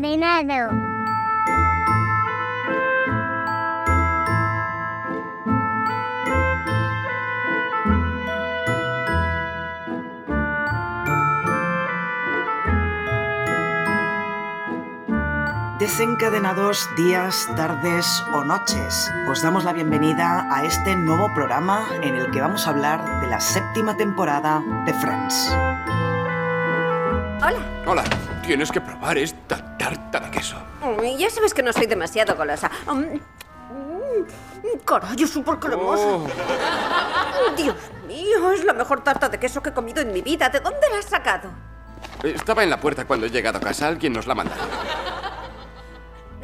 desencadenado. Desencadenados días, tardes o noches, os damos la bienvenida a este nuevo programa en el que vamos a hablar de la séptima temporada de Friends. Hola. Hola, tienes que probar esta tarta de queso. Mm, Ya sabes que no soy demasiado golosa. Mm, mm, Carajo, súper cremosa. Oh, Dios mío, es la mejor tarta de queso que he comido en mi vida. ¿De dónde la has sacado? estaba en la puerta cuando he llegado a casa. Alguien nos la ha mandado.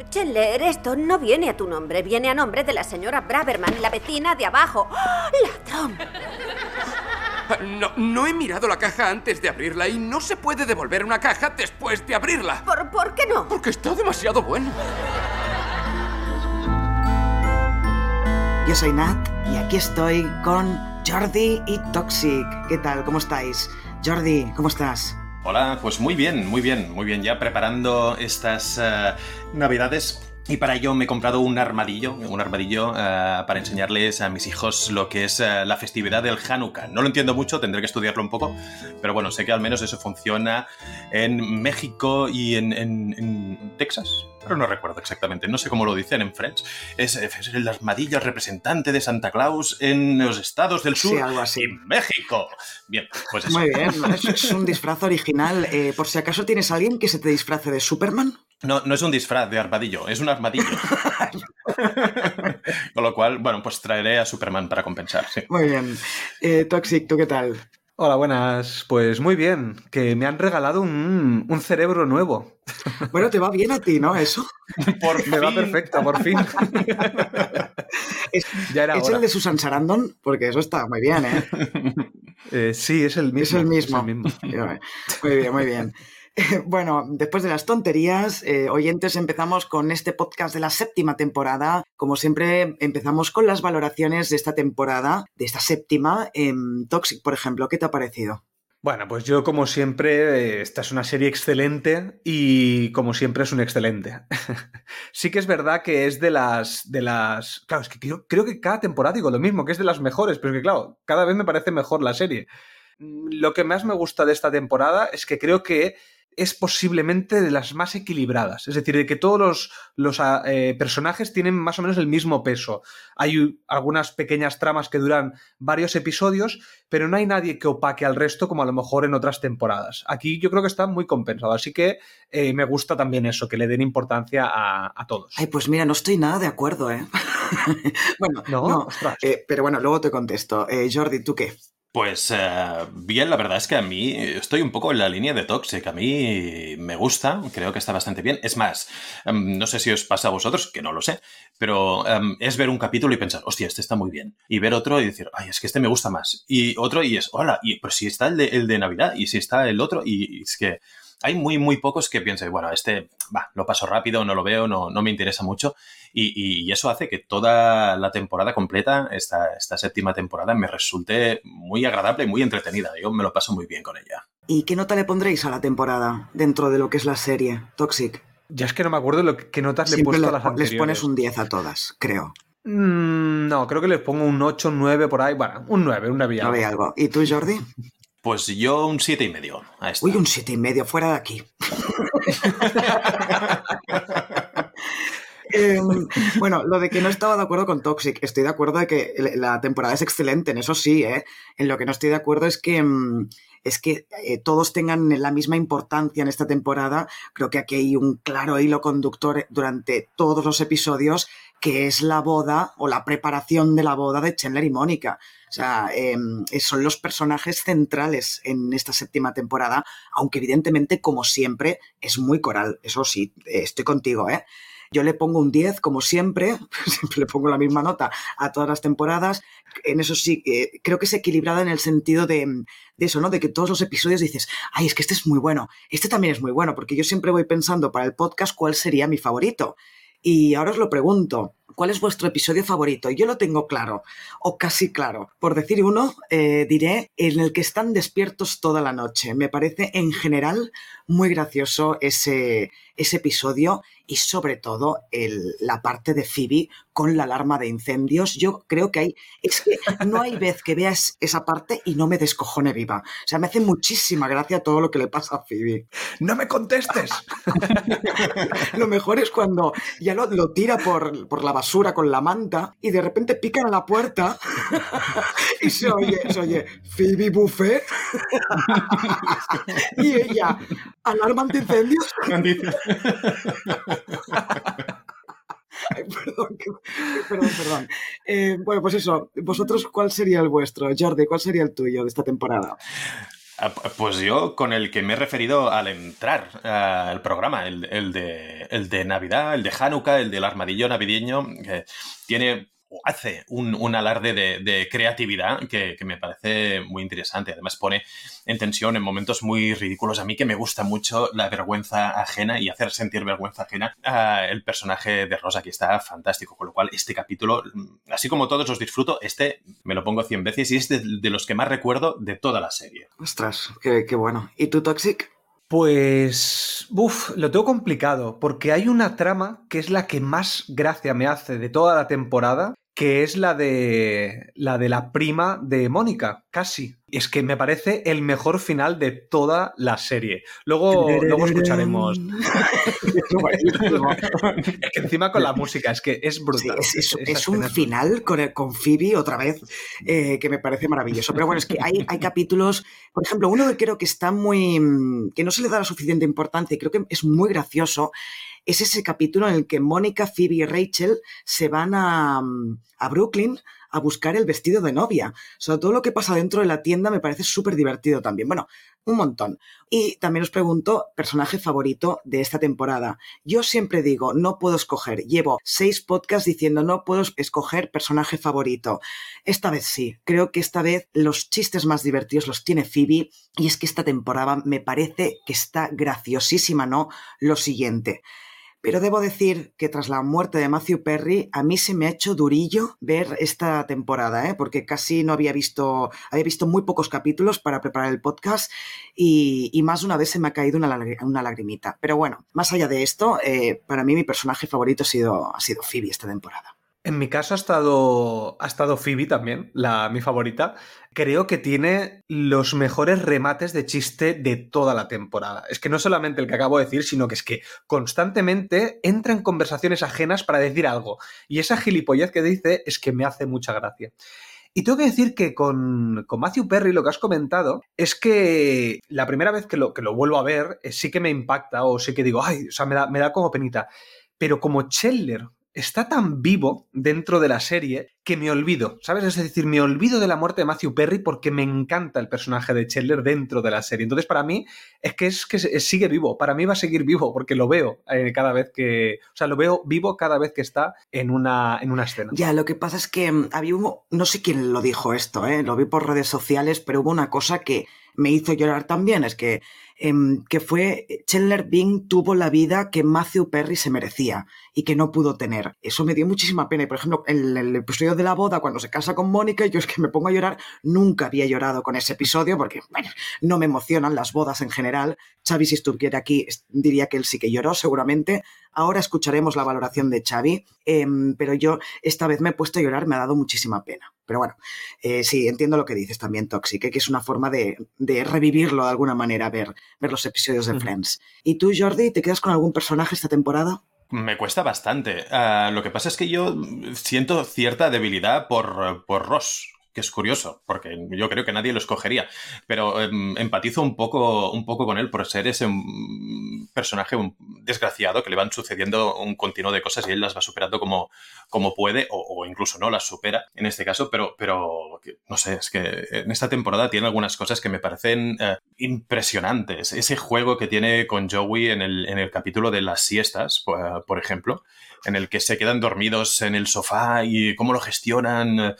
Chandler, esto no viene a tu nombre. Viene a nombre de la señora Braverman, la vecina de abajo. ¡Ah! ¡Ladrón! No, no he mirado la caja antes de abrirla y no se puede devolver una caja después de abrirla. ¿Por, ¿Por qué no? Porque está demasiado bueno. Yo soy Nat y aquí estoy con Jordi y Toxic. ¿Qué tal? ¿Cómo estáis? Jordi, ¿cómo estás? Hola, pues muy bien, muy bien, muy bien. Ya preparando estas eh, navidades. Y para ello me he comprado un armadillo, un armadillo eh, para enseñarles a mis hijos lo que es eh, la festividad del Hanukkah. No lo entiendo mucho, tendré que estudiarlo un poco, pero bueno, sé que al menos eso funciona en México y en, en- en Texas, pero no recuerdo exactamente, no sé cómo lo dicen en Friends. Es, es el armadillo representante de Santa Claus en los estados del Sí, sur algo así. y México. Bien, pues eso. Muy bien, es un disfraz original. Eh, por si acaso tienes a alguien que se te disfrace de Superman. No, no es un disfraz de armadillo, es un armadillo. Con lo cual, bueno, pues traeré a Superman para compensar. sí. Muy bien. Eh, Toxic, ¿tú qué tal? Hola, buenas. Pues muy bien, que me han regalado un, un cerebro nuevo. Bueno, te va bien a ti, ¿no? Eso. Por Me va perfecto, por fin. Es, ya era ¿Es hora. el de Susan Sarandon? Porque eso está muy bien, ¿eh? Eh, sí, es el mismo. Es el mismo. es el mismo. Muy bien, muy bien. Bueno, después de las tonterías, eh, oyentes, empezamos con este podcast de la séptima temporada. Como siempre, empezamos con las valoraciones de esta temporada, de esta séptima. Em, Toxic, por ejemplo, ¿qué te ha parecido? Bueno, pues yo como siempre, eh, esta es una serie excelente y como siempre es un excelente. sí que es verdad que es de las... De las claro, es que creo, que cada temporada digo lo mismo, que es de las mejores, pero que claro, cada vez me parece mejor la serie. Mm, Lo que más me gusta de esta temporada es que creo que es posiblemente de las más equilibradas. Es decir, de que todos los, los, ah, eh, personajes tienen más o menos el mismo peso. Hay algunas pequeñas tramas que duran varios episodios, pero no hay nadie que opaque al resto como a lo mejor en otras temporadas. Aquí yo creo que está muy compensado, así que eh, me gusta también eso, que le den importancia a, a todos. Ay, pues mira, no estoy nada de acuerdo, ¿eh? bueno, no, eh, pero bueno, luego te contesto. Jordi, ¿tú qué? Pues eh, bien, la verdad es que a mí estoy un poco en la línea de Toxic. A mí me gusta, creo que está bastante bien. Es más, em, no sé si os pasa a vosotros, que no lo sé, pero em, es ver un capítulo y pensar, hostia, este está muy bien. Y ver otro y decir, ay, es que este me gusta más. Y otro y es, hola, y, pero si está el de, el de Navidad y si está el otro, y es que hay muy, muy pocos que piensen, bueno, este, va, lo paso rápido, no lo veo, no, no me interesa mucho. Y, y eso hace que toda la temporada completa, esta, esta séptima temporada, me resulte muy agradable y muy entretenida. Yo me lo paso muy bien con ella. ¿Y qué nota le pondréis a la temporada dentro de lo que es la serie? Toxic. Ya es que no me acuerdo lo que, qué notas le he Siempre puesto le- a las les anteriores. pones un 10 a todas, creo. Mm, no, creo que les pongo un 8, un 9 por ahí. Bueno, un 9, un 9 y algo. ¿Y tú, Jordi? Pues yo un siete y medio a esta. Uy, un siete y medio, fuera de aquí. Em, bueno, lo de que no estaba de acuerdo con Toxic, estoy de acuerdo de que la temporada es excelente, en eso sí, ¿eh? En lo que no estoy de acuerdo es que, mm, es que eh, todos tengan la misma importancia en esta temporada. Creo que aquí hay un claro hilo conductor durante todos los episodios, que es la boda o la preparación de la boda de Chandler y Mónica. O sea, em, son los personajes centrales en esta séptima temporada, aunque evidentemente, como siempre, es muy coral. Eso sí, eh, estoy contigo, ¿eh? Yo le pongo un 10, como siempre, siempre le pongo la misma nota a todas las temporadas. En eso sí, eh, creo que es equilibrada en el sentido de, de eso, ¿no? De que todos los episodios dices, ay, es que este es muy bueno, este también es muy bueno, porque yo siempre voy pensando para el podcast cuál sería mi favorito. Y ahora os lo pregunto, ¿cuál es vuestro episodio favorito? Yo lo tengo claro, o casi claro. Por decir uno, eh, diré en el que están despiertos toda la noche. Me parece en general muy gracioso ese, ese episodio y sobre todo el, la parte de Phoebe con la alarma de incendios. Yo creo que hay, es que no hay vez que veas esa parte y no me descojone viva. O sea, me hace muchísima gracia todo lo que le pasa a Phoebe. ¡No me contestes! lo mejor es cuando ya lo, lo tira por, por, la basura con la manta y de repente pican a la puerta y se oye, se oye, Phoebe Buffet y ella, alarma antiincendios. Perdón, perdón, perdón. Eh, bueno, pues eso, vosotros, ¿cuál sería el vuestro? Jordi, ¿cuál sería el tuyo de esta temporada? Ah, pues yo con el que me he referido al entrar al programa, el, el, de, el de Navidad, el de Hanukkah, el del armadillo navideño, que tiene hace un, alarde de, creatividad que, me parece muy interesante. Además pone en tensión en momentos muy ridículos. A mí que me gusta mucho la vergüenza ajena y hacer sentir vergüenza ajena a el personaje de Rosa, que está fantástico. Con lo cual, este capítulo, así como todos los disfruto, este me lo pongo 100 veces y es de, los que más recuerdo de toda la serie. Ostras, qué, qué bueno. ¿Y tú, Toxic? Pues, uff, lo tengo complicado, porque hay una trama que es la que más gracia me hace de toda la temporada, que es la de la de la prima de Mónica, casi. Y es que me parece el mejor final de toda la serie. Luego, luego escucharemos. es que encima con la música, es que es brutal. es, un final con, el, con Phoebe otra vez eh, que me parece maravilloso. Pero bueno, es que hay, hay capítulos, por ejemplo, uno que creo que está muy. que no se le da la suficiente importancia y creo que es muy gracioso es ese capítulo en el que Mónica, Phoebe y Rachel se van a, a Brooklyn a buscar el vestido de novia. Sobre todo lo que pasa dentro de la tienda me parece súper divertido también. Bueno, un montón. Y también os pregunto, personaje favorito de esta temporada. Yo siempre digo, no puedo escoger. Llevo seis podcasts diciendo, no puedo escoger personaje favorito. Esta vez sí. Creo que esta vez los chistes más divertidos los tiene Phoebe. Y es que esta temporada me parece que está graciosísima, ¿no? Lo siguiente. Pero debo decir que tras la muerte de Matthew Perry, a mí se me ha hecho durillo ver esta temporada, ¿eh? porque casi no había visto, había visto muy pocos capítulos para preparar el podcast y, más de una vez se me ha caído una, una lagrimita. Pero bueno, más allá de esto, eh, para mí mi personaje favorito ha sido, ha sido Phoebe esta temporada. En mi caso ha estado, ha estado Phoebe también, la, mi favorita. Creo que tiene los mejores remates de chiste de toda la temporada. Es que no solamente el que acabo de decir, sino que es que constantemente entra en conversaciones ajenas para decir algo. Y esa gilipollez que dice es que me hace mucha gracia. Y tengo que decir que con, con, Matthew Perry lo que has comentado es que la primera vez que lo, que lo vuelvo a ver eh, sí que me impacta o sí que digo, ay, o sea, me da, me da como penita. Pero como Chandler está tan vivo dentro de la serie que me olvido, ¿sabes? Es decir, me olvido de la muerte de Matthew Perry porque me encanta el personaje de Chandler dentro de la serie. Entonces, para mí, es que es que sigue vivo. Para mí va a seguir vivo porque lo veo eh, cada vez que. O sea, lo veo vivo cada vez que está en una, en una escena. Ya, lo que pasa es que mm, había. No sé quién lo dijo esto, ¿eh? Lo vi por redes sociales, pero hubo una cosa que me hizo llorar también. Es que que fue Chandler Bing tuvo la vida que Matthew Perry se merecía y que no pudo tener. Eso me dio muchísima pena. Y por ejemplo, el episodio de la boda, cuando se casa con Mónica, yo es que me pongo a llorar. Nunca había llorado con ese episodio porque, bueno, no me emocionan las bodas en general. Xavi, si estuviera aquí, diría que él sí que lloró, seguramente. Ahora escucharemos la valoración de Xavi, em, pero yo esta vez me he puesto a llorar, me ha dado muchísima pena. Pero bueno, eh, sí, entiendo lo que dices también, Toxic, que es una forma de, revivirlo de alguna manera, ver, ver los episodios de Friends. ¿Y tú, Jordi, te quedas con algún personaje esta temporada? Me cuesta bastante. Ah, lo que pasa es que yo siento cierta debilidad por, por Ross que es curioso, porque yo creo que nadie lo escogería, pero em, empatizo un poco, un poco con él por ser ese mm, personaje desgraciado que le van sucediendo un continuo de cosas y él las va superando como, como puede, o, incluso no las supera en este caso, pero, pero no sé, es que en esta temporada tiene algunas cosas que me parecen eh, impresionantes. Ese juego que tiene con Joey en el, en el capítulo de las siestas, por ejemplo, en el que se quedan dormidos en el sofá y cómo lo gestionan. Eh,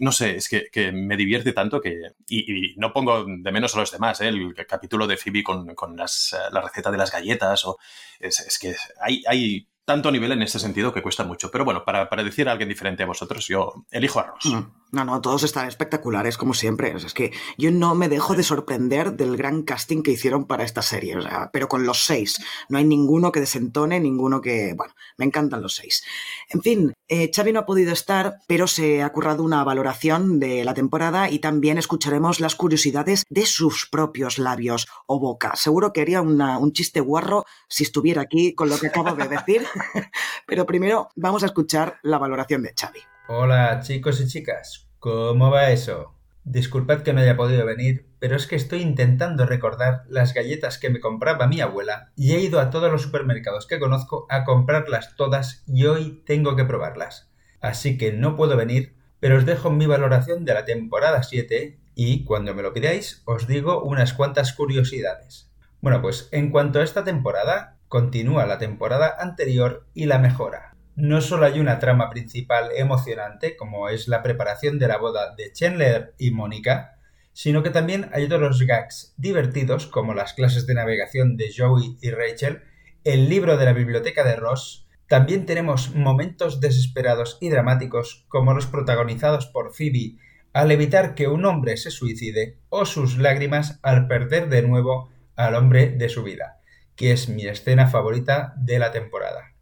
no sé, es que, me divierte tanto que. Y, no pongo de menos a los demás, ¿eh? el capítulo de Phoebe con, con las, la receta de las galletas. O, es, que hay, hay tanto nivel en este sentido que cuesta mucho. Pero bueno, para, para, decir a alguien diferente a vosotros, yo elijo a Ross. Mm, No, no, todos están espectaculares, como siempre. Es que yo no me dejo de sorprender del gran casting que hicieron para esta serie. Pero con los seis. No hay ninguno que desentone, ninguno que. Bueno, me encantan los seis. En fin, eh, Xavi no ha podido estar, pero se ha currado una valoración de la temporada y también escucharemos las curiosidades de sus propios labios o boca. Seguro que haría un chiste guarro si estuviera aquí con lo que acabo de decir. pero primero vamos a escuchar la valoración de Xavi. Hola chicos y chicas, ¿cómo va eso? Disculpad que no haya podido venir, pero es que estoy intentando recordar las galletas que me compraba mi abuela y he ido a todos los supermercados que conozco a comprarlas todas y hoy tengo que probarlas. Así que no puedo venir, pero os dejo mi valoración de la temporada 7 y cuando me lo pidáis os digo unas cuantas curiosidades. Bueno, pues en cuanto a esta temporada, continúa la temporada anterior y la mejora. No solo hay una trama principal emocionante, como es la preparación de la boda de Chandler y Mónica, sino que también hay otros gags divertidos, como las clases de navegación de Joey y Rachel, el libro de la biblioteca de Ross, también tenemos momentos desesperados y dramáticos, como los protagonizados por Phoebe al evitar que un hombre se suicide, o sus lágrimas al perder de nuevo al hombre de su vida, que es mi escena favorita de la temporada.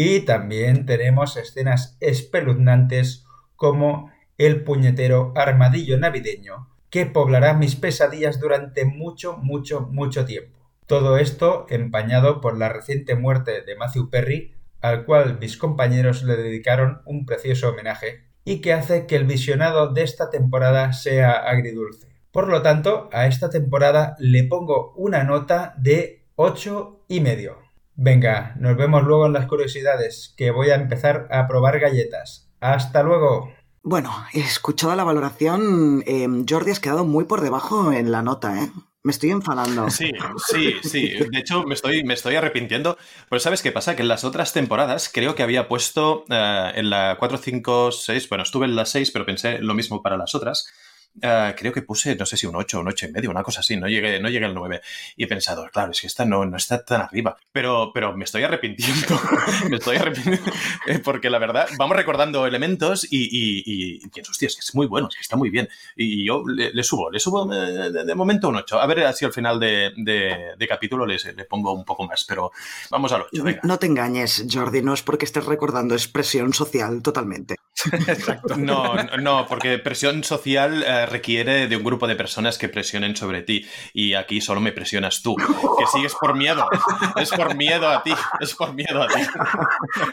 Y también tenemos escenas espeluznantes como el puñetero armadillo navideño que poblará mis pesadillas durante mucho, mucho, mucho tiempo. Todo esto empañado por la reciente muerte de Matthew Perry, al cual mis compañeros le dedicaron un precioso homenaje y que hace que el visionado de esta temporada sea agridulce. Por lo tanto, a esta temporada le pongo una nota de 8 y medio. Venga, nos vemos luego en las curiosidades, que voy a empezar a probar galletas. ¡Hasta luego! Bueno, escuchada la valoración, eh, Jordi has quedado muy por debajo en la nota, ¿eh? Me estoy enfadando. Sí, sí, sí. De hecho, me estoy, me estoy arrepintiendo. Pero ¿sabes qué pasa? Que en las otras temporadas creo que había puesto eh, en la 4, 5, 6, bueno, estuve en la 6, pero pensé lo mismo para las otras. Eh, creo que puse, no sé si un 8 o un 8 y medio, una cosa así, no llegué, no llegué al 9. Y he pensado, claro, es que esta no, no está tan arriba. Pero, pero me estoy arrepintiendo. me estoy arrepintiendo. Eh, Porque la verdad, vamos recordando elementos y, y, y, y pienso, hostia, es que es muy bueno, es que está muy bien. Y yo le, le subo, le subo eh, de, de momento un 8. A ver si al final de, de, de capítulo le pongo un poco más, pero vamos al 8, venga. No te engañes, Jordi, no es porque estés recordando, es presión social totalmente. Exacto. No, no, porque presión social eh, requiere de un grupo de personas que presionen sobre ti. Y aquí solo me presionas tú. Que sigues por miedo. Es por miedo a ti. Es por miedo a ti.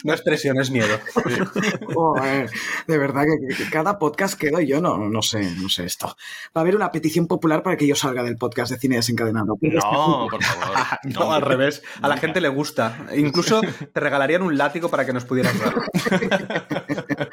No es presión, es miedo. Joder, de verdad que, que cada podcast quedo yo, no, no sé, no sé esto. Va a haber una petición popular para que yo salga del podcast de cine desencadenado. No, por favor. No, al revés. A la gente le gusta. Incluso te regalarían un látigo para que nos pudieras dar.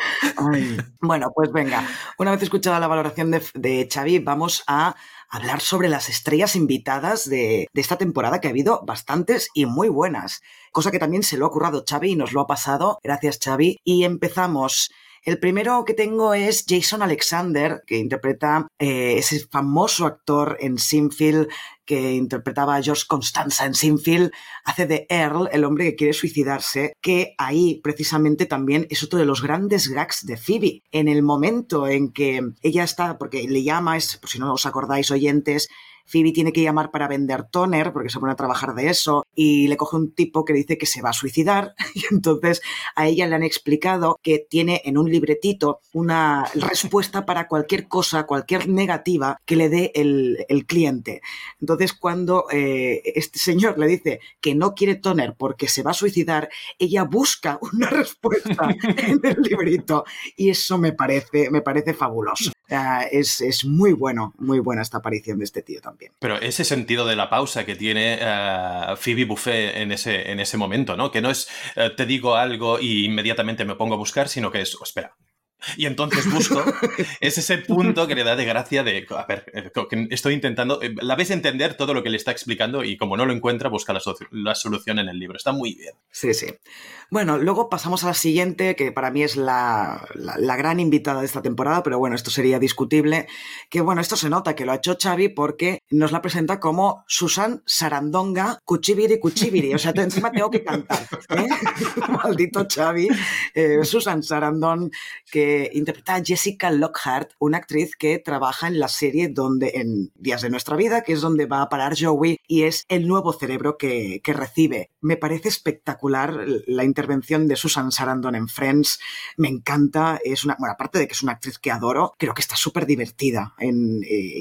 Bueno, pues venga, una vez escuchada la valoración de, de Xavi, vamos a hablar sobre las estrellas invitadas de, de, esta temporada, que ha habido bastantes y muy buenas. Cosa que también se lo ha currado Xavi y nos lo ha pasado. Gracias, Xavi. Y empezamos. El primero que tengo es Jason Alexander, que interpreta eh, ese famoso actor en Sinfield que interpretaba a George Constanza en Sinfield, hace de Earl, el hombre que quiere suicidarse, que ahí precisamente también es otro de los grandes gags de Phoebe. En el momento en que ella está, porque le llama, es, por si no os acordáis oyentes, Phoebe tiene que llamar para vender toner porque se pone a trabajar de eso y le coge un tipo que dice que se va a suicidar y entonces a ella le han explicado que tiene en un libretito una respuesta para cualquier cosa, cualquier negativa que le dé el, cliente. Entonces cuando eh, este señor le dice que no quiere toner porque se va a suicidar, ella busca una respuesta en el librito y eso me parece, me parece fabuloso. Uh, es, es, muy bueno, muy buena esta aparición de este tío también. Pero ese sentido de la pausa que tiene uh, Phoebe Buffet en ese, en ese momento, ¿no? Que no es uh, te digo algo y inmediatamente me pongo a buscar, sino que es, oh, espera, y entonces busco, es ese punto que le da de gracia de, a ver, eh, estoy intentando, eh, la ves entender todo lo que le está explicando y como no lo encuentra, busca la, so la, solución en el libro. Está muy bien. Sí, sí. Bueno, luego pasamos a la siguiente, que para mí es la, la, gran invitada de esta temporada, pero bueno, esto sería discutible, que bueno, esto se nota que lo ha hecho Xavi porque nos la presenta como Susan Sarandonga Cuchibiri Cuchibiri, o sea, encima tengo que cantar. ¿eh? Maldito Xavi, Susan Sarandon, que eh, interpreta a Jessica Lockhart, una actriz que trabaja en la serie donde, en Días de nuestra vida, que es donde va a parar Joey y es el nuevo cerebro que, que recibe. Me parece espectacular la intervención de Susan Sarandon en Friends. Me encanta. Es una, bueno, aparte de que es una actriz que adoro, creo que está súper divertida. Eh,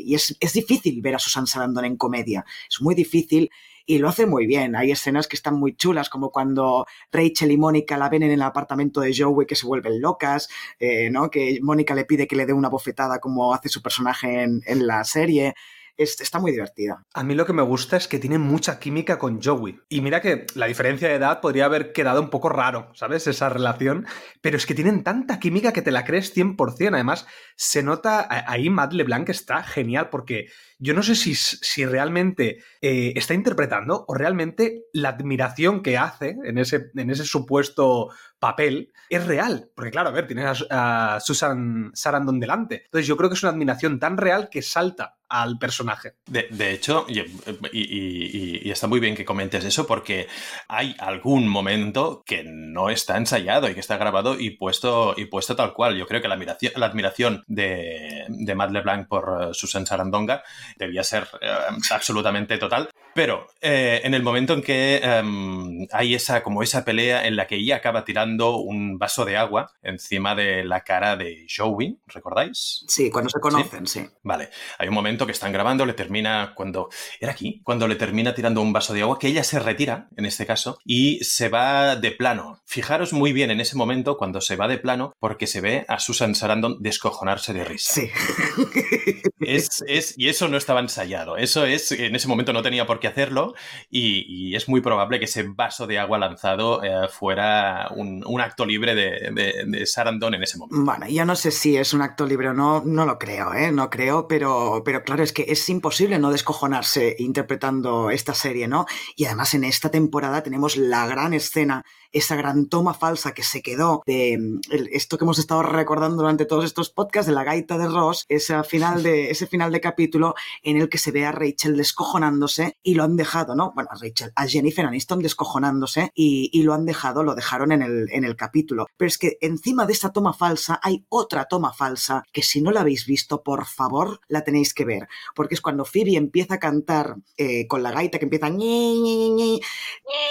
y es, es difícil ver a Susan Sarandon en comedia. Es muy difícil y lo hace muy bien. Hay escenas que están muy chulas, como cuando Rachel y Mónica la ven en el apartamento de Joey que se vuelven locas, eh, ¿no? Que Mónica le pide que le dé una bofetada como hace su personaje en, en la serie está muy divertida. A mí lo que me gusta es que tiene mucha química con Joey. Y mira que la diferencia de edad podría haber quedado un poco raro, ¿sabes? Esa relación. Pero es que tienen tanta química que te la crees 100%. Además, se nota ahí Matt LeBlanc está genial porque yo no sé si, si realmente eh, está interpretando o realmente la admiración que hace en ese, en ese supuesto papel es real. Porque claro, a ver, tienes a, Susan Sarandon delante. Entonces yo creo que es una admiración tan real que salta al personaje. De, de hecho, y, está muy bien que comentes eso porque hay algún momento que no está ensayado y que está grabado y puesto, y puesto tal cual. Yo creo que la admiración, la admiración de, de Matt LeBlanc por Susan Sarandonga debía ser eh, absolutamente total. Pero eh, en el momento en que um, hay esa, como esa pelea en la que ella acaba tirando un vaso de agua encima de la cara de Joey, ¿recordáis? Sí, cuando se conocen, sí. sí. Vale, hay un momento que están grabando, le termina cuando... Era aquí, cuando le termina tirando un vaso de agua, que ella se retira, en este caso, y se va de plano. Fijaros muy bien en ese momento cuando se va de plano, porque se ve a Susan Sarandon descojonarse de risa. Sí. Es, es, y eso no estaba ensayado. Eso es, en ese momento no tenía por qué hacerlo, y, es muy probable que ese vaso de agua lanzado eh, fuera un, acto libre de, de, de, Sarandon en ese momento. Bueno, yo no sé si es un acto libre o no, no lo creo, ¿eh? No creo, pero, pero claro, es que es imposible no descojonarse interpretando esta serie, ¿no? Y además en esta temporada tenemos la gran escena esa gran toma falsa que se quedó de esto que hemos estado recordando durante todos estos podcasts de la gaita de Ross, ese final de, ese final de capítulo en el que se ve a Rachel descojonándose y lo han dejado, ¿no? Bueno, a Rachel, a Jennifer Aniston descojonándose y, y lo han dejado, lo dejaron en el, en el capítulo. Pero es que encima de esta toma falsa hay otra toma falsa que si no la habéis visto, por favor, la tenéis que ver. Porque es cuando Phoebe empieza a cantar eh, con la gaita que empieza...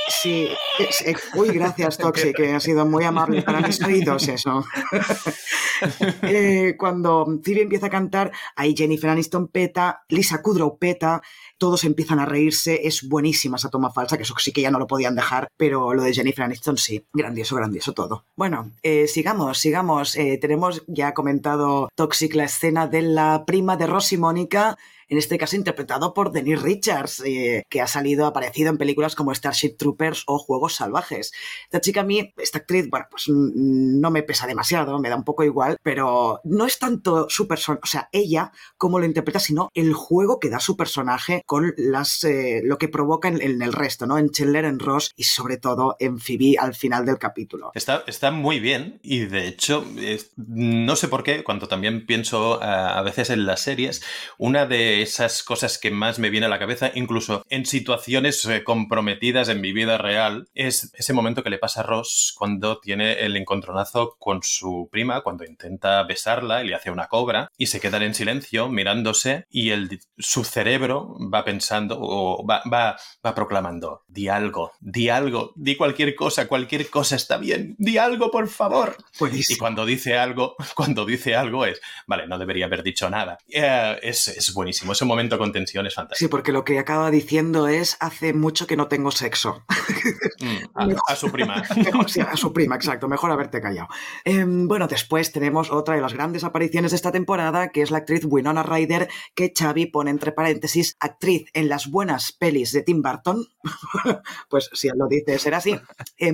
Sí, es, es, uy, gracias Gracias, Toxi, que ha sido muy amable para mis oídos eso. eh, cuando Phoebe empieza a cantar, ahí Jennifer Aniston peta, Lisa Kudrow peta, todos empiezan a reírse, es buenísima esa toma falsa, que eso sí que ya no lo podían dejar, pero lo de Jennifer Aniston sí, grandioso, grandioso todo. Bueno, eh, sigamos, sigamos. Eh, tenemos ya comentado Toxic la escena de la prima de Ross y Mónica, en este caso interpretado por Denise Richards, eh, que ha salido, aparecido en películas como Starship Troopers o Juegos Salvajes. Esta chica a mí, esta actriz, bueno, pues no me pesa demasiado, me da un poco igual, pero no es tanto su persona, o sea, ella como lo interpreta, sino el juego que da su personaje con las, eh, lo que provoca en, el resto, ¿no? En Chandler, en Ross y sobre todo en Phoebe al final del capítulo. Está, está muy bien y de hecho, no sé por qué, cuando también pienso a, a veces en las series, una de esas cosas que más me viene a la cabeza, incluso en situaciones eh, comprometidas en mi vida real, es ese momento que le pasa a Ross cuando tiene el encontronazo con su prima, cuando intenta besarla y le hace una cobra y se quedan en silencio mirándose y el, su cerebro va pensando o va, va, va proclamando, di algo, di algo, di cualquier cosa, cualquier cosa está bien, di algo por favor. Buenísimo. Y cuando dice algo, cuando dice algo es, vale, no debería haber dicho nada. Eh, es, es buenísimo ese momento con tensión es fantástico. Sí, porque lo que acaba diciendo es hace mucho que no tengo sexo. Mm, a, a, su prima. sí, a su prima, exacto. Mejor haberte callado. Eh, bueno, después tenemos otra de las grandes apariciones de esta temporada, que es la actriz Winona Ryder, que Xavi pone entre paréntesis actriz en las buenas pelis de Tim Burton. pues si él lo dice, será así. Eh,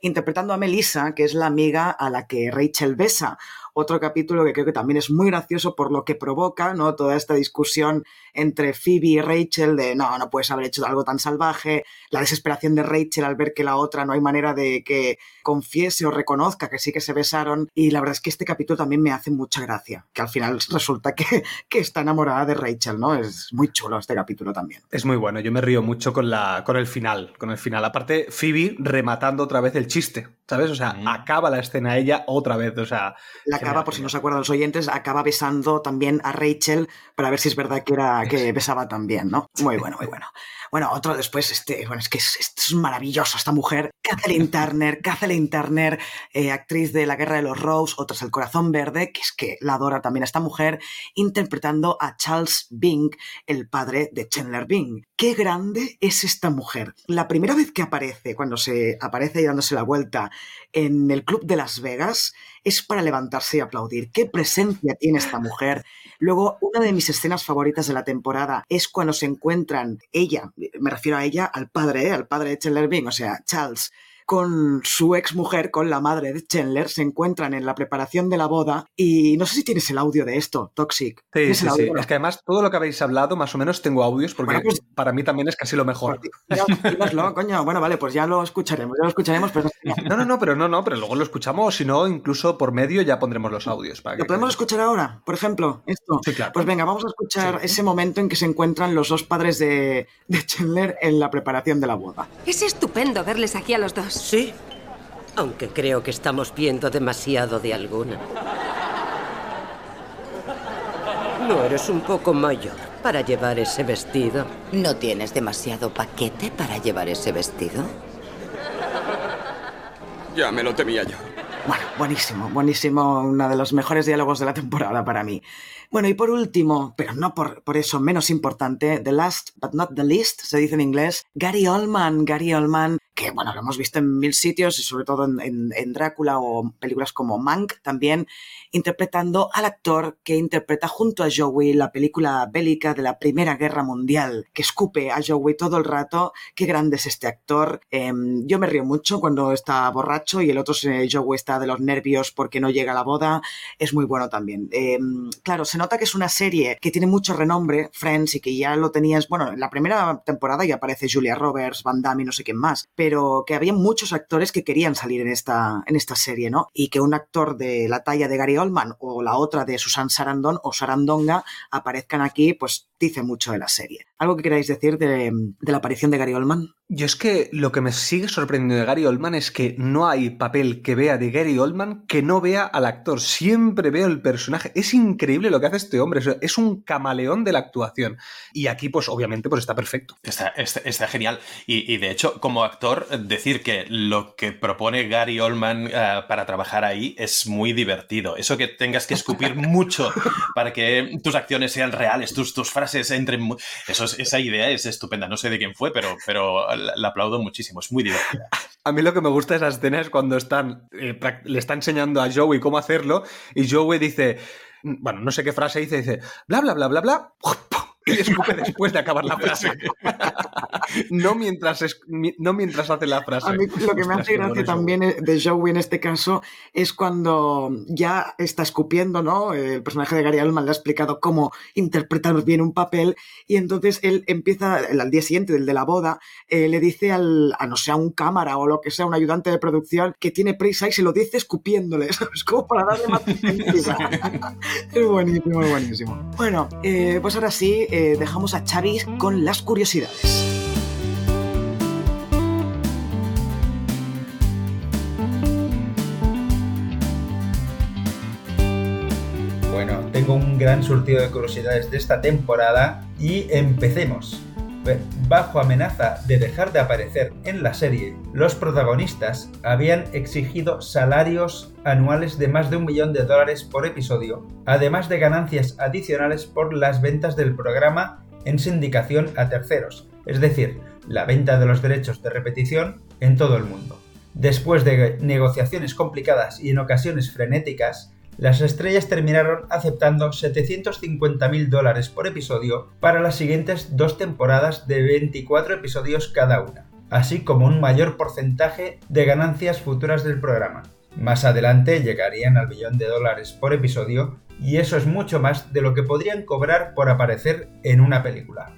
interpretando a Melissa, que es la amiga a la que Rachel besa otro capítulo que creo que también es muy gracioso por lo que provoca, ¿no? Toda esta discusión entre Phoebe y Rachel de no, no puedes haber hecho algo tan salvaje, la desesperación de Rachel al ver que la otra no hay manera de que confiese o reconozca que sí que se besaron y la verdad es que este capítulo también me hace mucha gracia, que al final resulta que, que está enamorada de Rachel, ¿no? Es muy chulo este capítulo también. Es muy bueno, yo me río mucho con, la, con el final, con el final. Aparte, Phoebe rematando otra vez el chiste, ¿sabes? O sea, mm. acaba la escena ella otra vez, o sea... La acaba, por si no se acuerdan los oyentes, acaba besando también a Rachel para ver si es verdad que era que besaba también, ¿no? Muy bueno, muy bueno. Bueno, otro después, este, bueno, es que es, es maravilloso esta mujer. Kathleen Turner, Kathleen Turner, eh, actriz de La Guerra de los Rose, otros El Corazón Verde, que es que la adora también esta mujer, interpretando a Charles Bing, el padre de Chandler Bing. Qué grande es esta mujer. La primera vez que aparece, cuando se aparece y dándose la vuelta en el club de Las Vegas, es para levantarse y aplaudir. Qué presencia tiene esta mujer. Luego, una de mis escenas favoritas de la temporada es cuando se encuentran ella, me refiero a ella, al padre, ¿eh? al padre de Chandler Bing, o sea, Charles, con su ex mujer, con la madre de Chandler, se encuentran en la preparación de la boda y no sé si tienes el audio de esto, Toxic. Sí, sí, sí. Es que además todo lo que habéis hablado, más o menos tengo audios porque pues para mí también es casi lo mejor. Pues, coño. Bueno, vale, pues ya lo escucharemos, ya lo escucharemos. Pero... No, no, no, pero no, no, pero luego lo escuchamos, si no, incluso por medio ya pondremos los audios. ¿Lo podemos escuchar ahora? Por ejemplo, esto. Sí, claro. Pues venga, vamos a escuchar ese momento en que se encuentran los dos padres de, de Chandler en la preparación de la boda. Es estupendo verles aquí a los dos. Sí, aunque creo que estamos viendo demasiado de alguna. ¿No eres un poco mayor para llevar ese vestido? ¿No tienes demasiado paquete para llevar ese vestido? Ya me lo temía yo. Bueno, buenísimo, buenísimo. Uno de los mejores diálogos de la temporada para mí. Bueno, y por último, pero no por, por, eso menos importante, the last but not the least, se dice en inglés, Gary Oldman. Gary Oldman, que bueno, lo hemos visto en mil sitios, y sobre todo en, en, en Drácula o películas como Mank también, interpretando al actor que interpreta junto a Joey la película bélica de la Primera Guerra Mundial, que escupe a Joey todo el rato. Qué grande es este actor. Eh, yo me río mucho cuando está borracho y el otro Joey está de los nervios porque no llega a la boda. Es muy bueno también. Eh, claro, se nota que es una serie que tiene mucho renombre, Friends, y que ya lo tenías, bueno, en la primera temporada ya aparece Julia Roberts, Van Damme y no sé quién más, pero que había muchos actores que querían salir en esta, en esta serie, ¿no? Y que un actor de la talla de Gary O la otra de Susan Sarandon o Sarandonga aparezcan aquí, pues dice mucho de la serie. ¿Algo que queráis decir de, de la aparición de Gary Oldman? Yo es que lo que me sigue sorprendiendo de Gary Oldman es que no hay papel que vea de Gary Oldman que no vea al actor. Siempre veo el personaje. Es increíble lo que hace este hombre. Es un camaleón de la actuación. Y aquí, pues obviamente, pues está perfecto. Está, está, está genial. Y, y, de hecho, como actor, decir que lo que propone Gary Oldman uh, para trabajar ahí es muy divertido. Eso que tengas que escupir mucho para que tus acciones sean reales, tus, tus frases entren... Eso, esa idea es estupenda. No sé de quién fue, pero... pero la aplaudo muchísimo, es muy divertida. A mí lo que me gusta de esa escena es cuando están, eh, le está enseñando a Joey cómo hacerlo y Joey dice, bueno, no sé qué frase dice, dice, bla, bla, bla, bla, bla, y escupe después de acabar la frase. no, mientras es, no mientras hace la frase. A mí lo que me hace gracia también de Joey en este caso es cuando ya está escupiendo, ¿no? El personaje de Gary Oldman le ha explicado cómo interpretar bien un papel y entonces él empieza, al día siguiente, del de la boda, eh, le dice al, a no sé, a un cámara o lo que sea, un ayudante de producción que tiene prisa y se lo dice escupiéndole, ¿sabes? Como para darle más Es buenísimo, es buenísimo. Bueno, eh, pues ahora sí, eh, dejamos a Chavis con las curiosidades. Bueno, tengo un gran surtido de curiosidades de esta temporada y empecemos. Bajo amenaza de dejar de aparecer en la serie, los protagonistas habían exigido salarios anuales de más de un millón de dólares por episodio, además de ganancias adicionales por las ventas del programa en sindicación a terceros, es decir, la venta de los derechos de repetición en todo el mundo. Después de negociaciones complicadas y en ocasiones frenéticas, las estrellas terminaron aceptando 750.000 dólares por episodio para las siguientes dos temporadas de 24 episodios cada una, así como un mayor porcentaje de ganancias futuras del programa. Más adelante llegarían al billón de dólares por episodio y eso es mucho más de lo que podrían cobrar por aparecer en una película.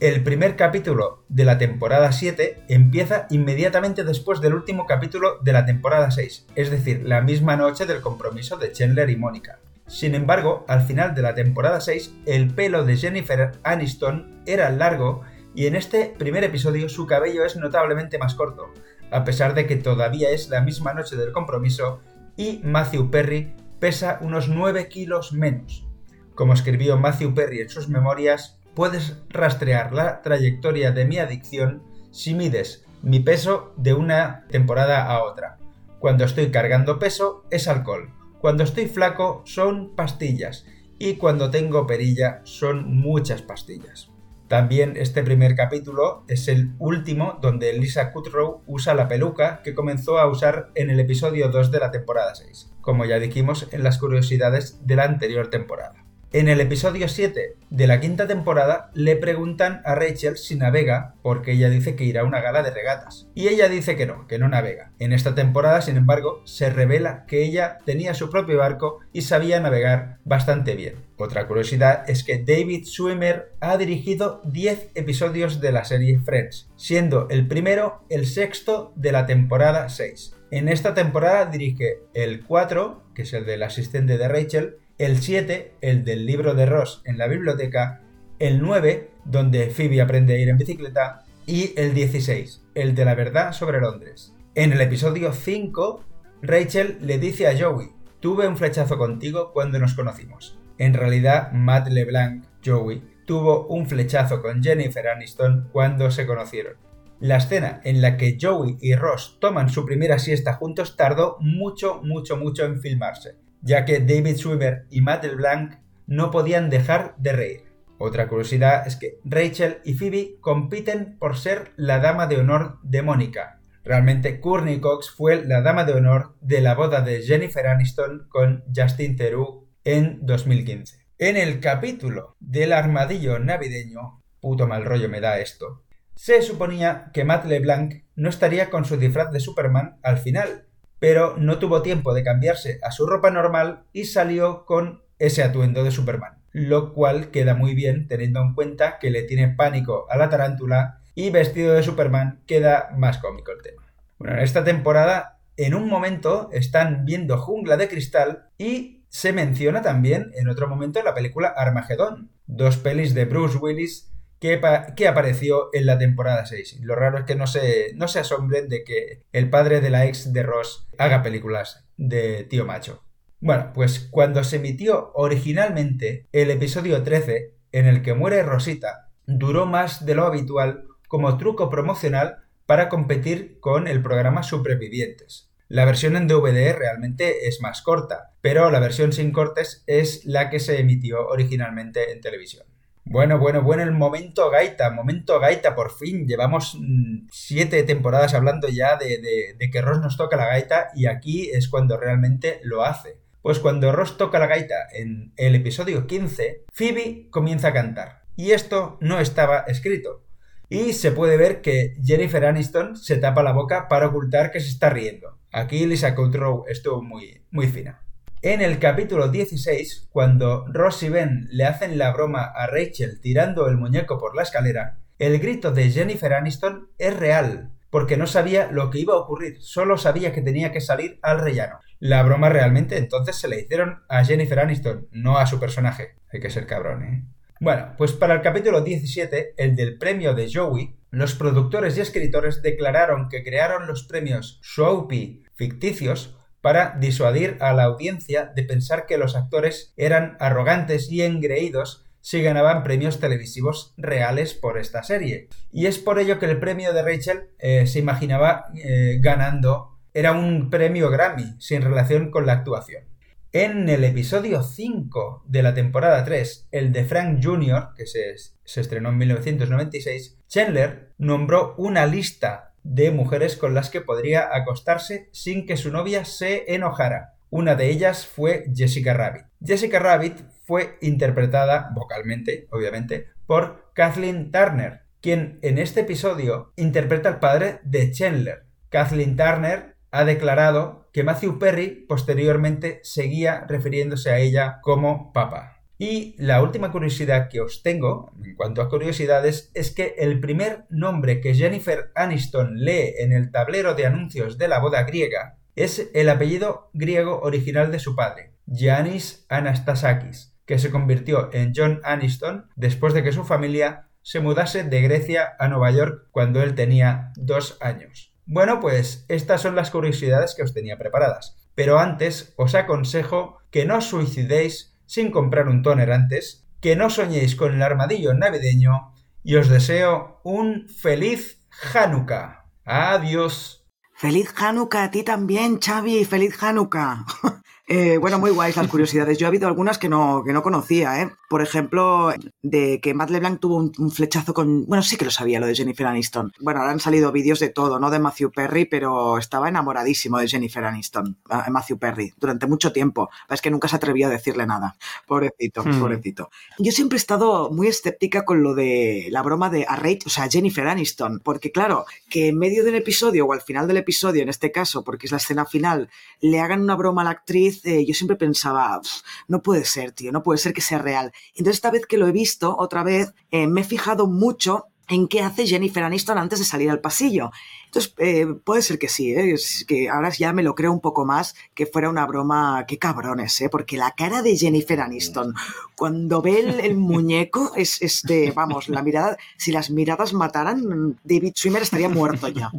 El primer capítulo de la temporada 7 empieza inmediatamente después del último capítulo de la temporada 6, es decir, la misma noche del compromiso de Chandler y Mónica. Sin embargo, al final de la temporada 6, el pelo de Jennifer Aniston era largo y en este primer episodio su cabello es notablemente más corto, a pesar de que todavía es la misma noche del compromiso y Matthew Perry pesa unos 9 kilos menos. Como escribió Matthew Perry en sus memorias, puedes rastrear la trayectoria de mi adicción si mides mi peso de una temporada a otra. Cuando estoy cargando peso es alcohol, cuando estoy flaco son pastillas y cuando tengo perilla son muchas pastillas. También este primer capítulo es el último donde Lisa Kudrow usa la peluca que comenzó a usar en el episodio 2 de la temporada 6, como ya dijimos en las curiosidades de la anterior temporada. En el episodio 7 de la quinta temporada le preguntan a Rachel si navega porque ella dice que irá a una gala de regatas. Y ella dice que no, que no navega. En esta temporada, sin embargo, se revela que ella tenía su propio barco y sabía navegar bastante bien. Otra curiosidad es que David Swimmer ha dirigido 10 episodios de la serie Friends, siendo el primero el sexto de la temporada 6. En esta temporada dirige el 4, que es el del asistente de Rachel, el 7, el del libro de Ross en la biblioteca, el 9, donde Phoebe aprende a ir en bicicleta, y el 16, el de la verdad sobre Londres. En el episodio 5, Rachel le dice a Joey, tuve un flechazo contigo cuando nos conocimos. En realidad, Matt LeBlanc, Joey, tuvo un flechazo con Jennifer Aniston cuando se conocieron. La escena en la que Joey y Ross toman su primera siesta juntos tardó mucho, mucho, mucho en filmarse ya que David Schwimmer y Matt LeBlanc no podían dejar de reír. Otra curiosidad es que Rachel y Phoebe compiten por ser la dama de honor de Mónica. Realmente Courtney Cox fue la dama de honor de la boda de Jennifer Aniston con Justin Theroux en 2015. En el capítulo del armadillo navideño, puto mal rollo me da esto, se suponía que Matt LeBlanc no estaría con su disfraz de Superman al final, pero no tuvo tiempo de cambiarse a su ropa normal y salió con ese atuendo de Superman, lo cual queda muy bien teniendo en cuenta que le tiene pánico a la tarántula y vestido de Superman queda más cómico el tema. Bueno, en esta temporada, en un momento están viendo Jungla de Cristal y se menciona también en otro momento la película Armagedón, dos pelis de Bruce Willis que, apareció en la temporada 6. Lo raro es que no se, no se asombren de que el padre de la ex de Ross haga películas de tío macho. Bueno, pues cuando se emitió originalmente el episodio 13, en el que muere Rosita, duró más de lo habitual como truco promocional para competir con el programa Supervivientes. La versión en DVD realmente es más corta, pero la versión sin cortes es la que se emitió originalmente en televisión. Bueno, bueno, bueno, el momento gaita, momento gaita, por fin. Llevamos mm, siete temporadas hablando ya de, que Ross nos toca la gaita y aquí es cuando realmente lo hace. Pues cuando Ross toca la gaita en el episodio 15, Phoebe comienza a cantar. Y esto no estaba escrito. Y se puede ver que Jennifer Aniston se tapa la boca para ocultar que se está riendo. Aquí Lisa Kudrow estuvo muy, muy fina. En el capítulo 16, cuando Ross y Ben le hacen la broma a Rachel tirando el muñeco por la escalera, el grito de Jennifer Aniston es real, porque no sabía lo que iba a ocurrir, solo sabía que tenía que salir al rellano. La broma realmente entonces se le hicieron a Jennifer Aniston, no a su personaje. Hay que ser cabrón, ¿eh? Bueno, pues para el capítulo 17, el del premio de Joey, los productores y escritores declararon que crearon los premios Soapy ficticios para disuadir a la audiencia de pensar que los actores eran arrogantes y engreídos si ganaban premios televisivos reales por esta serie. Y es por ello que el premio de Rachel eh, se imaginaba eh, ganando era un premio Grammy sin relación con la actuación. En el episodio 5 de la temporada 3, el de Frank Jr., que se, se estrenó en 1996, Chandler nombró una lista de mujeres con las que podría acostarse sin que su novia se enojara. Una de ellas fue Jessica Rabbit. Jessica Rabbit fue interpretada vocalmente, obviamente, por Kathleen Turner, quien en este episodio interpreta al padre de Chandler. Kathleen Turner ha declarado que Matthew Perry posteriormente seguía refiriéndose a ella como papá. Y la última curiosidad que os tengo, en cuanto a curiosidades, es que el primer nombre que Jennifer Aniston lee en el tablero de anuncios de la boda griega es el apellido griego original de su padre, Giannis Anastasakis, que se convirtió en John Aniston después de que su familia se mudase de Grecia a Nueva York cuando él tenía dos años. Bueno, pues estas son las curiosidades que os tenía preparadas. Pero antes os aconsejo que no os suicidéis sin comprar un toner antes, que no soñéis con el armadillo navideño y os deseo un feliz Hanukkah. Adiós. Feliz Hanukkah a ti también, Xavi. Feliz Hanukkah. Eh, bueno, muy guays las curiosidades. Yo he habido algunas que no, que no conocía, ¿eh? Por ejemplo, de que Matt LeBlanc tuvo un, flechazo con... Bueno, sí que lo sabía, lo de Jennifer Aniston. Bueno, ahora han salido vídeos de todo, no de Matthew Perry, pero estaba enamoradísimo de Jennifer Aniston, Matthew Perry, durante mucho tiempo. Es que nunca se atrevió a decirle nada. Pobrecito, hmm. pobrecito. Yo siempre he estado muy escéptica con lo de la broma de a Rachel, o sea, Jennifer Aniston, porque claro, que en medio del episodio o al final del episodio, en este caso, porque es la escena final, le hagan una broma a la actriz yo siempre pensaba, no puede ser, tío, no puede ser que sea real. Entonces esta vez que lo he visto otra vez, eh, me he fijado mucho en qué hace Jennifer Aniston antes de salir al pasillo. Entonces, eh, puede ser que sí, ¿eh? es que ahora ya me lo creo un poco más que fuera una broma, qué cabrones, ¿eh? porque la cara de Jennifer Aniston, cuando ve el, muñeco, es este, vamos, la mirada, si las miradas mataran, David Swimmer estaría muerto ya.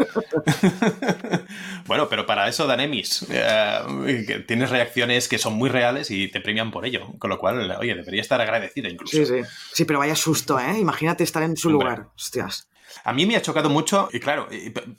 bueno, pero para eso dan Emmys. Eh, tienes reacciones que son muy reales y te premian por ello. Con lo cual, oye, debería estar agradecida incluso. Sí, sí. Sí, pero vaya susto, ¿eh? Imagínate estar en su lugar. Hostias. A mí me ha chocado mucho, y claro,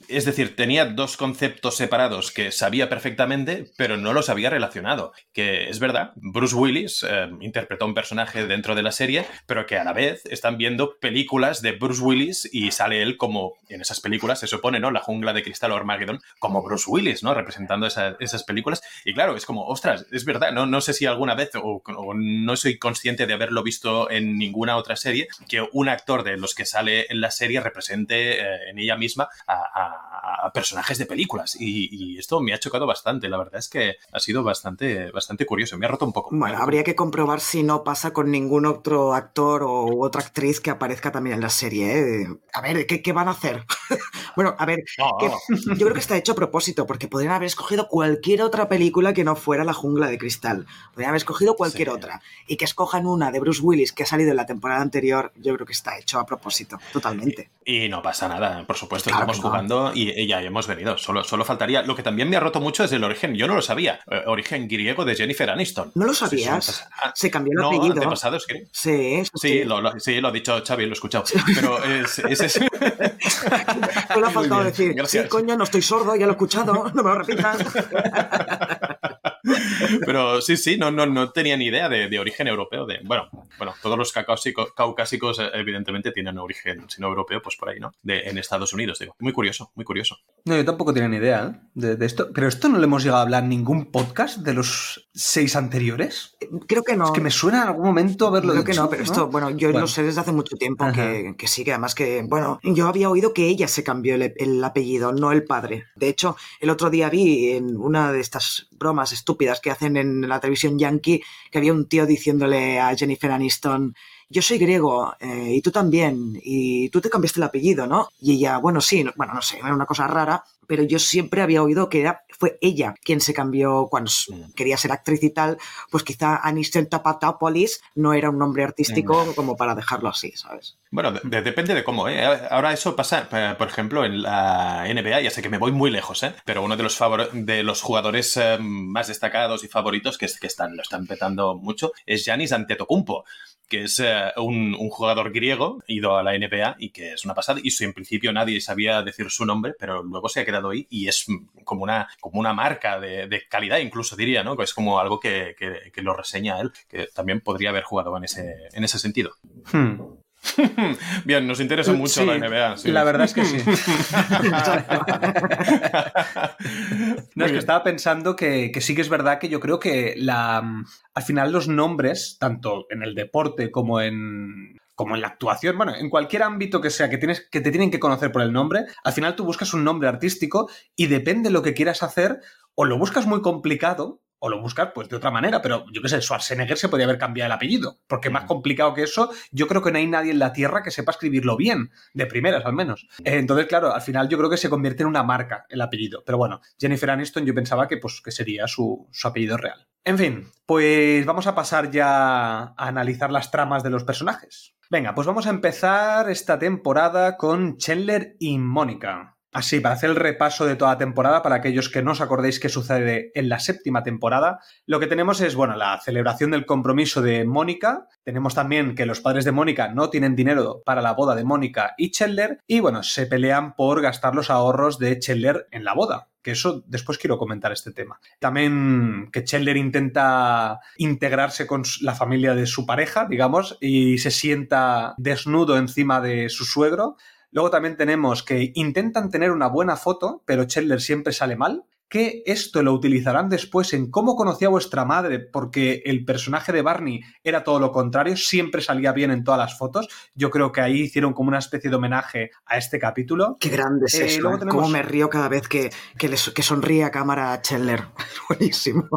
es decir, tenía dos conceptos separados que sabía perfectamente, pero no los había relacionado. Que es verdad, Bruce Willis eh, interpretó un personaje dentro de la serie, pero que a la vez están viendo películas de Bruce Willis y sale él como, en esas películas se supone, ¿no? La jungla de cristal o Armageddon, como Bruce Willis, ¿no? Representando esas películas. Y claro, es como, ostras, es verdad, no, no sé si alguna vez, o, no soy consciente de haberlo visto en ninguna otra serie, que un actor de los que sale en la serie representa eh, en ella misma a, personajes de películas. Y, esto me ha chocado bastante. La verdad es que ha sido bastante, bastante curioso. Me ha roto un poco. Bueno, habría que comprobar si no pasa con ningún otro actor o otra actriz que aparezca también en la serie. ¿eh? A ver, ¿qué, van a hacer? bueno, a ver, yo creo que está hecho a propósito, porque podrían haber escogido cualquier otra película que no fuera La Jungla de Cristal. Podrían haber escogido cualquier otra. Y que escojan una de Bruce Willis que ha salido en la temporada anterior, yo creo que está hecho a propósito, totalmente. Y no pasa nada, por supuesto, estamos jugando y, ya hemos venido. Solo, solo faltaría. Lo que también me ha roto mucho es el origen. Yo no lo sabía. Eh, origen griego de Jennifer Aniston. ¿No lo sabías? Se cambió el apellido. No, es que... Sí, sí. Lo, sí, lo ha dicho Xavi, lo he escuchado. Pero es, es Solo ha faltado decir, sí, coño, no estoy sordo, ya lo he escuchado, no me lo repitas. Pero sí, sí, no, no, no tenía ni idea de, origen europeo. De, bueno, bueno, todos los caucásicos, eh, evidentemente tienen origen, si no europeo, pues por ahí, ¿no? De, en Estados Unidos, digo. Muy curioso, muy curioso. No, yo tampoco tenía ni idea ¿eh? de, esto. Pero esto no le hemos llegado a hablar en ningún podcast de los seis anteriores. Creo que no. Es que me suena en algún momento haberlo Creo que no, pero esto, bueno, yo lo sé desde hace mucho tiempo que, que, sí, que además que, bueno, yo había oído que ella se cambió el, el apellido, no el padre. De hecho, el otro día vi en una de estas bromas estúpidas que hacen en la televisión yankee, que había un tío diciéndole a Jennifer Aniston, yo soy griego eh, y tú también, y tú te cambiaste el apellido, ¿no? Y ella, bueno, sí, bueno, no sé, era una cosa rara, pero yo siempre había oído que era, fue ella quien se cambió cuando quería ser actriz y tal, pues quizá Aniston Tapatopoulos no era un nombre artístico como para dejarlo así, ¿sabes? Bueno, depende de cómo, ¿eh? Ahora eso pasa, eh, por ejemplo, en la NBA, ya sé que me voy muy lejos, ¿eh? Pero uno de los, de los jugadores eh, más destacados y favoritos que, que están, lo están petando mucho es Giannis Antetokounmpo que es eh, un, jugador griego, ido a la NBA y que es una pasada. Y en principio nadie sabía decir su nombre, pero luego se ha quedado ahí y es como una, como una marca de, calidad, incluso diría, ¿no? Es como algo que, lo reseña él, que también podría haber jugado en ese, en ese sentido. Hmm. Bien, nos interesa mucho la NBA. La verdad es que sí. no, es que estaba pensando que, sí que es verdad que yo creo que la, al final los nombres, tanto en el deporte como en, como en la actuación, bueno, en cualquier ámbito que sea que, tienes, que te tienen que conocer por el nombre, al final tú buscas un nombre artístico y depende de lo que quieras hacer, o lo buscas muy complicado o lo buscas pues de otra manera, pero yo qué sé, Schwarzenegger se podría haber cambiado el apellido, porque más complicado que eso, yo creo que no hay nadie en la Tierra que sepa escribirlo bien, de primeras al menos. Entonces, claro, al final yo creo que se convierte en una marca el apellido, pero bueno, Jennifer Aniston yo pensaba que, pues, que sería su, su apellido real. En fin, pues vamos a pasar ya a analizar las tramas de los personajes. Venga, pues vamos a empezar esta temporada con Chandler y Mónica. Así, para hacer el repaso de toda la temporada, para aquellos que no os acordéis qué sucede en la séptima temporada, lo que tenemos es, bueno, la celebración del compromiso de Mónica. Tenemos también que los padres de Mónica no tienen dinero para la boda de Mónica y Chandler. Y bueno, se pelean por gastar los ahorros de Chandler en la boda que eso después quiero comentar este tema. También que Chandler intenta integrarse con la familia de su pareja, digamos, y se sienta desnudo encima de su suegro. Luego también tenemos que intentan tener una buena foto, pero Chandler siempre sale mal que esto lo utilizarán después en cómo conocía a vuestra madre, porque el personaje de Barney era todo lo contrario, siempre salía bien en todas las fotos. Yo creo que ahí hicieron como una especie de homenaje a este capítulo. Qué grande es Eh, eso. ¿eh? tenemos- Cómo me río cada vez que, que sonríe a cámara a Chandler. Buenísimo.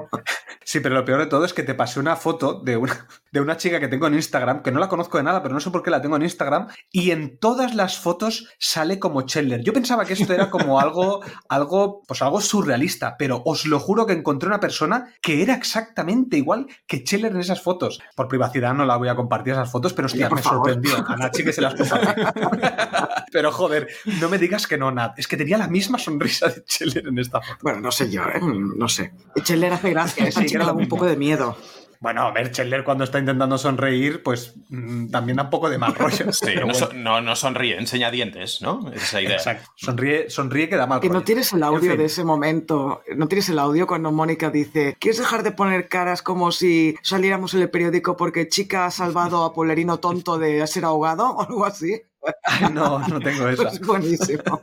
Sí, pero lo peor de todo es que te pasé una foto de una, de una chica que tengo en Instagram, que no la conozco de nada, pero no sé por qué la tengo en Instagram, y en todas las fotos sale como Chandler. Yo pensaba que esto era como algo, algo, pues algo surrealista, pero os lo juro que encontré una persona que era exactamente igual que Chandler en esas fotos. Por privacidad no la voy a compartir esas fotos, pero hostia, me favor. sorprendió. A Nachi que se las compartí. pero joder, no me digas que no, Nat. Es que tenía la misma sonrisa de Chandler en esta foto. Bueno, no sé yo, ¿eh? no sé. Chandler hace gracia. Esa chica da un poco de miedo. Bueno, a ver, Chandler cuando está intentando sonreír, pues mm, también da un poco de mal rollo. Sí, no, bueno. so- no, no sonríe, enseña dientes, ¿no? Esa es la idea. Exacto. Sonríe, sonríe que da mal Que no rollo. tienes el En audio fin. de ese momento. No tienes el audio cuando Mónica dice: ¿Quieres dejar de poner caras como si saliéramos en el periódico porque chica ha salvado a Polerino tonto de ser ahogado o algo así? Ay, no, no tengo esa. Es buenísimo.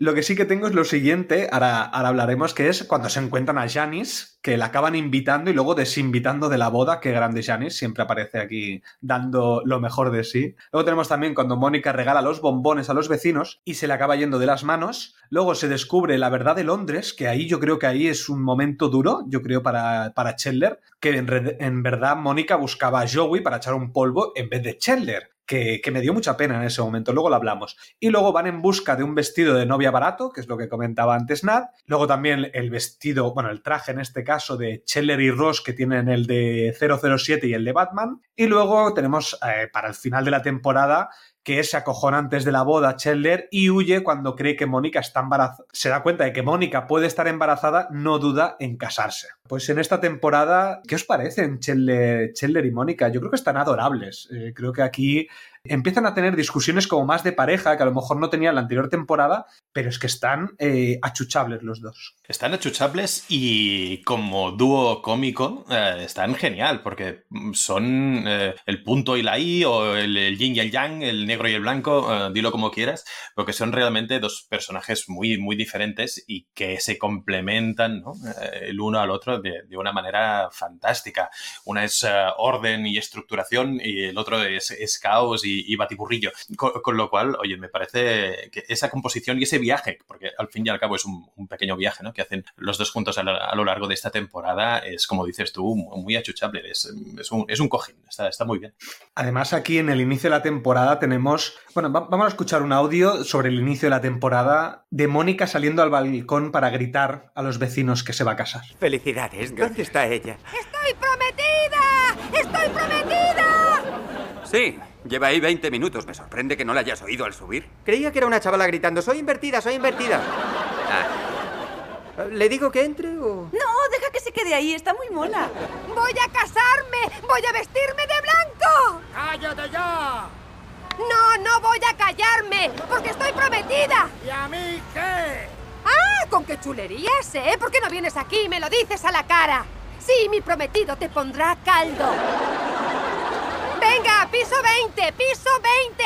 Lo que sí que tengo es lo siguiente, ahora, hablaremos, que es cuando se encuentran a Janis, que la acaban invitando y luego desinvitando de la boda, que grande Janis, siempre aparece aquí dando lo mejor de sí. Luego tenemos también cuando Mónica regala los bombones a los vecinos y se le acaba yendo de las manos. Luego se descubre la verdad de Londres, que ahí yo creo que ahí es un momento duro, yo creo, para, para Chandler, que en, en verdad Mónica buscaba a Joey para echar un polvo en vez de Chandler. Que, me dio mucha pena en ese momento, luego lo hablamos. Y luego van en busca de un vestido de novia barato, que es lo que comentaba antes Nat. Luego también el vestido, bueno, el traje en este caso de Chandler y Ross, que tienen el de 007 y el de Batman. Y luego tenemos eh, para el final de la temporada que se acojona antes de la boda Chandler y huye cuando cree que Mónica está embarazada. Se da cuenta de que Mónica puede estar embarazada, no duda en casarse. Pues en esta temporada, ¿qué os parecen Chandler, Chandler y Mónica? Yo creo que están adorables. Eh, creo que aquí empiezan a tener discusiones como más de pareja, que a lo mejor no tenían la anterior temporada, pero es que están eh, achuchables los dos. Están achuchables y como dúo cómico eh, están genial, porque son eh, el punto y la I, o el, yin y el yang, el negro y el blanco, dilo como quieras, porque son realmente dos personajes muy, muy diferentes y que se complementan el uno al otro de, de una manera fantástica. Una es eh, orden y estructuración y el otro es, es caos y, y batiburrillo. Con, con lo cual, oye, me parece que esa composición y ese viaje, porque al fin y al cabo es un, un pequeño viaje ¿no? que hacen los dos juntos a, la- a lo largo de esta temporada, es como dices tú, muy achuchable, es, es un, es un cojín, está, está muy bien. Además, aquí en el inicio de la temporada tenemos. Bueno, va- vamos a escuchar un audio sobre el inicio de la temporada de Mónica saliendo al balcón para gritar a los vecinos que se va a casar. Felicidades, ¿dónde está ella? ¡Estoy prometida! ¡Estoy prometida! Sí, lleva ahí 20 minutos. Me sorprende que no la hayas oído al subir. Creía que era una chavala gritando, soy invertida, soy invertida. Ah. ¿Le digo que entre o...? No, deja que se quede ahí, está muy mona. ¡Voy a casarme! ¡Voy a vestirme de blanco! ¡Cállate ya! No, no voy a callarme, porque estoy prometida. ¿Y a mí qué? Ah, con qué chulerías, ¿eh? ¿Por qué no vienes aquí y me lo dices a la cara? Sí, mi prometido te pondrá caldo. Venga, piso 20, piso 20.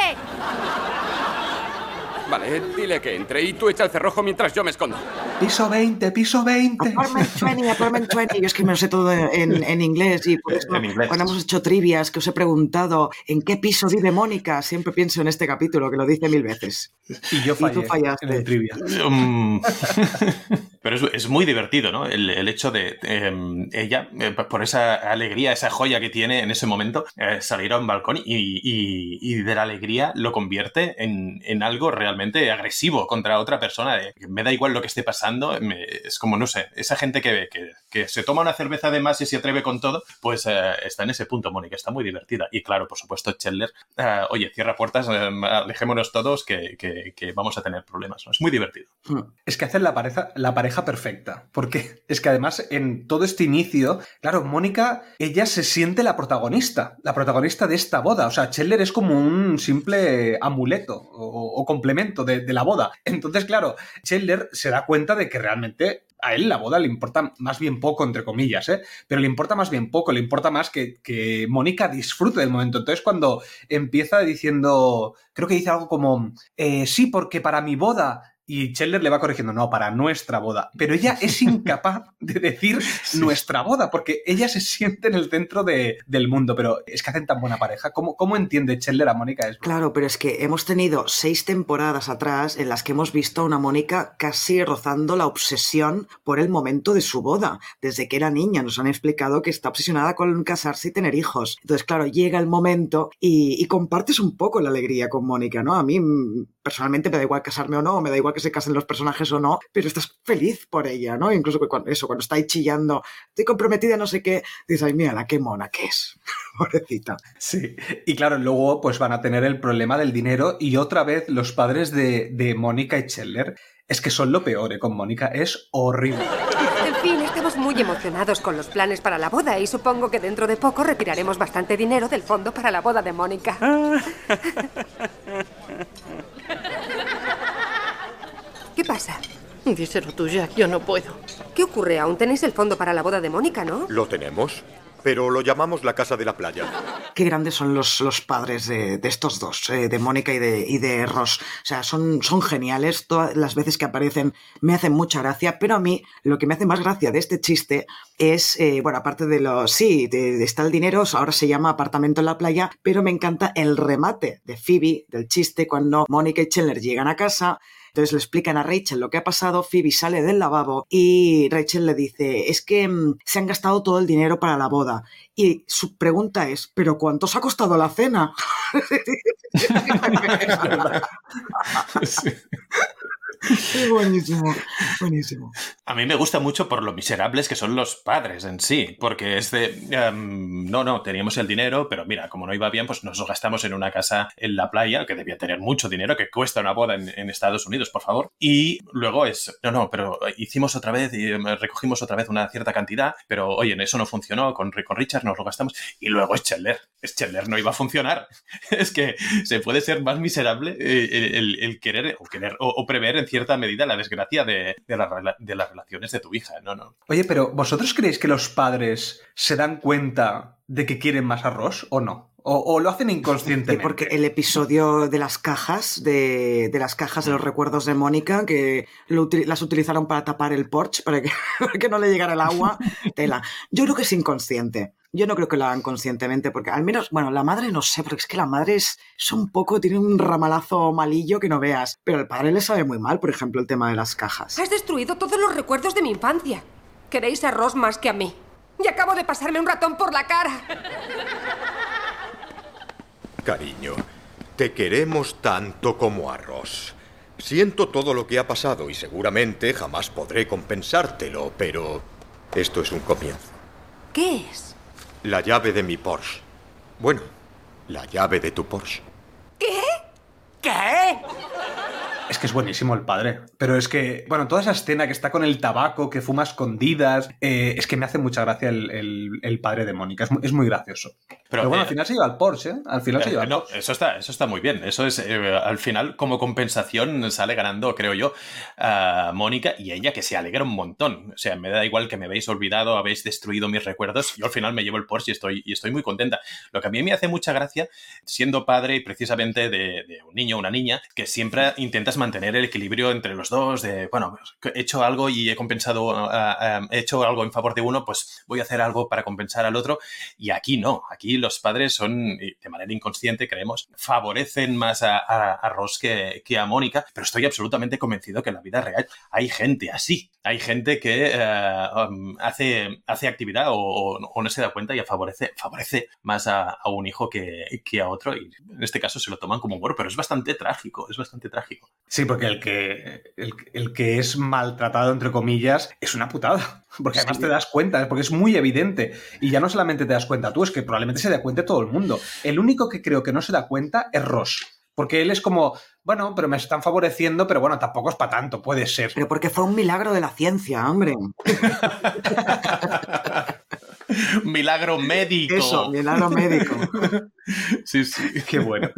Vale, dile que entre y tú echa el cerrojo mientras yo me escondo. Piso 20, piso 20. Apartment 20, apartment 20. Yo es que me lo sé todo en, en inglés y por eso En inglés. cuando hemos hecho trivias que os he preguntado en qué piso vive Mónica, siempre pienso en este capítulo que lo dice mil veces. Y yo Y tú fallé fallaste. en el trivia. Pero es, es muy divertido, ¿no? El, el hecho de em, ella, eh, por esa alegría, esa joya que tiene en ese momento, eh, salir a un balcón y, y- y de la alegría lo convierte en, en algo realmente agresivo contra otra persona. de, me da igual lo que esté pasando, es como, no sé, esa gente que, que, que se toma una cerveza de más y se atreve con todo, pues eh, está en ese punto, Mónica, está muy divertida. Y claro, por supuesto, Chandler, eh, oye, cierra puertas, eh, alejémonos todos que, que- vamos a tener problemas. ¿no? Es muy divertido. Es que hacen la pareja, la pareja perfecta. Porque es que además en todo este inicio, claro, Mónica, ella se siente la protagonista, la protagonista de esta boda. O sea, Chandler es como un simple amuleto o, complemento de, la boda. Entonces, claro, Chandler se da cuenta de que realmente a él la boda le importa más bien poco, entre comillas, ¿eh? Pero le importa más bien poco, le importa más que, que Mónica disfrute del momento. Entonces, cuando empieza diciendo, creo que dice algo como, eh, sí, porque para mi boda y Chandler le va corrigiendo, no, para nuestra boda. Pero ella es incapaz de decir nuestra boda, porque ella se siente en el centro de- del mundo. Pero es que hacen tan buena pareja. ¿Cómo, cómo entiende Chandler a Mónica? Es Claro, pero es que hemos tenido seis temporadas atrás en las que hemos visto a una Mónica casi rozando la obsesión por el momento de su boda. Desde que era niña nos han explicado que está obsesionada con casarse y tener hijos. Entonces, claro, llega el momento y, y compartes un poco la alegría con Mónica, ¿no? A mí personalmente me da igual casarme o no, me da igual que se casen los personajes o no, pero estás feliz por ella, ¿no? Incluso que cuando, eso, cuando está ahí chillando, estoy comprometida, no sé qué, dices, ay, mira, qué mona que es. Pobrecita. Sí, y claro, luego pues van a tener el problema del dinero y otra vez los padres de, de Mónica y Chandler es que son lo peor, ¿eh? Con Mónica es horrible. En fin, estamos muy emocionados con los planes para la boda y supongo que dentro de poco retiraremos bastante dinero del fondo para la boda de Mónica. ¿Qué pasa? Díselo tú, Jack, yo no puedo. ¿Qué ocurre? Aún tenéis el fondo para la boda de Mónica, ¿no? Lo tenemos, pero lo llamamos la casa de la playa. Qué grandes son los, los padres de, de estos dos, eh, de Mónica y de, y de Ross. O sea, son, son geniales. Todas las veces que aparecen me hacen mucha gracia, pero a mí lo que me hace más gracia de este chiste es, eh, bueno, aparte de lo, sí, de, de está el dinero, ahora se llama apartamento en la playa, pero me encanta el remate de Phoebe, del chiste, cuando Mónica y Chandler llegan a casa. Entonces le explican a Rachel lo que ha pasado, Phoebe sale del lavabo y Rachel le dice, es que mm, se han gastado todo el dinero para la boda. Y su pregunta es, ¿pero cuánto os ha costado la cena? Es buenísimo, buenísimo. A mí me gusta mucho por lo miserables que son los padres en sí, porque es de, em, no, no, teníamos el dinero, pero mira, como no iba bien, pues nos lo gastamos en una casa en la playa, que debía tener mucho dinero, que cuesta una boda en, en Estados Unidos, por favor. Y luego es, no, no, pero hicimos otra vez y em, recogimos otra vez una cierta cantidad, pero oye, en eso no funcionó, con, con Richard nos lo gastamos, y luego es Chandler, es Chandler, no iba a funcionar. es que se puede ser más miserable eh, el, el- el querer, o, querer o, o prever en cierta medida la desgracia de, de la rela- de las relaciones de tu hija, no, no. Oye, pero ¿vosotros creéis que los padres se dan cuenta de que quieren más arroz o no? ¿O, o lo hacen inconscientemente? Porque el episodio de las cajas, de, de las cajas de los recuerdos de Mónica, que lo las utilizaron para tapar el porche, para que, para que no le llegara el agua, tela. Yo creo que es inconsciente. Yo no creo que lo hagan conscientemente, porque al menos, bueno, la madre no sé, porque es que la madre es, es un poco, tiene un ramalazo malillo que no veas. Pero al padre le sabe muy mal, por ejemplo, el tema de las cajas. Has destruido todos los recuerdos de mi infancia. Queréis a Ross más que a mí. Y acabo de pasarme un ratón por la cara. Cariño, te queremos tanto como a Ross. Siento todo lo que ha pasado y seguramente jamás podré compensártelo, pero esto es un comienzo. ¿Qué es? La llave de mi Porsche. Bueno, la llave de tu Porsche. ¿Qué? ¿Qué? Es que es buenísimo el padre. Pero es que, bueno, toda esa escena que está con el tabaco, que fuma escondidas, eh, es que me hace mucha gracia el, el- el padre de Mónica. Es, es muy gracioso. Pero, bueno, eh, al final se lleva al Porsche, ¿eh? Al final se Eh, lleva al no, eso está, eso está muy bien. Eso es, al final, como compensación, sale ganando, creo yo, a Mónica y ella, que se alegra un montón. O sea, me da igual que me habéis olvidado, habéis destruido mis recuerdos. Yo al final me llevo el Porsche y estoy, y estoy muy contenta. Lo que a mí me hace mucha gracia, siendo padre y precisamente de, de un niño o una niña, que siempre intentas mantener el equilibrio entre los dos, de, bueno, he hecho algo y he compensado, ah, ah, he hecho algo en favor de uno, pues voy a hacer algo para compensar al otro. Y aquí no, aquí los padres son, de manera inconsciente, creemos, favorecen más a, Ross que, que, a Mónica, pero estoy absolutamente convencido que en la vida real hay gente así. Hay gente que um, hace, hace actividad o, o, no se da cuenta y favorece, favorece más a, a un hijo que, que, a otro y en este caso se lo toman como humor, pero es bastante trágico, es bastante trágico. Sí, porque el que, el, el que es maltratado, entre comillas, es una putada. Porque además te das cuenta, porque es muy evidente. Y ya no solamente te das cuenta tú, es que probablemente se da cuenta todo el mundo. El único que creo que no se da cuenta es Ross. Porque él es como, bueno, pero me están favoreciendo, pero bueno, tampoco es para tanto, puede ser. Pero porque fue un milagro de la ciencia, hombre. milagro médico. Eso, milagro médico. sí, sí. Qué bueno.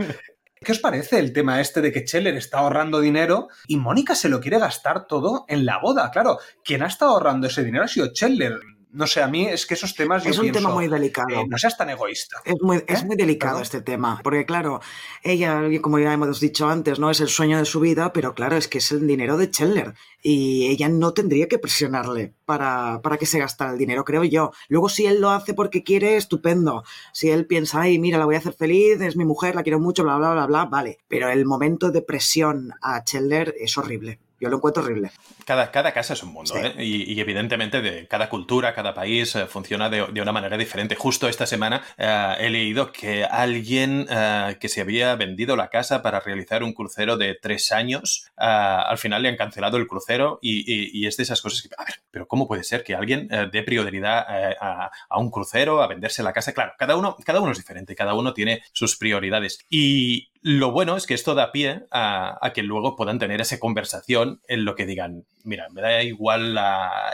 ¿Qué os parece el tema este de que Cheller está ahorrando dinero y Mónica se lo quiere gastar todo en la boda? Claro, quien ha estado ahorrando ese dinero ha sido Cheller no sé, a mí es que esos temas es un tema muy delicado. Eh, no seas tan egoísta. Es muy, es ¿Eh? muy delicado este tema, porque claro, ella, como ya hemos dicho antes, no es el sueño de su vida, pero claro, es que es el dinero de Chandler y ella no tendría que presionarle para, para que se gastara el dinero, creo yo. Luego, si él lo hace porque quiere, estupendo. Si él piensa, ay, mira, la voy a hacer feliz, es mi mujer, la quiero mucho, bla, bla, bla, bla, vale. Pero el momento de presión a Chandler es horrible. Yo lo encuentro horrible. Cada, cada casa es un mundo, ¿eh? y, evidentemente de cada cultura, cada país eh, funciona de, de, una manera diferente. Justo esta semana eh, he leído que alguien eh, que se había vendido la casa para realizar un crucero de tres años, al final le han cancelado el crucero y, y, y, es de esas cosas que, a ver, pero ¿cómo puede ser que alguien dé prioridad a, a, un crucero, a venderse la casa? Claro, cada uno, cada uno es diferente, cada uno tiene sus prioridades. Y lo bueno es que esto da pie a, que luego puedan tener esa conversación en lo que digan, mira, me da igual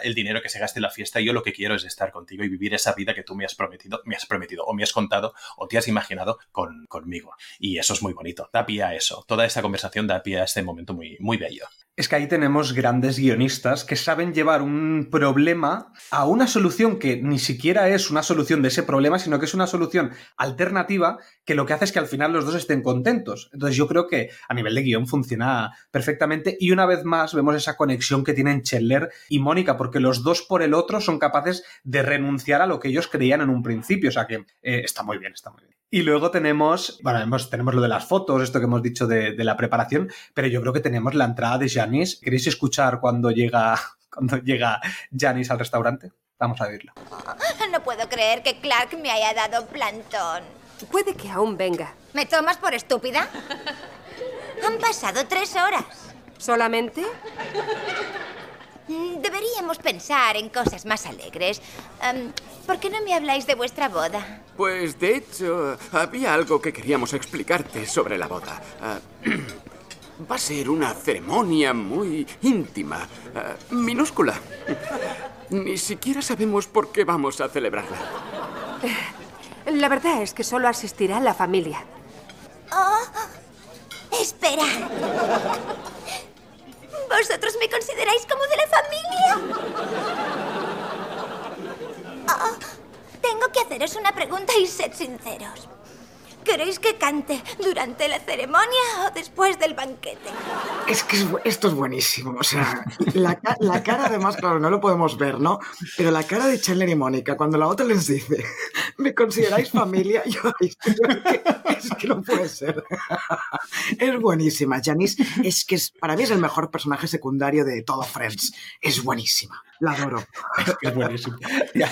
el dinero que se gaste en la fiesta, yo lo que quiero es estar contigo y vivir esa vida que tú me has prometido, me has prometido o me has contado o te has imaginado con, conmigo. Y eso es muy bonito, da pie a eso. Toda esta conversación da pie a este momento muy, muy bello. Es que ahí tenemos grandes guionistas que saben llevar un problema a una solución que ni siquiera es una solución de ese problema, sino que es una solución alternativa que lo que hace es que al final los dos estén contentos. Entonces yo creo que a nivel de guion funciona perfectamente y una vez más vemos esa conexión que tienen Chandler y Mónica, porque los dos por el otro son capaces de renunciar a lo que ellos creían en un principio. O sea que eh, está muy bien, está muy bien. Y luego tenemos, bueno, tenemos lo de las fotos, esto que hemos dicho de, de la preparación, pero yo creo que tenemos la entrada de Janice. ¿Queréis escuchar cuando llega, cuando llega Janice al restaurante? Vamos a oírlo. No puedo creer que Clark me haya dado plantón. Puede que aún venga. ¿Me tomas por estúpida? Han pasado tres horas. ¿Solamente? Deberíamos pensar en cosas más alegres. Um, ¿Por qué no me habláis de vuestra boda? Pues, de hecho, había algo que queríamos explicarte sobre la boda. Uh, va a ser una ceremonia muy íntima, uh, minúscula. Ni siquiera sabemos por qué vamos a celebrarla. La verdad es que solo asistirá la familia. Oh, espera. ¿Vosotros me consideráis como de la familia? Oh, tengo que haceros una pregunta y sed sinceros. ¿Queréis que cante durante la ceremonia o después del banquete? Es que es, esto es buenísimo. O sea, la, la, cara además, claro, no lo podemos ver, ¿no? Pero la cara de Chandler y Mónica, cuando la otra les dice, ¿me consideráis familia? Yo, es que, es que no puede ser. Es buenísima. Janice es que es, para mí es el mejor personaje secundario de todo Friends. Es buenísima. La adoro. Es que es buenísima. Ya.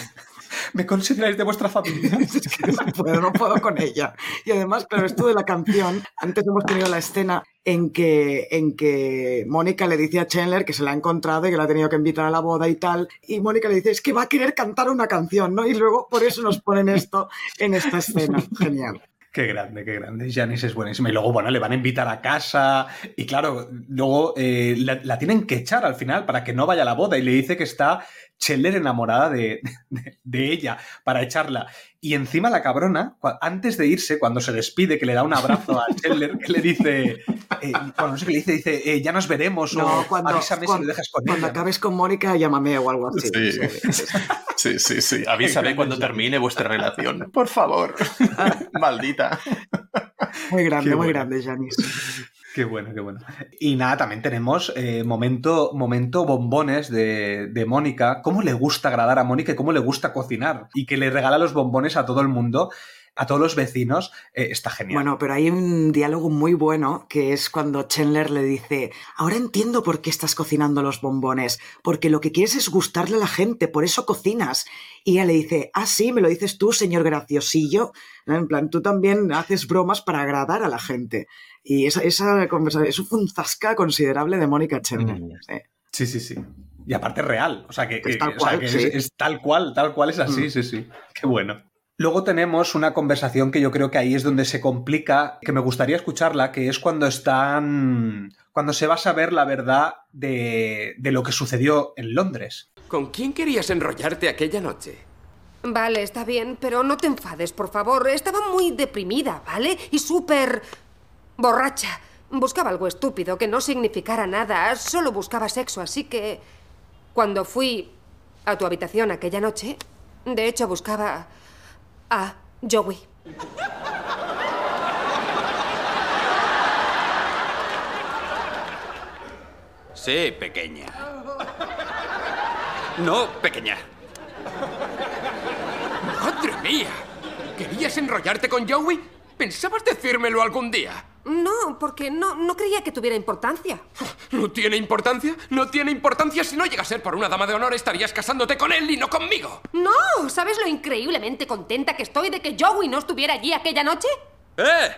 ¿Me consideráis de vuestra familia? es que no puedo, no puedo con ella. Y además, claro, esto de la canción, antes hemos tenido la escena en que, en que Mónica le dice a Chandler que se la ha encontrado y que la ha tenido que invitar a la boda y tal, y Mónica le dice, es que va a querer cantar una canción, ¿no? Y luego por eso nos ponen esto en esta escena. Genial. Qué grande, qué grande. Janice es buenísima. Y luego, bueno, le van a invitar a casa. Y claro, luego eh, la, la, tienen que echar al final para que no vaya a la boda. Y le dice que está Chandler enamorada de, de, de, ella para echarla. Y encima la cabrona, antes de irse, cuando se despide, que le da un abrazo a Chandler, que le dice, eh, bueno, no sé qué le dice, dice, eh, ya nos veremos no, o cuando, avísame cuando, si lo dejas con Cuando ella. acabes con Mónica, llámame o algo así. Sí, sí, sí. sí. Avísame cuando termine vuestra relación. Por favor. Maldita. Muy grande, muy grande, Janice. Qué bueno, qué bueno. Y nada, también tenemos eh, momento, momento bombones de, de Mónica. Cómo le gusta agradar a Mónica y cómo le gusta cocinar. Y que le regala los bombones a todo el mundo. A todos los vecinos, eh, está genial. Bueno, pero hay un diálogo muy bueno que es cuando Chandler le dice, ahora entiendo por qué estás cocinando los bombones, porque lo que quieres es gustarle a la gente, por eso cocinas. Y ella le dice, ah, sí, me lo dices tú, señor graciosillo. En plan, tú también haces bromas para agradar a la gente. Y esa, esa conversación, eso fue un zasca considerable de Mónica Chandler. Sí, sí, sí. Y aparte real. O sea, que, Es tal o sea, cual, que sí. es, es tal cual, tal cual es así, Mm. sí, sí. Qué bueno. Luego tenemos una conversación que yo creo que ahí es donde se complica, que me gustaría escucharla, que es cuando están. cuando se va a saber la verdad de, de lo que sucedió en Londres. ¿Con quién querías enrollarte aquella noche? Vale, está bien, pero no te enfades, por favor. Estaba muy deprimida, ¿vale? Y súper... borracha. Buscaba algo estúpido que no significara nada. Solo buscaba sexo, así que... Cuando fui a tu habitación aquella noche, de hecho buscaba a Joey. Sí, pequeña. No, pequeña. ¡Madre mía! ¿Querías enrollarte con Joey? ¿Pensabas decírmelo algún día? No, porque no, no creía que tuviera importancia. ¿No tiene importancia? ¿No tiene importancia? Si no llega a ser por una dama de honor, estarías casándote con él y no conmigo. No, ¿sabes lo increíblemente contenta que estoy de que Joey no estuviera allí aquella noche? ¡Eh!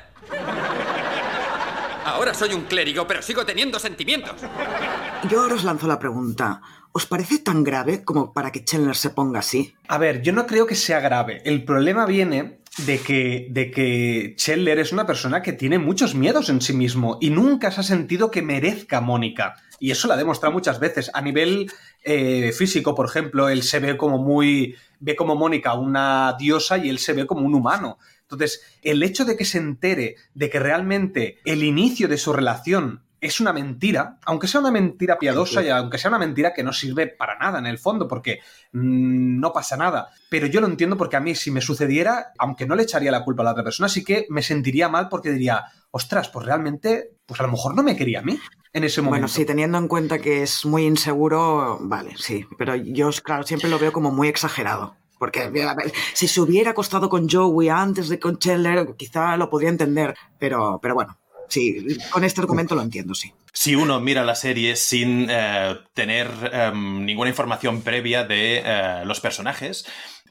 Ahora soy un clérigo, pero sigo teniendo sentimientos. Yo ahora os lanzo la pregunta. ¿Os parece tan grave como para que Chandler se ponga así? A ver, yo no creo que sea grave. El problema viene de que, de que es una persona que tiene muchos miedos en sí mismo y nunca se ha sentido que merezca Mónica. Y eso lo ha demostrado muchas veces. A nivel eh, físico, por ejemplo, él se ve como muy. ve como Mónica una diosa y él se ve como un humano. Entonces, el hecho de que se entere de que realmente el inicio de su relación es una mentira, aunque sea una mentira piadosa y aunque sea una mentira que no sirve para nada en el fondo, porque mm, no pasa nada. Pero yo lo entiendo porque a mí si me sucediera, aunque no le echaría la culpa a la otra persona, sí que me sentiría mal porque diría, ostras, pues realmente, pues a lo mejor no me quería a mí en ese momento. Bueno, sí, teniendo en cuenta que es muy inseguro, vale, sí. Pero yo, claro, siempre lo veo como muy exagerado. Porque, a ver, si se hubiera acostado con Joey antes de con Chandler, quizá lo podría entender. Pero, pero bueno, sí, con este argumento lo entiendo, sí. Si uno mira la serie sin eh, tener em, ninguna información previa de eh, los personajes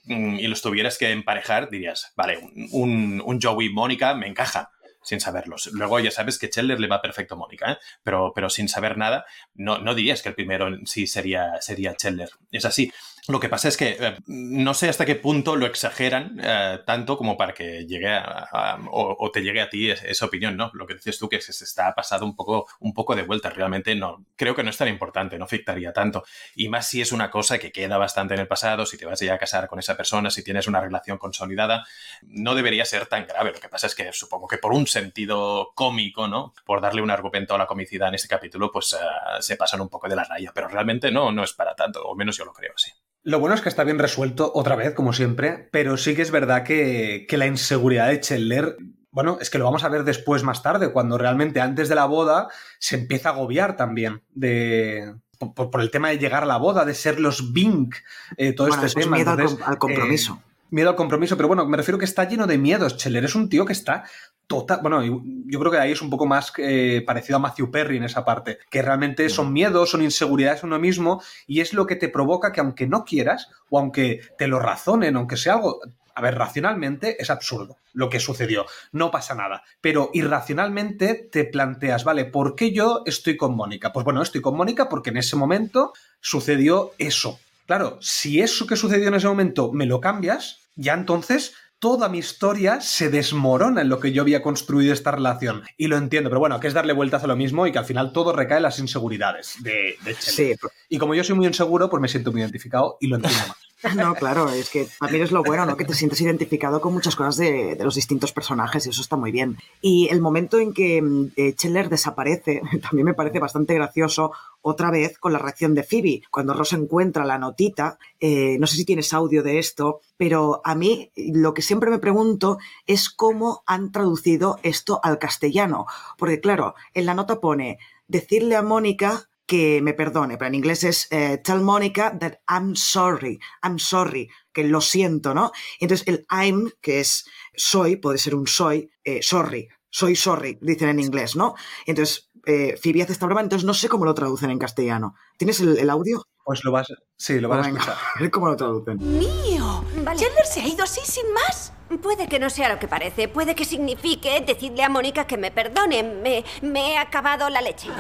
mm, y los tuvieras que emparejar, dirías, vale, un, un Joey Mónica me encaja sin saberlos. Luego ya sabes que Chandler le va perfecto a Mónica, ¿eh? pero, pero sin saber nada, no, no dirías que el primero sí sería, sería Chandler. Es así. Lo que pasa es que eh, no sé hasta qué punto lo exageran eh, tanto como para que llegue a, o, te llegue a ti es- esa opinión, ¿no? Lo que dices tú, que se está pasado un poco, un poco de vuelta. Realmente no, creo que no es tan importante, no afectaría tanto. Y más si es una cosa que queda bastante en el pasado, si te vas ya a casar con esa persona, si tienes una relación consolidada, no debería ser tan grave. Lo que pasa es que supongo que por un sentido cómico, ¿no? Por darle un argumento a la comicidad en este capítulo, pues eh, se pasan un poco de la raya. Pero realmente no, no es para tanto, o menos yo lo creo así. Lo bueno es que está bien resuelto otra vez, como siempre, pero sí que es verdad que, que la inseguridad de Chandler, bueno, es que lo vamos a ver después, más tarde, cuando realmente antes de la boda se empieza a agobiar también de... Por, por el tema de llegar a la boda, de ser los Bink, eh, todo Bueno, este es tema. miedo Entonces, al compromiso. eh, miedo al compromiso, pero bueno, me refiero que está lleno de miedos. Chandler es un tío que está total. Bueno, yo- yo creo que ahí es un poco más eh, parecido a Matthew Perry en esa parte, que realmente son miedos, son inseguridades en uno mismo y es lo que te provoca que aunque no quieras o aunque te lo razonen, aunque sea algo. A ver, racionalmente es absurdo lo que sucedió, no pasa nada. Pero irracionalmente te planteas, vale, ¿por qué yo estoy con Mónica? Pues bueno, estoy con Mónica porque en ese momento sucedió eso. Claro, si eso que sucedió en ese momento me lo cambias, ya entonces toda mi historia se desmorona en lo que yo había construido esta relación. Y lo entiendo, pero bueno, que es darle vueltas a lo mismo y que al final todo recae en las inseguridades de, de. Y como yo soy muy inseguro, pues me siento muy identificado y lo entiendo más. No, claro, es que también es lo bueno, ¿no? Que te sientes identificado con muchas cosas de, los distintos personajes y eso está muy bien. Y el momento en que mm, eh, desaparece también me parece bastante gracioso otra vez con la reacción de Phoebe. Cuando Ross encuentra la notita, eh, no sé si tienes audio de esto, pero a mí lo que siempre me pregunto es cómo han traducido esto al castellano. Porque claro, en la nota pone decirle a Mónica que me perdone, pero en inglés es eh, tell Monica that I'm sorry, I'm sorry, que lo siento, ¿no? Entonces el I'm, que es soy, puede ser un soy, eh, sorry, soy sorry, dicen en inglés, ¿no? Entonces eh, Phoebe hace esta broma, entonces no sé cómo lo traducen en castellano. ¿Tienes el, el audio? Pues lo vas, sí, lo vas a venga, escuchar. a ver cómo lo traducen. ¡Mío! ¿Chandler se ha ido así sin más? Puede que no sea lo que parece. Puede que signifique decirle a Mónica que me perdone. Me, me he acabado la leche.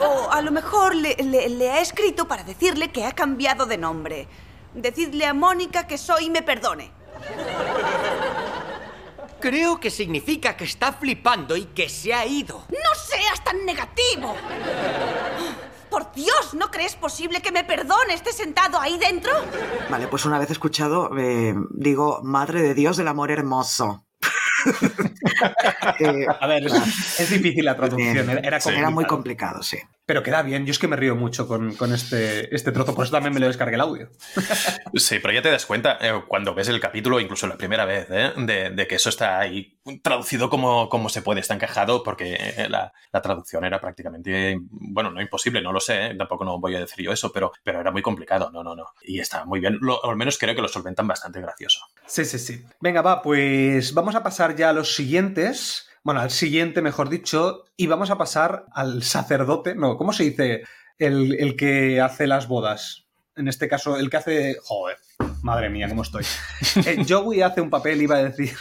O a lo mejor le, le- le ha escrito para decirle que ha cambiado de nombre. Decidle a Mónica que soy y me perdone. Creo que significa que está flipando y que se ha ido. ¡No seas tan negativo! Por Dios, ¿no crees posible que me perdone esté sentado ahí dentro? Vale, pues una vez escuchado, eh, digo, Madre de Dios del amor hermoso. Eh, A ver, es, es difícil la traducción, era, era era muy complicado, sí. Pero queda bien, yo es que me río mucho con, con este, este trozo, por eso también me lo descargué el audio. Sí, pero ya te das cuenta eh, cuando ves el capítulo, incluso la primera vez, ¿eh? de, de que eso está ahí traducido como, como se puede, está encajado, porque eh, la, la traducción era prácticamente, bueno, no imposible, no lo sé, ¿eh? tampoco no voy a decir yo eso, pero, pero era muy complicado, no, no, no. Y está muy bien, lo- al menos creo que lo solventan bastante gracioso. Sí, sí, sí. Venga, va, pues vamos a pasar ya a los siguientes. Bueno, al siguiente, mejor dicho, y vamos a pasar al sacerdote. No, ¿cómo se dice? El, el que hace las bodas. En este caso, el que hace. Joder, madre mía, cómo estoy. Eh, Joey hace un papel, iba a decir.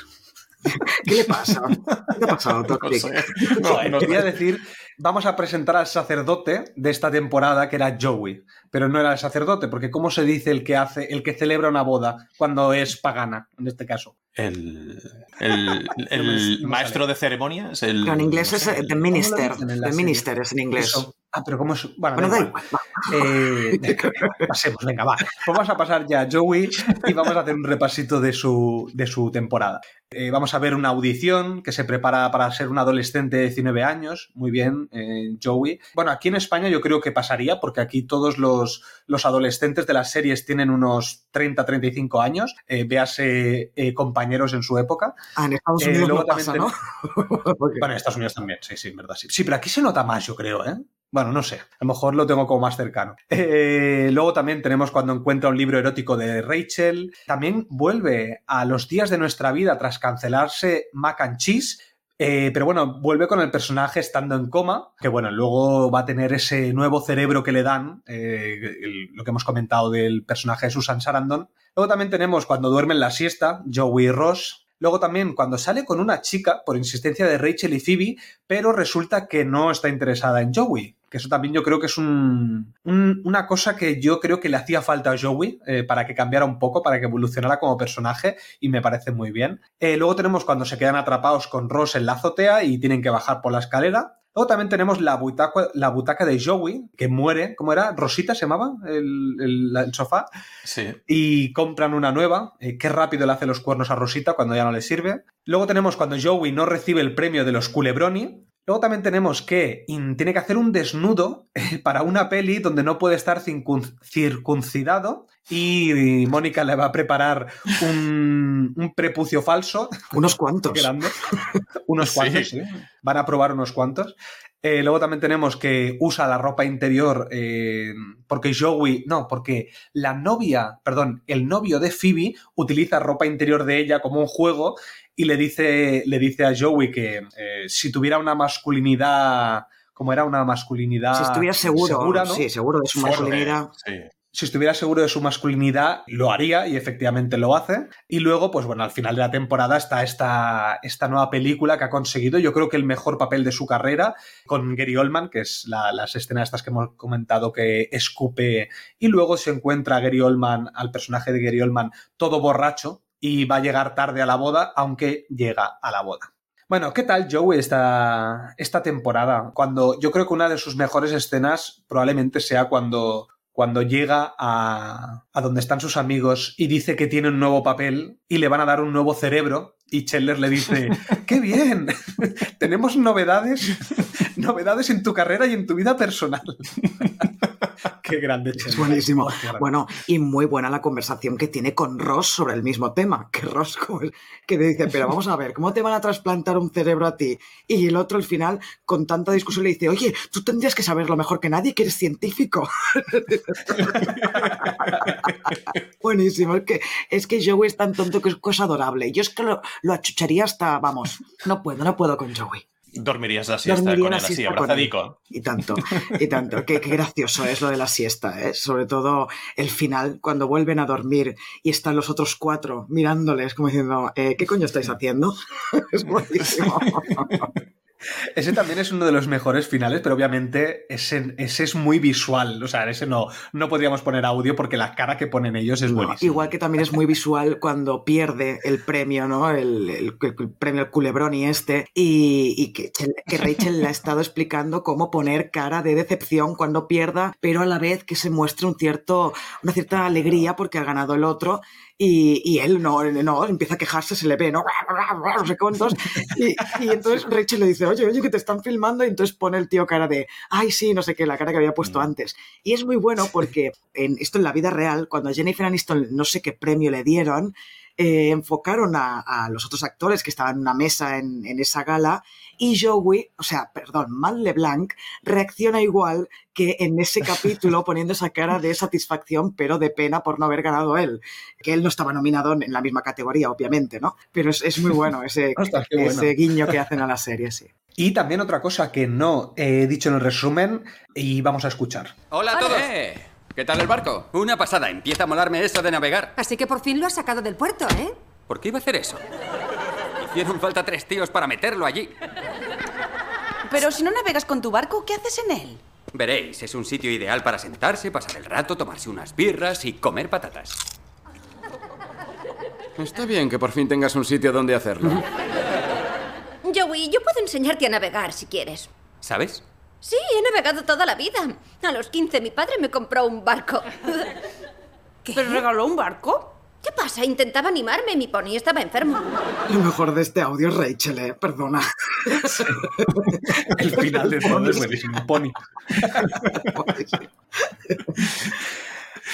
¿Qué le pasa? ¿Qué te ha pasado, Toxic? Joder, quería decir, vamos a presentar al sacerdote de esta temporada, que era Joey. Pero no era el sacerdote, porque ¿cómo se dice el que hace, el que celebra una boda cuando es pagana, en este caso? El, el, el maestro de ceremonias, el... Pero en inglés es eh, The Minister. The? Minister es en inglés. Eso. Ah, pero ¿cómo es? Bueno, Bueno, da igual. Eh, venga, pasemos, venga, va. Pues vamos a pasar ya a Joey y vamos a hacer un repasito de su, de su temporada. Eh, vamos a ver una audición que se prepara para ser un adolescente de 19 años. Muy bien, eh, Joey. Bueno, aquí en España yo creo que pasaría porque aquí todos los, los adolescentes de las series tienen unos 30, 35 años. Eh, véase compañeros en su época. Ah, en Estados Unidos luego no pasa, también ¿no? Bueno, en Estados Unidos también, sí, sí, en verdad, sí. Sí, pero aquí se nota más, yo creo, ¿eh? Bueno, no sé, a lo mejor lo tengo como más cercano. Eh, luego también tenemos cuando encuentra un libro erótico de Rachel. También vuelve a los días de nuestra vida tras cancelarse Mac and Cheese. Eh, pero bueno, vuelve con el personaje estando en coma, que bueno, luego va a tener ese nuevo cerebro que le dan, eh, lo que hemos comentado del personaje de Susan Sarandon. Luego también tenemos cuando duermen la siesta, Joey y Ross. Luego también cuando sale con una chica, por insistencia de Rachel y Phoebe, pero resulta que no está interesada en Joey. Que eso también yo creo que es un, un- una cosa que yo creo que le hacía falta a Joey eh, para que cambiara un poco, para que evolucionara como personaje y me parece muy bien. Eh, luego tenemos cuando se quedan atrapados con Ross en la azotea y tienen que bajar por la escalera. Luego también tenemos la butaca, la butaca de Joey, que muere. ¿Cómo era? ¿Rosita se llamaba el, el- el sofá? Sí. y compran una nueva. Eh, qué rápido le hace los cuernos a Rosita cuando ya no le sirve. Luego tenemos cuando Joey no recibe el premio de los Culebroni. Luego también tenemos que tiene que hacer un desnudo eh, para una peli donde no puede estar circuncidado y Mónica le va a preparar un, un prepucio falso. Unos cuantos. Grande. Unos Sí. cuantos, sí. Van a probar unos cuantos. Eh, luego también tenemos que usa la ropa interior eh, porque Joey, no, porque la novia, perdón, el novio de Phoebe utiliza ropa interior de ella como un juego y le dice, le dice a Joey que eh, si tuviera una masculinidad, como era una masculinidad Si estuviera seguro, segura, ¿no? sí, seguro de su masculinidad. Si estuviera seguro de su masculinidad, lo haría y efectivamente lo hace. Y luego, pues bueno, al final de la temporada está esta, esta nueva película que ha conseguido, yo creo que el mejor papel de su carrera, con Gary Oldman, que es la- las escenas estas que hemos comentado que escupe. Y luego se encuentra Gary Oldman, al personaje de Gary Oldman, todo borracho y va a llegar tarde a la boda, aunque llega a la boda. Bueno, ¿qué tal Joey esta, esta temporada? Cuando yo creo que una de sus mejores escenas probablemente sea cuando, cuando llega a, a donde están sus amigos y dice que tiene un nuevo papel y le van a dar un nuevo cerebro y Chandler le dice, ¡qué bien! Tenemos novedades, novedades en tu carrera y en tu vida personal. Qué grande Es buenísimo. Bueno, y muy buena la conversación que tiene con Ross sobre el mismo tema. Que Ross que le dice, pero vamos a ver, ¿cómo te van a trasplantar un cerebro a ti? Y el otro al final, con tanta discusión, le dice, oye, tú tendrías que saberlo mejor que nadie, que eres científico. Buenísimo, es que, es que Joey es tan tonto que es cosa adorable. Yo es que lo, lo achucharía hasta, vamos, no puedo, no puedo con Joey. Dormirías la siesta Dormiría con él así, abrazadico. Y tanto, y tanto. Qué, qué gracioso es lo de la siesta, ¿eh? Sobre todo el final, cuando vuelven a dormir y están los otros cuatro mirándoles como diciendo, eh, ¿qué coño estáis haciendo? es buenísimo. Ese también es uno de los mejores finales, pero obviamente ese, ese es muy visual. O sea, ese no, no podríamos poner audio porque la cara que ponen ellos es buenísima. Igual que también es muy visual cuando pierde el premio, ¿no? El, el- el premio al culebrón y este, y, y que, que Rachel le ha estado explicando cómo poner cara de decepción cuando pierda, pero a la vez que se muestre un cierto, una cierta alegría porque ha ganado el otro. Y, y él no, no, empieza a quejarse, se le ve, ¿no? No sé cuántos. Y, y entonces Rachel le dice, oye, oye, que te están filmando. Y entonces pone el tío cara de, ay, sí, no sé qué, la cara que había puesto antes. Y es muy bueno porque en, esto en la vida real, cuando a Jennifer Aniston no sé qué premio le dieron, eh, enfocaron a, a los otros actores que estaban en una mesa en, en esa gala y Joey, o sea, perdón, Matt LeBlanc reacciona igual que en ese capítulo poniendo esa cara de satisfacción pero de pena por no haber ganado él. Que él no estaba nominado en la misma categoría, obviamente, ¿no? Pero es, es muy bueno ese, Ostras, qué bueno. ese guiño que hacen a la serie, sí. Y también otra cosa que no he dicho en el resumen y vamos a escuchar. Hola a todos. ¿Qué tal el barco? Una pasada. Empieza a molarme eso de navegar. Así que por fin lo has sacado del puerto, ¿eh? ¿Por qué iba a hacer eso? Hicieron falta tres tíos para meterlo allí. Pero si no navegas con tu barco, ¿qué haces en él? Veréis, es un sitio ideal para sentarse, pasar el rato, tomarse unas birras y comer patatas. Está bien que por fin tengas un sitio donde hacerlo. Joey, yo puedo enseñarte a navegar si quieres. ¿Sabes? Sí, he navegado toda la vida. A los 15 mi padre me compró un barco. ¿Pero regaló un barco? ¿Qué pasa? Intentaba animarme, mi pony estaba enfermo. Lo mejor de este audio es Rachel, ¿eh? Perdona. El final de todo es buenísimo. Pony.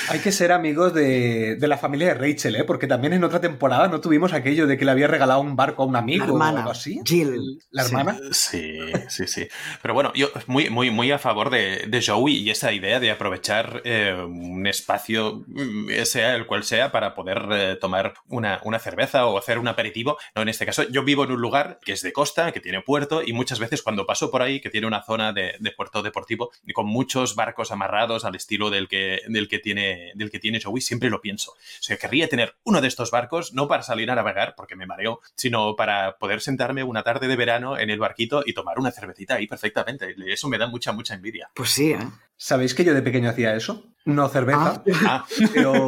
Hay que ser amigos de, de la familia de Rachel, ¿eh? Porque también en otra temporada no tuvimos aquello de que le había regalado un barco a un amigo La hermana, o algo así. Jill. ¿La hermana? Sí, sí, sí. Pero bueno, yo muy, muy, muy a favor de, de Joey y esa idea de aprovechar eh, un espacio, mm, sea el cual sea, para poder eh, tomar una, una cerveza o hacer un aperitivo. No, en este caso, yo vivo en un lugar que es de costa, que tiene puerto, y muchas veces cuando paso por ahí, que tiene una zona de, de puerto deportivo, con muchos barcos amarrados al estilo del que, del que tiene del que tiene Joey, siempre lo pienso. O sea, querría tener uno de estos barcos, no para salir a navegar, porque me mareo, sino para poder sentarme una tarde de verano en el barquito y tomar una cervecita ahí perfectamente. Eso me da mucha, mucha envidia. Pues sí, ¿eh? ¿Sabéis que yo de pequeño hacía eso? No cerveza, Ah, pero...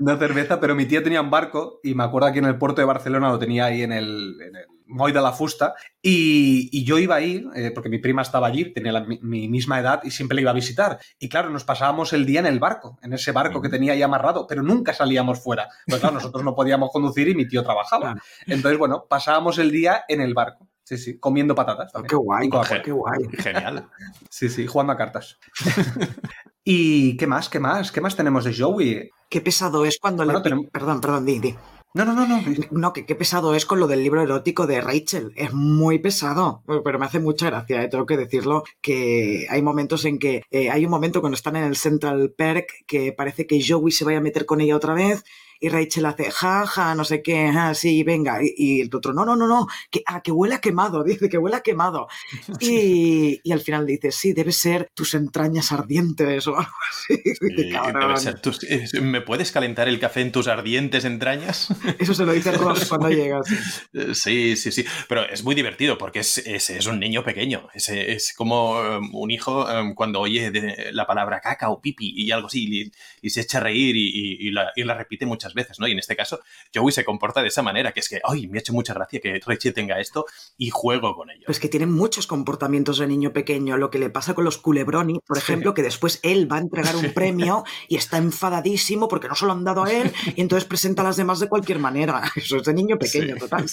no cerveza, pero mi tío tenía un barco y me acuerdo aquí en el puerto de Barcelona lo tenía ahí en el, en el Moy de la Fusta y, y yo iba ahí, eh, porque mi prima estaba allí, tenía la- mi, mi misma edad y siempre le iba a visitar. Y claro, nos pasábamos el día en el barco, en ese barco que tenía ahí amarrado, pero nunca salíamos fuera. Pues claro, nosotros no podíamos conducir y mi tío trabajaba. Entonces, bueno, pasábamos el día en el barco. Sí, sí, comiendo patatas. también. Qué guay, qué guay. Genial. Sí, sí, jugando a cartas. ¿Y qué más? ¿Qué más? ¿Qué más tenemos de Joey? Qué pesado es cuando Bueno, le... tenemos- Perdón, perdón, di, di. No, no, no, no. No, que qué pesado es con lo del libro erótico de Rachel. Es muy pesado. Pero me hace mucha gracia, ¿eh? tengo que decirlo, que hay momentos en que... eh, hay un momento cuando están en el Central Perk que parece que Joey se vaya a meter con ella otra vez y Rachel hace, ja, ja, no sé qué, ah, sí, venga. Y, y el otro, no, no, no, no, que, ah, que huele a quemado, dice que huele a quemado. Y, y al final dice, sí, debe ser tus entrañas ardientes o algo así. Dice, ser tus- eh, ¿Me puedes calentar el café en tus ardientes entrañas? Eso se lo dice Ross cuando llegas. Eh, Sí, sí, sí. Pero es muy divertido porque es, es, es un niño pequeño. Es, es como um, un hijo um, cuando oye de la palabra caca o pipi y algo así y, y se echa a reír y, y- y la, y la repite muchas veces, ¿no? Y en este caso, Joey se comporta de esa manera, que es que, ay, me ha hecho mucha gracia que Rachel tenga esto y juego con ello. Pues que tienen muchos comportamientos de niño pequeño. Lo que le pasa con los culebroni, por ejemplo, que después él va a entregar un premio y está enfadadísimo porque no se lo han dado a él y entonces presenta a las demás de cualquier manera. Eso es de niño pequeño, Sí. total.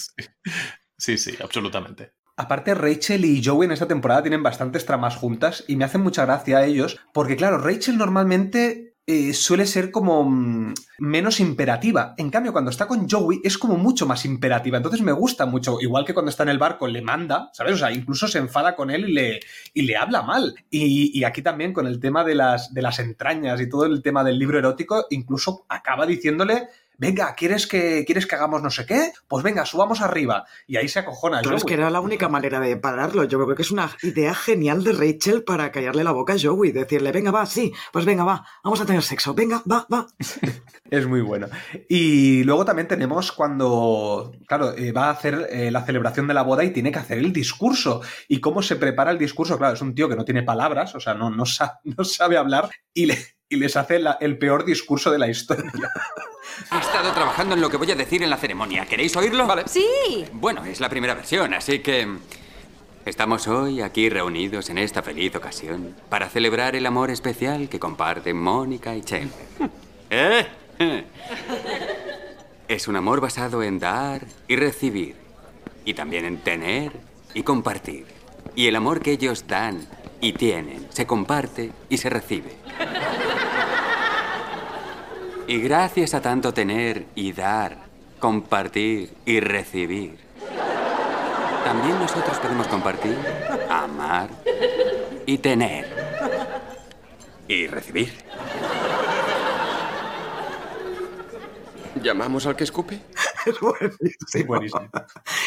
Sí, sí, absolutamente. Aparte, Rachel y Joey en esta temporada tienen bastantes tramas juntas y me hacen mucha gracia a ellos, porque claro, Rachel normalmente eh, suele ser como mm, menos imperativa. En cambio, cuando está con Joey es como mucho más imperativa. Entonces me gusta mucho. Igual que cuando está en el barco le manda, ¿sabes? O sea, incluso se enfada con él y le, y le habla mal. Y, y aquí también con el tema de las, de las entrañas y todo el tema del libro erótico, incluso acaba diciéndole venga, ¿quieres que, ¿quieres que hagamos no sé qué? Pues venga, subamos arriba. Y ahí se acojona. Claro, es Joey. que era la única manera de pararlo. Yo creo que es una idea genial de Rachel para callarle la boca a Joey. Decirle, venga, va, sí, pues venga, va, vamos a tener sexo. Venga, va, va. Es muy bueno. Y luego también tenemos cuando, claro, eh, va a hacer eh, la celebración de la boda y tiene que hacer el discurso. Y cómo se prepara el discurso, claro, es un tío que no tiene palabras, o sea, no, no, sa- no sabe hablar y, le- y les hace la- el peor discurso de la historia. He estado trabajando en lo que voy a decir en la ceremonia. ¿Queréis oírlo? Vale. Sí. Bueno, es la primera versión, así que... Estamos hoy aquí reunidos en esta feliz ocasión para celebrar el amor especial que comparten Mónica y Chandler. ¿Eh? Es un amor basado en dar y recibir, y también en tener y compartir. Y el amor que ellos dan y tienen se comparte y se recibe. Y gracias a tanto tener y dar, compartir y recibir, también nosotros podemos compartir, amar y tener. Y recibir. ¿Llamamos al que escupe? Es buenísimo.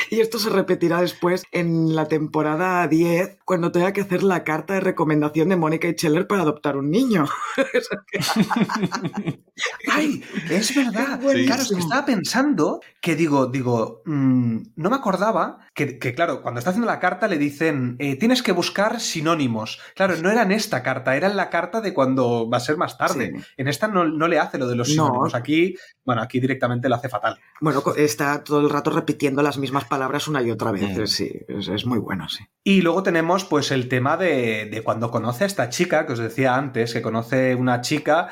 Y esto se repetirá después en la temporada 10, cuando tenga que hacer la carta de recomendación de Mónica y Scheller para adoptar un niño. ¡Ay! Es verdad. Claro, es que estaba pensando que digo, digo, mm, no me acordaba que, que, claro, cuando está haciendo la carta le dicen, eh, tienes que buscar sinónimos. Claro, no era en esta carta, era en la carta de cuando va a ser más tarde. En esta no, no le hace lo de los No. sinónimos. Aquí, bueno, aquí directamente lo hace fatal. Bueno, está todo el rato repitiendo las mismas palabras una y otra vez. Mm. Sí, es, es muy bueno, sí. Y luego tenemos pues el tema de, de cuando conoce a esta chica, que os decía antes, que conoce una chica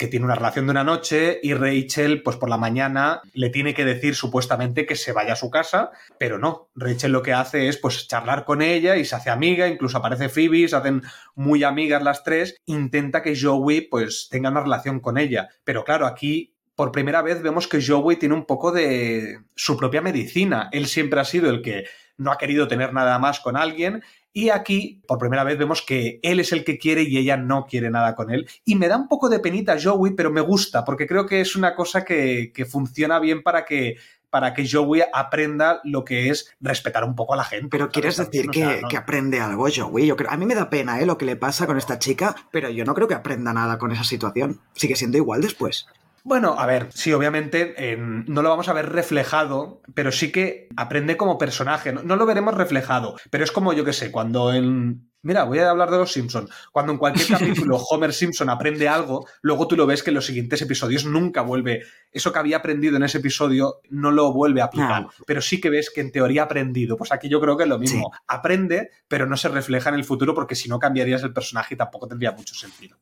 que tiene una relación de una noche y Rachel, pues por la mañana, le tiene que decir supuestamente que se vaya a su casa, pero no. Rachel lo que hace es pues charlar con ella y se hace amiga, incluso aparece Phoebe, se hacen muy amigas las tres, intenta que Joey pues tenga una relación con ella. Pero claro, aquí por primera vez vemos que Joey tiene un poco de su propia medicina. Él siempre ha sido el que no ha querido tener nada más con alguien. Y aquí, por primera vez, vemos que él es el que quiere y ella no quiere nada con él. Y me da un poco de penita Joey, pero me gusta, porque creo que es una cosa que, que funciona bien para que, para que Joey aprenda lo que es respetar un poco a la gente. Pero quieres decir que, sea, ¿no? que aprende algo, Joey. Yo creo, a mí me da pena ¿eh? lo que le pasa con esta chica, pero yo no creo que aprenda nada con esa situación. Sigue siendo igual después. Bueno, a ver, sí, obviamente en- no lo vamos a ver reflejado, pero sí que aprende como personaje. No, no lo veremos reflejado, pero es como yo que sé, cuando en. Mira, voy a hablar de los Simpson. Cuando en cualquier capítulo Homer Simpson aprende algo, luego tú lo ves que en los siguientes episodios nunca vuelve. Eso que había aprendido en ese episodio no lo vuelve a aplicar. Pero sí que ves que en teoría ha aprendido. Pues aquí yo creo que es lo mismo. Aprende, pero no se refleja en el futuro porque si no cambiarías el personaje y tampoco tendría mucho sentido.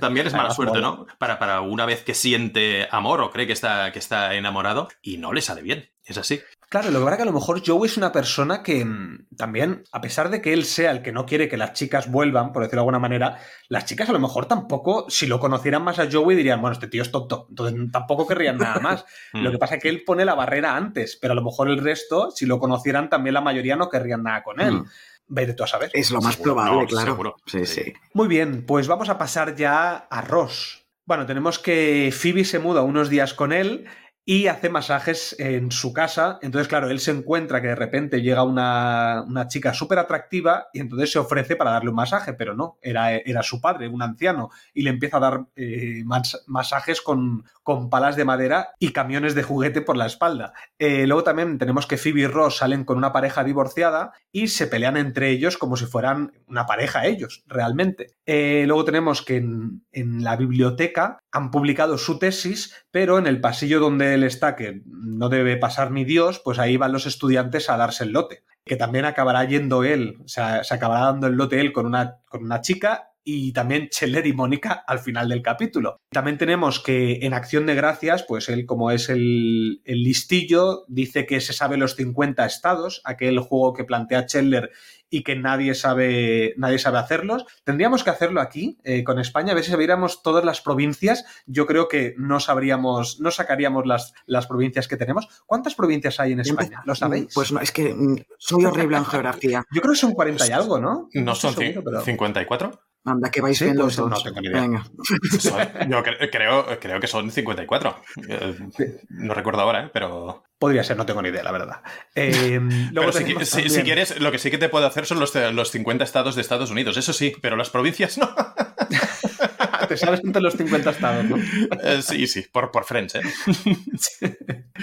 También es mala suerte. ¿no? Para, para una vez que siente amor o cree que está, que está enamorado y no le sale bien. Es así. Claro, lo que pasa es que a lo mejor Joey es una persona que mm, también, a pesar de que él sea el que no quiere que las chicas vuelvan, por decirlo de alguna manera, las chicas a lo mejor tampoco, si lo conocieran más a Joey, dirían, bueno, este tío es tonto, entonces tampoco querrían nada más. lo que pasa es que él pone la barrera antes, pero a lo mejor el resto, si lo conocieran, también la mayoría no querrían nada con él. Mm. Vete tú a saber. Es lo más Seguro, probable, no, claro. seguro. Sí, sí. Muy bien, pues vamos a pasar ya a Ross. Bueno, tenemos que Phoebe se muda unos días con él y hace masajes en su casa. Entonces, claro, él se encuentra que de repente llega una, una chica súper atractiva y entonces se ofrece para darle un masaje, pero no, era, era su padre, un anciano, y le empieza a dar eh, mas- masajes con, con palas de madera y camiones de juguete por la espalda. Eh, luego también tenemos que Phoebe y Ross salen con una pareja divorciada y se pelean entre ellos como si fueran una pareja ellos, realmente. Eh, luego tenemos que en, en la biblioteca han publicado su tesis, pero en el pasillo donde él está, que no debe pasar ni Dios, pues ahí van los estudiantes a darse el lote. Que también acabará yendo él, o sea, se acabará dando el lote él con una, con una chica y también Cheller y Mónica al final del capítulo. También tenemos que en Acción de Gracias, pues él como es el, el listillo, dice que se sabe los 50 estados, aquel juego que plantea Cheller y que nadie sabe, nadie sabe hacerlos. Tendríamos que hacerlo aquí, eh, con España, a ver si sabiéramos todas las provincias. Yo creo que no sabríamos, no sacaríamos las, las provincias que tenemos. ¿Cuántas provincias hay en España? ¿Lo sabéis? Pues no, es que mm, soy horrible en geografía. Yo creo que son 40 y algo, ¿no? ¿No son estoy seguro, pero- 54? Anda, que vais Sí, viendo pues no tengo ni idea. Venga. Yo cre- creo, creo que son 54. Eh, No recuerdo ahora, ¿eh? pero... Podría ser, no tengo ni idea, la verdad. Eh, luego Pero si, si- quieres, lo que sí que te puedo hacer son los, los 50 estados de Estados Unidos, eso sí, pero las provincias no. Te sabes entre los 50 estados, ¿no? Eh, sí, sí, por, por Friends, ¿eh?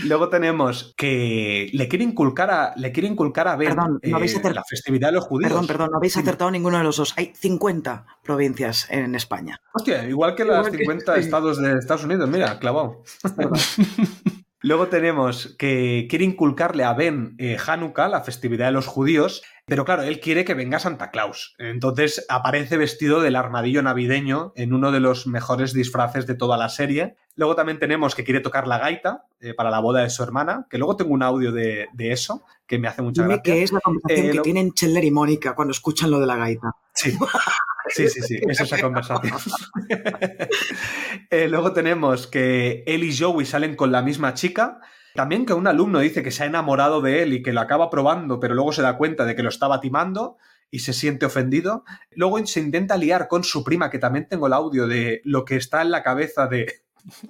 Luego tenemos que le quiere inculcar a, le quiere inculcar a Ben Perdón, no habéis eh, acertado. la festividad de los judíos. Perdón, perdón, no habéis acertado ninguno de los dos. Hay 50 provincias en España. Hostia, igual que Igual que- 50 estados de Estados Unidos, mira, clavado. Luego tenemos que quiere inculcarle a Ben eh, Hanukkah, la festividad de los judíos, pero claro, él quiere que venga Santa Claus. Entonces aparece vestido del armadillo navideño en uno de los mejores disfraces de toda la serie. Luego también tenemos que quiere tocar la gaita eh, para la boda de su hermana, que luego tengo un audio de, de eso que me hace mucha Dime gracia. qué es la conversación Eh, que lo- tienen Cheller y Mónica cuando escuchan lo de la gaita. Sí, sí, sí, sí, es esa conversación. Eh, luego tenemos que él y Joey salen con la misma chica. También que un alumno dice que se ha enamorado de él y que lo acaba probando, pero luego se da cuenta de que lo estaba timando y se siente ofendido. Luego se intenta liar con su prima, que también tengo el audio de lo que está en la cabeza de,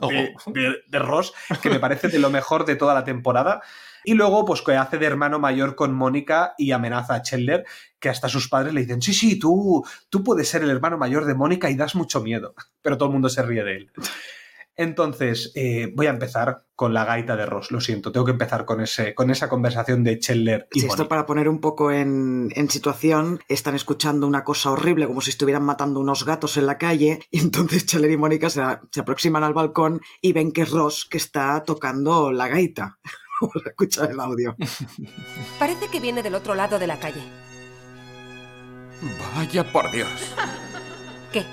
de, de- de Ross, que me parece de lo mejor de toda la temporada. Y luego, pues que hace de hermano mayor con Mónica y amenaza a Chandler, que hasta sus padres le dicen, sí, sí, tú, tú puedes ser el hermano mayor de Mónica y das mucho miedo. Pero todo el mundo se ríe de él. Entonces, eh, voy a empezar con la gaita de Ross, lo siento, tengo que empezar con, ese, con esa conversación de Chandler y Sí, esto para poner un poco en, en situación, están escuchando una cosa horrible, como si estuvieran matando unos gatos en la calle, y entonces Cheller y Mónica se, se aproximan al balcón y ven que es Ross que está tocando la gaita. Vamos a escuchar el audio. Parece que viene del otro lado de la calle. Vaya por Dios. ¿Qué?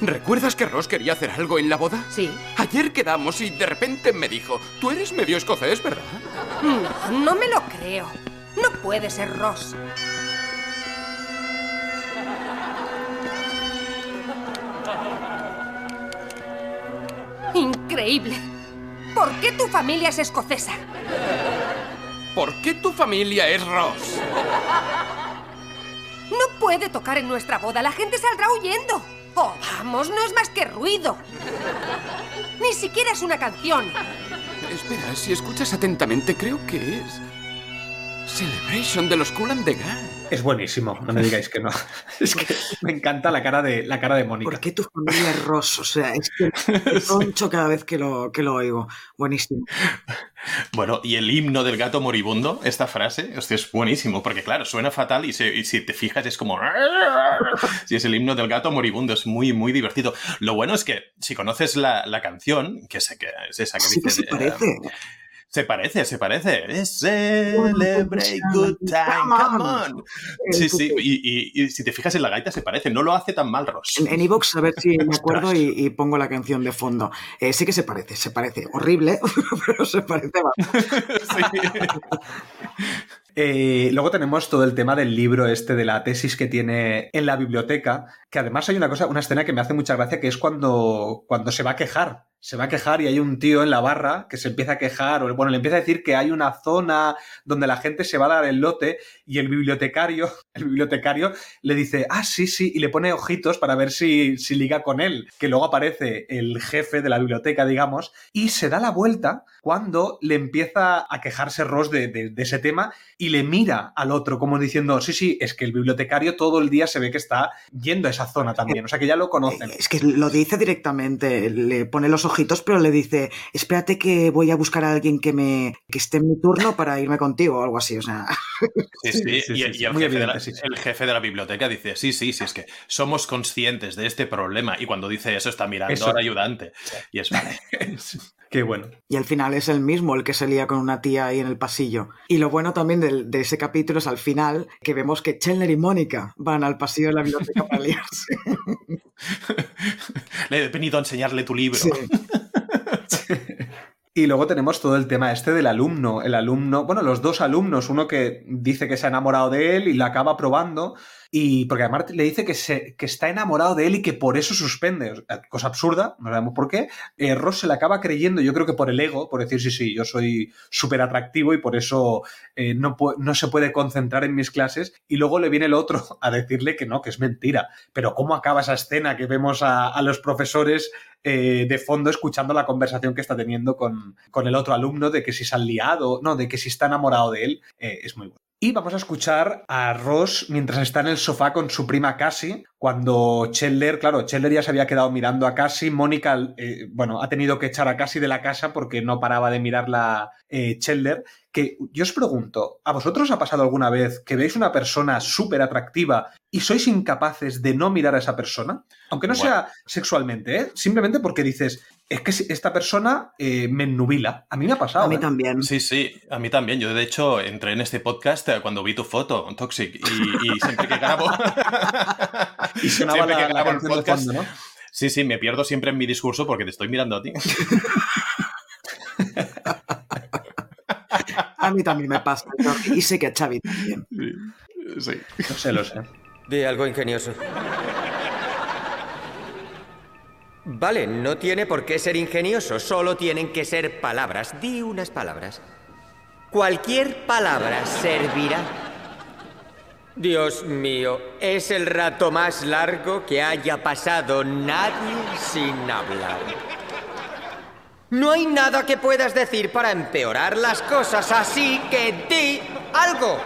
¿Recuerdas que Ross quería hacer algo en la boda? Sí. Ayer quedamos y de repente me dijo, tú eres medio escocés, ¿verdad? No, no me lo creo. No puede ser Ross. Increíble. ¿Por qué tu familia es escocesa? ¿Por qué tu familia es Ross? No puede tocar en nuestra boda. La gente saldrá huyendo. Oh, vamos, no es más que ruido. Ni siquiera es una canción. Espera, si escuchas atentamente, creo que es... Celebration de los Cool and Gang. Es buenísimo, no me digáis que no. Es que me encanta la cara de, la cara de Mónica. ¿Por qué tu familia es Ross? O sea, es que roncho cada vez que lo, que lo oigo. Buenísimo. Bueno, y el himno del gato moribundo, esta frase, hostia, es buenísimo, porque claro, suena fatal y, se- y si te fijas es como... Si es el himno del gato moribundo, es muy, muy divertido. Lo bueno es que si conoces la, la canción, que sé que es esa que Sí que dice... se parece. Se parece, se parece. Celebrate good time, come on. Sí, sí, y, y- y si te fijas en la gaita se parece, no lo hace tan mal, Ross. En, en iVoox, a ver si me acuerdo y, y pongo la canción de fondo. Eh, sí que se parece, se parece. Horrible, pero se parece. Eh, luego tenemos todo el tema del libro este de la tesis que tiene en la biblioteca, que además hay una cosa, una escena que me hace mucha gracia, que es cuando, cuando se va a quejar. Se va a quejar y hay un tío en la barra que se empieza a quejar, o bueno, le empieza a decir que hay una zona donde la gente se va a dar el lote y el bibliotecario, el bibliotecario le dice, ah, sí, sí, y le pone ojitos para ver si, si liga con él, que luego aparece el jefe de la biblioteca, digamos, y se da la vuelta cuando le empieza a quejarse Ross de, de- de ese tema y le mira al otro como diciendo, sí, sí, es que el bibliotecario todo el día se ve que está yendo a esa zona también, o sea que ya lo conocen. Es que lo dice directamente, le pone los ojitos, pero le dice, espérate que voy a buscar a alguien que me que esté en mi turno para irme contigo o algo así. O sea, Sí, sí, y, sí, y sí, el, muy jefe de la, evidente, sí, sí. el jefe de la biblioteca dice, sí, sí, sí, es que somos conscientes de este problema. Y cuando dice eso está mirando Eso. al ayudante. Y es vale. Qué bueno. Y al final es el mismo el que se lía con una tía ahí en el pasillo. Y lo bueno también de, de ese capítulo es al final que vemos que Chandler y Mónica van al pasillo de la biblioteca para liarse. Le he venido a enseñarle tu libro. Sí. Y luego tenemos todo el tema este del alumno. El alumno, bueno, los dos alumnos, uno que dice que se ha enamorado de él y la acaba probando, y porque además le dice que, se, que está enamorado de él y que por eso suspende. Cosa absurda, no sabemos por qué. Eh, Ross se le acaba creyendo, yo creo que por el ego, por decir, sí, sí, yo soy súper atractivo y por eso eh, no, no se puede concentrar en mis clases. Y luego le viene el otro a decirle que no, que es mentira. Pero ¿cómo acaba esa escena que vemos a, a los profesores eh, de fondo escuchando la conversación que está teniendo con, con, el otro alumno de que si se han liado, no, de que si está enamorado de él, eh, es muy bueno. Y vamos a escuchar a Ross mientras está en el sofá con su prima Cassie, cuando Chandler, claro, Chandler ya se había quedado mirando a Cassie, Mónica, eh, bueno, ha tenido que echar a Cassie de la casa porque no paraba de mirarla eh, Chandler, que yo os pregunto, ¿a vosotros ha pasado alguna vez que veis una persona súper atractiva y sois incapaces de no mirar a esa persona? Aunque no bueno. sea sexualmente, ¿eh? simplemente porque dices, es que esta persona eh, me ennubila. A mí me ha pasado. A mí ¿eh? también. Sí, sí, a mí también. Yo, de hecho, entré en este podcast cuando vi tu foto, Toxic, y, y siempre que grabo... y sonaba siempre la, que grabo la el podcast... fondo, ¿no? Sí, sí, me pierdo siempre en mi discurso porque te estoy mirando a ti. a mí también me pasa. Y sé que a Xavi también. Sí. Lo sé, lo sé. De algo ingenioso. Vale, no tiene por qué ser ingenioso, solo tienen que ser palabras. Di unas palabras. Cualquier palabra servirá. Dios mío, es el rato más largo que haya pasado nadie sin hablar. No hay nada que puedas decir para empeorar las cosas, así que di algo.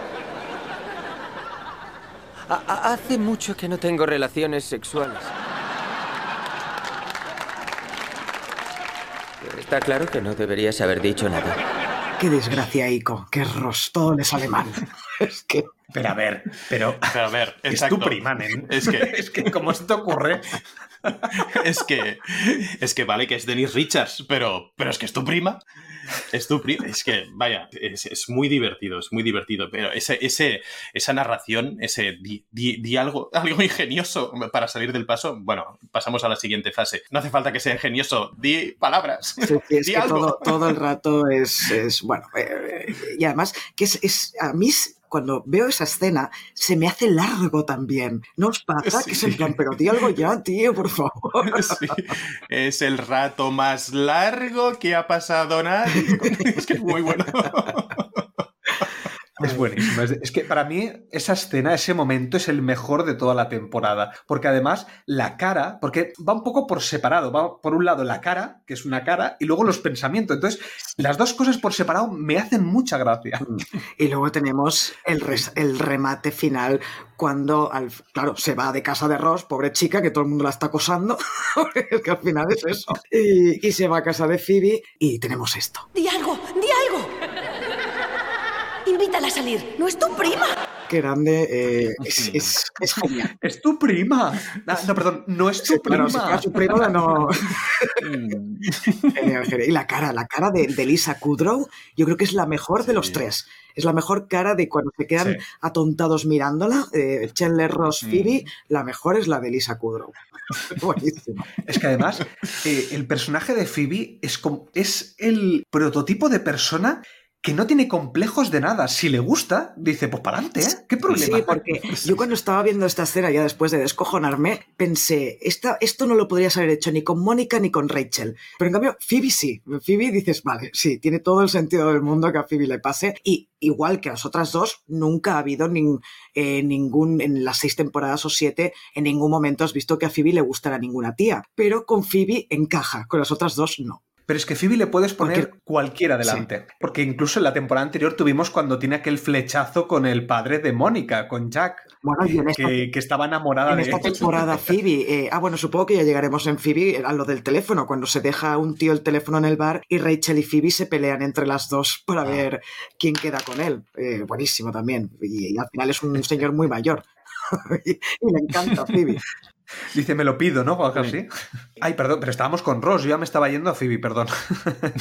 Ha hace mucho que no tengo relaciones sexuales. Está claro que no deberías haber dicho nada. Qué desgracia, Ico. Qué rostón es alemán. es que. Pero a ver, pero. Pero a ver, es exacto. tu prima, nen. Es que. es que, ¿cómo se te ocurre? es que. Es que vale que es Denise Richards, pero. Pero es que es tu prima. Es tu prima. Es que, vaya, es, es, muy divertido, es muy divertido. Pero ese, ese, esa narración, ese di, di, di algo, algo ingenioso para salir del paso. Bueno, pasamos a la siguiente fase. No hace falta que sea ingenioso, di palabras. Sí, es di que algo. todo, todo, el rato es. es bueno, eh, y además, que es, es a mí cuando veo esa escena, se me hace largo también. ¿No os pasa? Sí. Que es en plan, pero di algo ya, tío, por favor. Sí. Es el rato más largo que ha pasado nadie. Es que es muy bueno. Es buenísimo. Es, es, que para mí esa escena, ese momento es el mejor de toda la temporada. Porque además la cara, porque va un poco por separado. Va por un lado la cara, que es una cara, y luego los pensamientos. Entonces, las dos cosas por separado me hacen mucha gracia. Y luego tenemos el, res, el remate final cuando, al, claro, se va de casa de Ross, pobre chica, que todo el mundo la está acosando. es que al final es eso. Y, y se va a casa de Phoebe y tenemos esto. ¡Di algo! ¡Di algo! A salir. ¿No es tu prima? Qué grande. Eh, es, es, es, genial. ¡Es tu prima! No, no perdón, no es tu sí, prima. Claro, si su prima no. genial, genial. Y la cara, la cara de, de, Lisa Kudrow, yo creo que es la mejor sí. de los tres. Es la mejor cara de cuando se quedan sí. atontados mirándola. Eh, Chandler Ross Phoebe, mm. la mejor es la de Lisa Kudrow. Buenísimo. Es que además, eh, el personaje de Phoebe es, como, es el prototipo de persona que no tiene complejos de nada. Si le gusta, dice, pues para adelante, ¿eh? ¿Qué problema? Sí, porque yo cuando estaba viendo esta escena, ya después de descojonarme, pensé, esta, esto no lo podrías haber hecho ni con Mónica ni con Rachel. Pero en cambio, Phoebe sí. Phoebe dices, vale, sí, tiene todo el sentido del mundo que a Phoebe le pase. Y igual que a las otras dos, nunca ha habido nin, eh, ningún, en las seis temporadas o siete, en ningún momento has visto que a Phoebe le gustara ninguna tía. Pero con Phoebe encaja, con las otras dos no. Pero es que Phoebe le puedes poner Porque... cualquiera delante. Sí. Porque incluso en la temporada anterior tuvimos cuando tiene aquel flechazo con el padre de Mónica, con Jack. Bueno, y en esta, que, que, estaba enamorada en de esta temporada Phoebe. Eh, ah, bueno, supongo que ya llegaremos en Phoebe a lo del teléfono, cuando se deja un tío el teléfono en el bar y Rachel y Phoebe se pelean entre las dos para ah. ver quién queda con él. Eh, buenísimo también. Y, y, al final es un señor muy mayor. y, y, le encanta Phoebe. Dice, me lo pido, ¿no? Algo así. Ay, perdón, pero estábamos con Ross, yo ya me estaba yendo a Phoebe, perdón.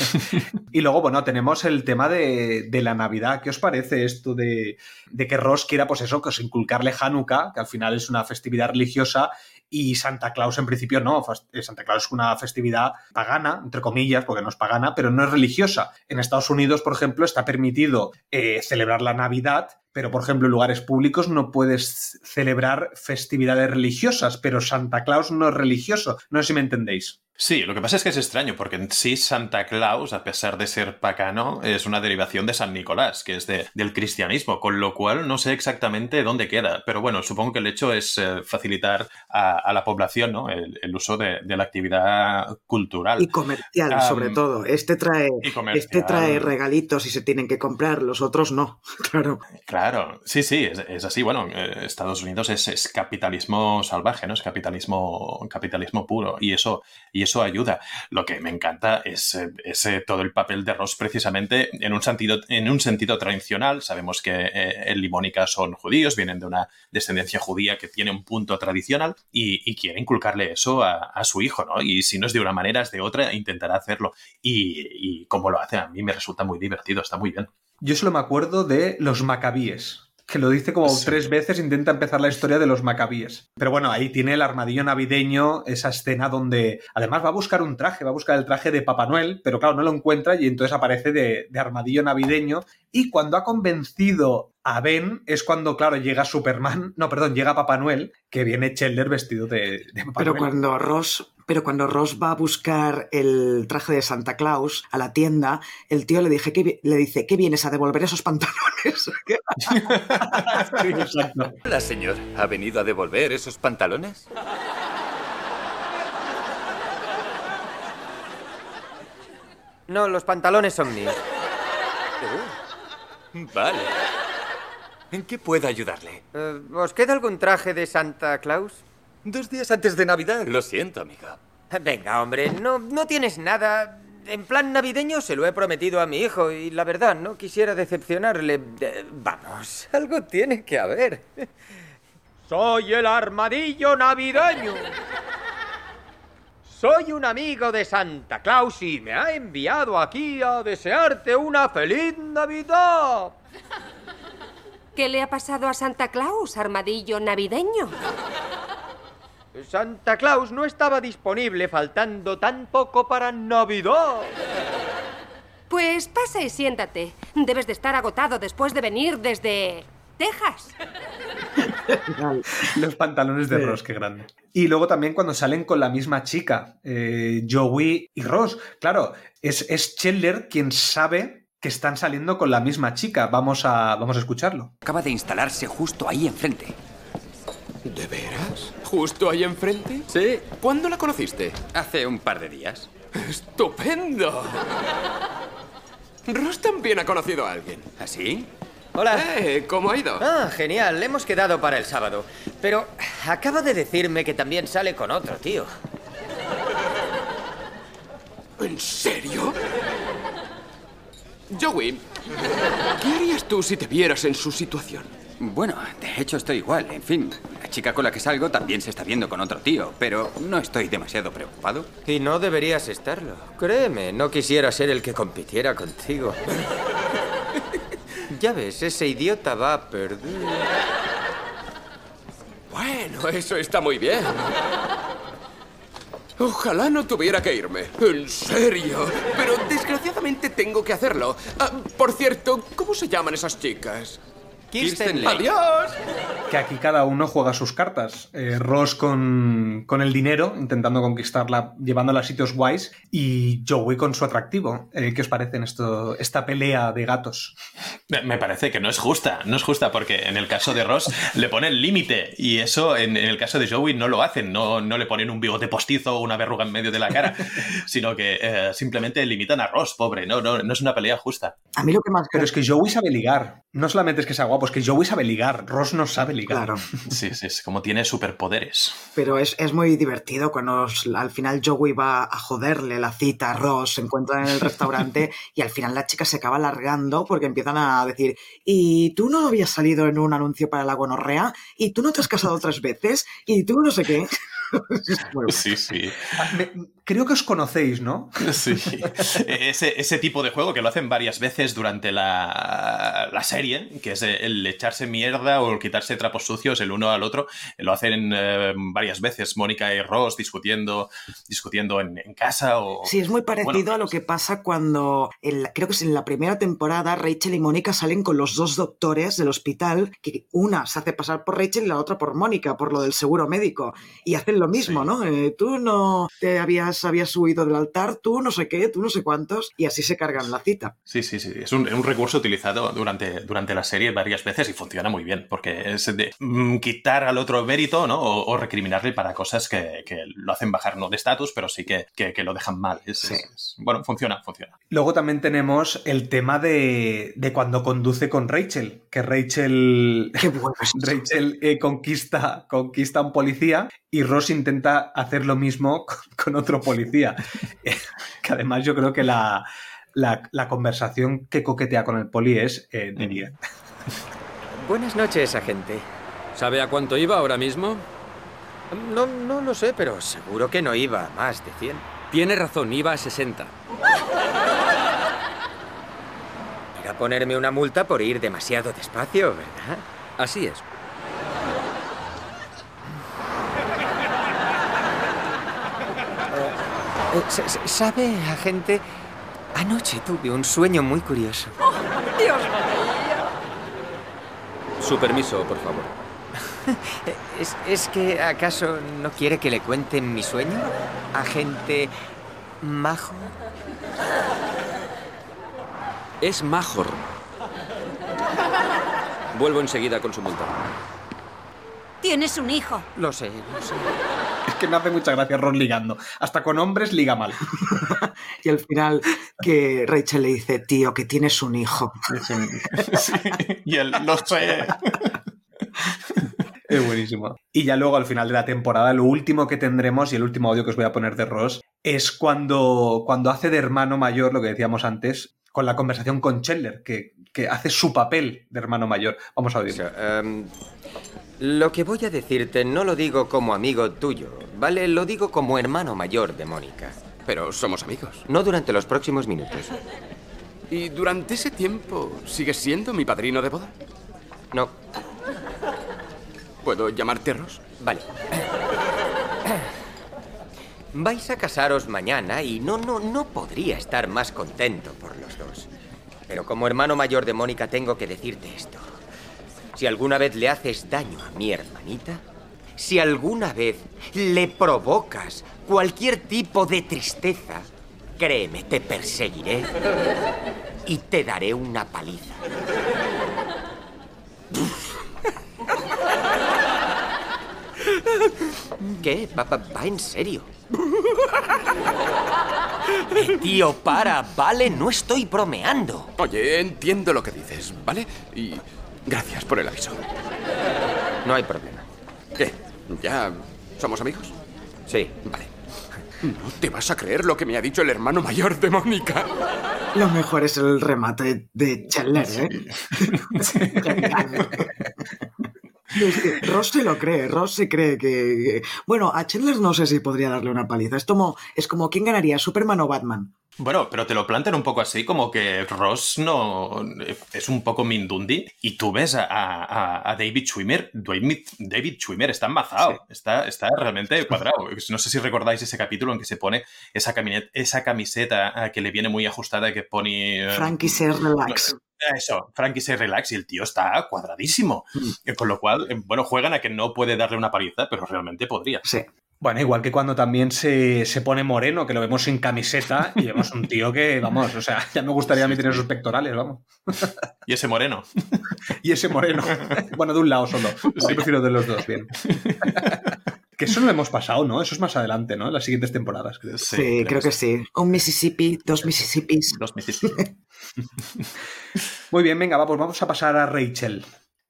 y luego, bueno, tenemos el tema de, de la Navidad. ¿Qué os parece esto de, de, que Ross quiera, pues eso, pues inculcarle Hanukkah, que al final es una festividad religiosa, y Santa Claus en principio no. Santa Claus es una festividad pagana, entre comillas, porque no es pagana, pero no es religiosa. En Estados Unidos, por ejemplo, está permitido eh, celebrar la Navidad, pero por ejemplo en lugares públicos no puedes celebrar festividades religiosas, pero Santa Claus no es religioso. No sé si me entendéis. Sí, lo que pasa es que es extraño, porque en sí Santa Claus, a pesar de ser pagano, es una derivación de San Nicolás, que es de, del cristianismo, con lo cual no sé exactamente dónde queda. Pero bueno, supongo que el hecho es eh, facilitar a, a, la población ¿no? el, el uso de, de, la actividad cultural. Y comercial, um, sobre todo. Este trae, este trae regalitos y se tienen que comprar, los otros no, claro. Claro, sí, sí, es, es así. Bueno, eh, Estados Unidos es, es, capitalismo salvaje, ¿no? Es capitalismo, capitalismo puro. Y eso... Y eso ayuda. Lo que me encanta es, es todo el papel de Ross precisamente en un sentido, en un sentido tradicional. Sabemos que eh, el y Mónica son judíos, vienen de una descendencia judía que tiene un punto tradicional y, y quiere inculcarle eso a, su hijo, ¿no? Y si no es de una manera, es de otra, intentará hacerlo. Y, y como lo hace, a mí me resulta muy divertido, está muy bien. Yo solo me acuerdo de los macabíes que lo dice como sí. tres veces, intenta empezar la historia de los macabíes. Pero bueno, ahí tiene el armadillo navideño, esa escena donde además va a buscar un traje, va a buscar el traje de Papá Noel, pero claro, no lo encuentra y entonces aparece de, de armadillo navideño. Y cuando ha convencido a Ben es cuando, claro, llega Superman, no, perdón, llega Papá Noel, que viene Chandler vestido de, de Papá Pero Noel. cuando Ross pero cuando Ross va a buscar el traje de Santa Claus a la tienda, el tío le, dije, ¿qué, le dice, ¿qué vienes a devolver esos pantalones? Hola, señor. ¿Ha venido a devolver esos pantalones? No, los pantalones son míos. Uh, vale. ¿En qué puedo ayudarle? Uh, ¿Os queda algún traje de Santa Claus? Dos días antes de Navidad. Lo siento, amiga. Venga, hombre, no, no tienes nada. En plan navideño se lo he prometido a mi hijo y la verdad no quisiera decepcionarle. Eh, vamos, algo tiene que haber. Soy el armadillo navideño. Soy un amigo de Santa Claus y me ha enviado aquí a desearte una feliz Navidad. ¿Qué le ha pasado a Santa Claus, armadillo navideño? Santa Claus no estaba disponible faltando tan poco para Navidad. Pues pasa y siéntate. Debes de estar agotado después de venir desde Texas. Los pantalones de Ross, qué grande. Y luego también cuando salen con la misma chica, eh, Joey y Ross. Claro, es, es Chandler quien sabe que están saliendo con la misma chica. Vamos a, vamos a escucharlo. Acaba de instalarse justo ahí enfrente. ¿De veras? ¿Justo ahí enfrente? Sí. ¿Cuándo la conociste? Hace un par de días. ¡Estupendo! Ross también ha conocido a alguien. ¿Así? Hola. Eh, ¿Cómo ha ido? Ah, genial. Hemos quedado para el sábado. Pero acaba de decirme que también sale con otro tío. ¿En serio? Joey, ¿qué harías tú si te vieras en su situación? Bueno, de hecho estoy igual. En fin, la chica con la que salgo también se está viendo con otro tío, pero no estoy demasiado preocupado. Y no deberías estarlo. Créeme, no quisiera ser el que compitiera contigo. ya ves, ese idiota va a perder. Bueno, eso está muy bien. Ojalá no tuviera que irme. En serio. Pero desgraciadamente tengo que hacerlo. Ah, por cierto, ¿cómo se llaman esas chicas? Kirsten Lake. ¡Adiós! Que aquí cada uno juega sus cartas. Eh, Ross con, con, el dinero, intentando conquistarla, llevándola a sitios guays, y Joey con su atractivo. Eh, ¿Qué os parece en esto, esta pelea de gatos? Me parece que no es justa, no es justa, porque en el caso de Ross le ponen límite, y eso en, en, el caso de Joey no lo hacen, no, no le ponen un bigote postizo o una verruga en medio de la cara, sino que eh, simplemente limitan a Ross, pobre, no, no, no es una pelea justa. A mí lo que más... Pero es que Joey sabe ligar. No solamente es que sea guapo, es que Joey sabe ligar, Ross no sabe ligar. Claro. Sí, sí, es como tiene superpoderes. Pero es, es muy divertido cuando al final Joey va a joderle la cita a Ross, se encuentran en el restaurante y al final la chica se acaba largando porque empiezan a decir ¿y tú no habías salido en un anuncio para la gonorrea? ¿y tú no te has casado tres veces? ¿y tú no sé qué? Sí, sí. Creo que os conocéis, ¿no? Sí. Ese, ese tipo de juego que lo hacen varias veces durante la, la serie, que es el echarse mierda o el quitarse trapos sucios el uno al otro, lo hacen eh, varias veces Mónica y Ross discutiendo, discutiendo en, en casa o... Sí, es muy parecido Bueno, a lo que pasa cuando, en la- creo que es en la primera temporada, Rachel y Mónica salen con los dos doctores del hospital, que una se hace pasar por Rachel y la otra por Mónica, por lo del seguro médico, y hacen lo mismo, ¿no? Eh, tú no te habías, habías huido del altar, tú no sé qué, tú no sé cuántos, y así se cargan la cita. Sí, sí, sí. Es un, un recurso utilizado durante, durante la serie varias veces y funciona muy bien, porque es de mm, quitar al otro mérito, ¿no? O, o recriminarle para cosas que, que lo hacen bajar, no de estatus, pero sí que, que- que lo dejan mal. Es- es- es- bueno, funciona, funciona. Luego también tenemos el tema de, de cuando conduce con Rachel, que Rachel, Rachel eh, conquista, conquista a un policía y Ross intenta hacer lo mismo con, con otro policía. que además yo creo que la, la- la conversación que coquetea con el poli es eh, de 10. Buenas noches, agente. ¿Sabe a cuánto iba ahora mismo? No, no lo sé, pero seguro que no iba a más de 100. Tiene razón, iba a 60. Ir a ponerme una multa por ir demasiado despacio, ¿verdad? Así es. ¿Sabe, agente? Anoche tuve un sueño muy curioso. Dios Su permiso, por favor. ¿Es, es que acaso no quiere que le cuente mi sueño? Agente Majo. Es Major. Vuelvo enseguida con su multa. Tienes un hijo. Lo sé, lo sé. Es que me hace mucha gracia Ross ligando. Hasta con hombres liga mal. Y al final que Rachel le dice, tío, que tienes un hijo. Y él, lo sé. Es buenísimo. Y ya luego al final de la temporada, lo último que tendremos, y el último audio que os voy a poner de Ross, es cuando, cuando hace de hermano mayor, lo que decíamos antes, con la conversación con Chandler, que, que hace su papel de hermano mayor. Vamos a oírlo. Em, lo que voy a decirte no lo digo como amigo tuyo, ¿vale? Lo digo como hermano mayor de Mónica. Pero somos amigos. No durante los próximos minutos. ¿Y durante ese tiempo sigues siendo mi padrino de boda? No. ¿Puedo llamarte Ross? Vale. Vais a casaros mañana y no, no, no podría estar más contento por los dos. Pero como hermano mayor de Mónica tengo que decirte esto. Si alguna vez le haces daño a mi hermanita, si alguna vez le provocas cualquier tipo de tristeza, créeme, te perseguiré y te daré una paliza. ¿Qué? Va, va- en serio. Tío, para, vale, no estoy bromeando. Oye, entiendo lo que dices, ¿vale? Y gracias por el aviso. No hay problema. ¿Qué? ¿Ya somos amigos? Sí. Vale. No te vas a creer lo que me ha dicho el hermano mayor de Mónica. Lo mejor es el remate de Chandler, ¿eh? Es que Ross se lo cree, Ross se cree que... que- Bueno, a Chandler no sé si podría darle una paliza. Es como, es como ¿quién ganaría, Superman o Batman? Bueno, pero te lo plantean un poco así, como que Ross no es un poco Mindundi y tú ves a, a- a David Schwimmer, David, David Schwimmer está embazado, está, está realmente cuadrado. No sé si recordáis ese capítulo en que se pone esa, camiseta que le viene muy ajustada que pone... eh, Frankie se relax. Eso, Frankie se relax y el tío está cuadradísimo. Eh, Con lo cual, eh, bueno, juegan a que no puede darle una paliza, pero realmente podría. Sí. Bueno, igual que cuando también se, se pone moreno, que lo vemos sin camiseta y vemos un tío que, vamos, o sea, ya me gustaría a mí tener sus pectorales, vamos. Y ese moreno. Y ese moreno. Bueno, de un lado solo. Yo prefiero de los dos, bien. Que eso no lo hemos pasado, ¿no? Eso es más adelante, ¿no? En las siguientes temporadas. Creo. Sí, creo, que sí. Un Mississippi, dos Mississippis. Dos Mississippi. Muy bien, venga, va, pues vamos a pasar a Rachel.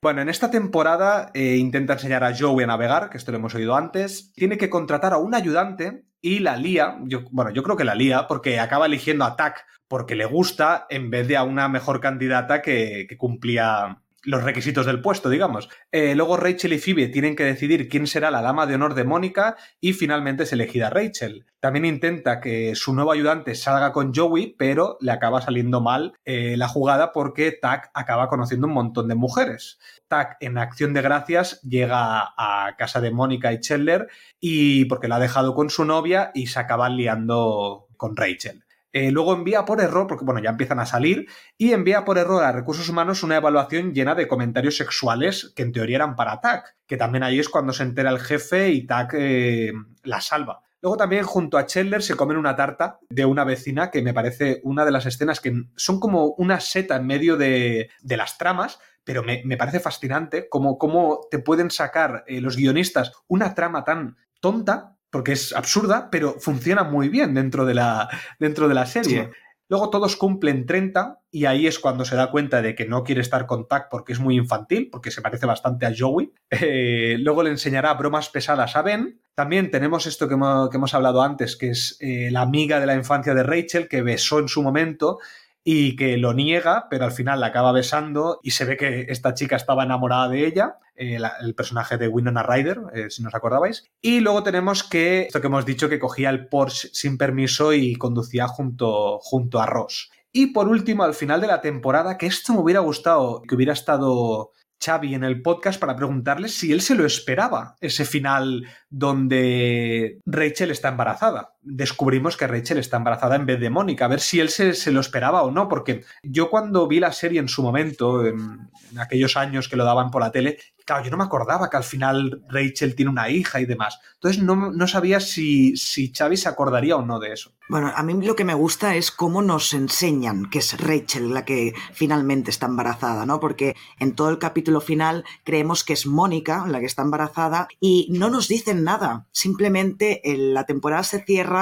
Bueno, en esta temporada eh, intenta enseñar a Joey a navegar, que esto lo hemos oído antes. Tiene que contratar a un ayudante y la lía. Yo, bueno, yo creo que la lía porque acaba eligiendo a Tack porque le gusta en vez de a una mejor candidata que, que cumplía los requisitos del puesto, digamos. Eh, luego Rachel y Phoebe tienen que decidir quién será la dama de honor de Mónica y finalmente es elegida Rachel. También intenta que su nuevo ayudante salga con Joey, pero le acaba saliendo mal eh, la jugada porque Tack acaba conociendo un montón de mujeres. Tack, en acción de gracias, llega a casa de Mónica y Chandler y porque la ha dejado con su novia y se acaban liando con Rachel. Eh, luego envía por error, porque bueno, ya empiezan a salir, y envía por error a recursos humanos una evaluación llena de comentarios sexuales que en teoría eran para Tack, que también ahí es cuando se entera el jefe y Tack eh, la salva. Luego también junto a Chandler se comen una tarta de una vecina que me parece una de las escenas que son como una seta en medio de, las tramas, pero me, me, parece fascinante cómo, cómo te pueden sacar eh, los guionistas una trama tan tonta porque es absurda, pero funciona muy bien dentro de la, dentro de la serie. Sí. Luego todos cumplen 30 y ahí es cuando se da cuenta de que no quiere estar con Tack porque es muy infantil, porque se parece bastante a Joey. Eh, luego le enseñará bromas pesadas a Ben. También tenemos esto que hemos, que hemos hablado antes, que es eh, la amiga de la infancia de Rachel, que besó en su momento y que lo niega, pero al final la acaba besando y se ve que esta chica estaba enamorada de ella, eh, el personaje de Winona Ryder, eh, si no os acordabais. Y luego tenemos que, esto que hemos dicho, que cogía el Porsche sin permiso y conducía junto, junto a Ross. Y por último, al final de la temporada, que esto me hubiera gustado, que hubiera estado Xavi en el podcast para preguntarle si él se lo esperaba, ese final donde Rachel está embarazada. Descubrimos que Rachel está embarazada en vez de Mónica, a ver si él se, se, lo esperaba o no, porque yo cuando vi la serie en su momento, en, aquellos años que lo daban por la tele, claro, yo no me acordaba que al final Rachel tiene una hija y demás. Entonces no, no sabía si, si Xavi se acordaría o no de eso. Bueno, a mí lo que me gusta es cómo nos enseñan que es Rachel la que finalmente está embarazada, ¿no? Porque en todo el capítulo final creemos que es Mónica la que está embarazada y no nos dicen nada. Simplemente la temporada se cierra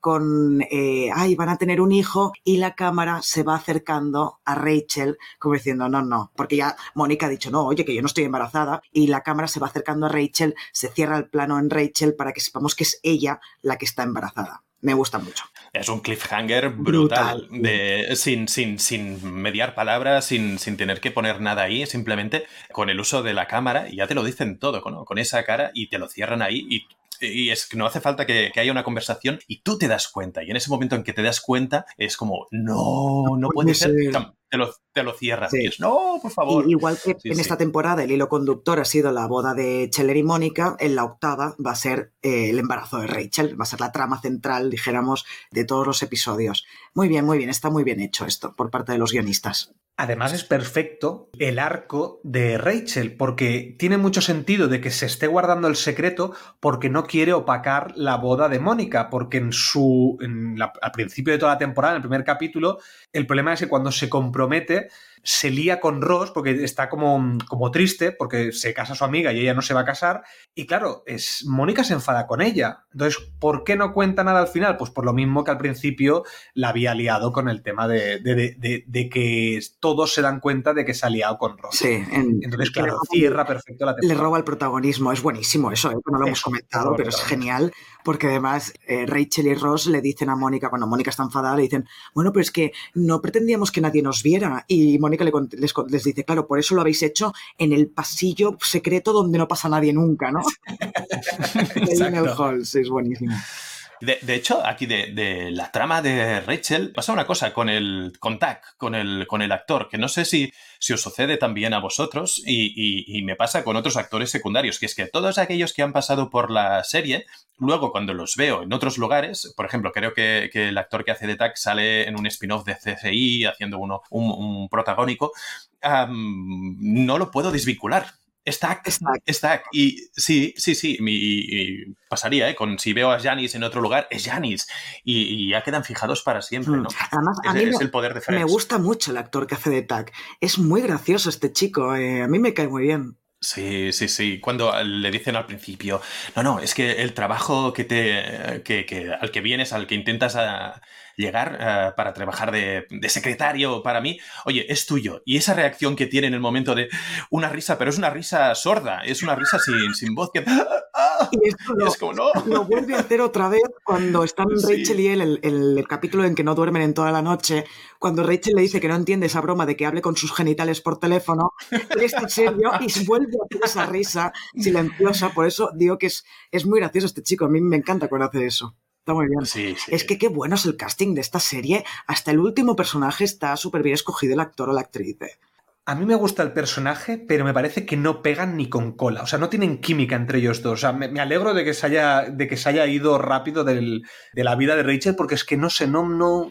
con, eh, ay, van a tener un hijo y la cámara se va acercando a Rachel como diciendo, no, no, porque ya Mónica ha dicho, no, oye, que yo no estoy embarazada y la cámara se va acercando a Rachel, se cierra el plano en Rachel para que sepamos que es ella la que está embarazada me gusta mucho. Es un cliffhanger brutal, brutal. De, sin, sin, sin mediar palabras, sin, sin tener que poner nada ahí, simplemente con el uso de la cámara y ya te lo dicen todo, ¿no? con esa cara y te lo cierran ahí y y es que no hace falta que, que, haya una conversación y tú te das cuenta. Y en ese momento en que te das cuenta, es como, no, no puede ser. Te lo, te lo cierras. Sí. Y es, no, por favor. Y, igual que sí, en sí. esta temporada el hilo conductor ha sido la boda de Cheller y Mónica, en la octava va a ser eh, el embarazo de Rachel. Va a ser la trama central, dijéramos, de todos los episodios. Muy bien, muy bien. Está muy bien hecho esto por parte de los guionistas. Además es perfecto el arco de Rachel, porque tiene mucho sentido de que se esté guardando el secreto porque no quiere opacar la boda de Mónica, porque en su en la, al principio de toda la temporada, en el primer capítulo, el problema es que cuando se compromete promete se lía con Ross porque está como, como triste porque se casa su amiga y ella no se va a casar. Y claro, es, Mónica se enfada con ella. Entonces, ¿por qué no cuenta nada al final? Pues por lo mismo que al principio la había liado con el tema de, de, de, de que todos se dan cuenta de que se ha liado con Ross. Sí, en, entonces, claro, roba, cierra perfecto la temporada. Le roba el protagonismo, es buenísimo eso, ¿eh? no lo hemos comentado, pero es genial porque además eh, Rachel y Ross le dicen a Mónica, cuando Mónica está enfadada, le dicen, bueno, pero es que no pretendíamos que nadie nos viera. Y Mónica le, les, les, dice, claro, por eso lo habéis hecho en el pasillo secreto donde no pasa nadie nunca, ¿no? en el hall, sí, es buenísimo. De, hecho, aquí de, la trama de Rachel pasa una cosa con el con Tack, con el, con el actor, que no sé si, si os sucede también a vosotros y, me pasa con otros actores secundarios, que es que todos aquellos que han pasado por la serie, luego cuando los veo en otros lugares, por ejemplo, creo que, el actor que hace de Tack sale en un spin-off de CCI haciendo uno, un, protagónico, no lo puedo desvincular Stack, Stack. Stack. Y sí, sí, sí. Y, y pasaría, ¿eh? Con si veo a Janis en otro lugar, es Janis. Y, y, ya quedan fijados para siempre, ¿no? Además, es, a mí es me, el poder de Friends. Me gusta mucho el actor que hace de Tack. Es muy gracioso este chico. Eh, a mí me cae muy bien. Sí, sí, sí. Cuando le dicen al principio, no, no, es que el trabajo que te, que, que al que vienes, al que intentas a, llegar uh, para trabajar de, de, secretario para mí, oye, es tuyo. Y esa reacción que tiene en el momento de una risa, pero es una risa sorda, es una risa sin, sin voz que... Y esto lo, es como, no. lo vuelve a hacer otra vez cuando están Rachel y él, el, el, el, capítulo en que no duermen en toda la noche, cuando Rachel le dice que no entiende esa broma de que hable con sus genitales por teléfono, él está serio y vuelve a hacer esa risa silenciosa. Por eso digo que es, es muy gracioso este chico. A mí me encanta cuando hace eso. Está muy bien. Sí, sí. Es que qué bueno es el casting de esta serie. Hasta el último personaje está súper bien escogido el actor o la actriz. ¿eh? A mí me gusta el personaje, pero me parece que no pegan ni con cola. O sea, no tienen química entre ellos dos. O sea, me, me alegro de que se haya, de que se haya ido rápido del, de la vida de Rachel, porque es que no sé, no, no,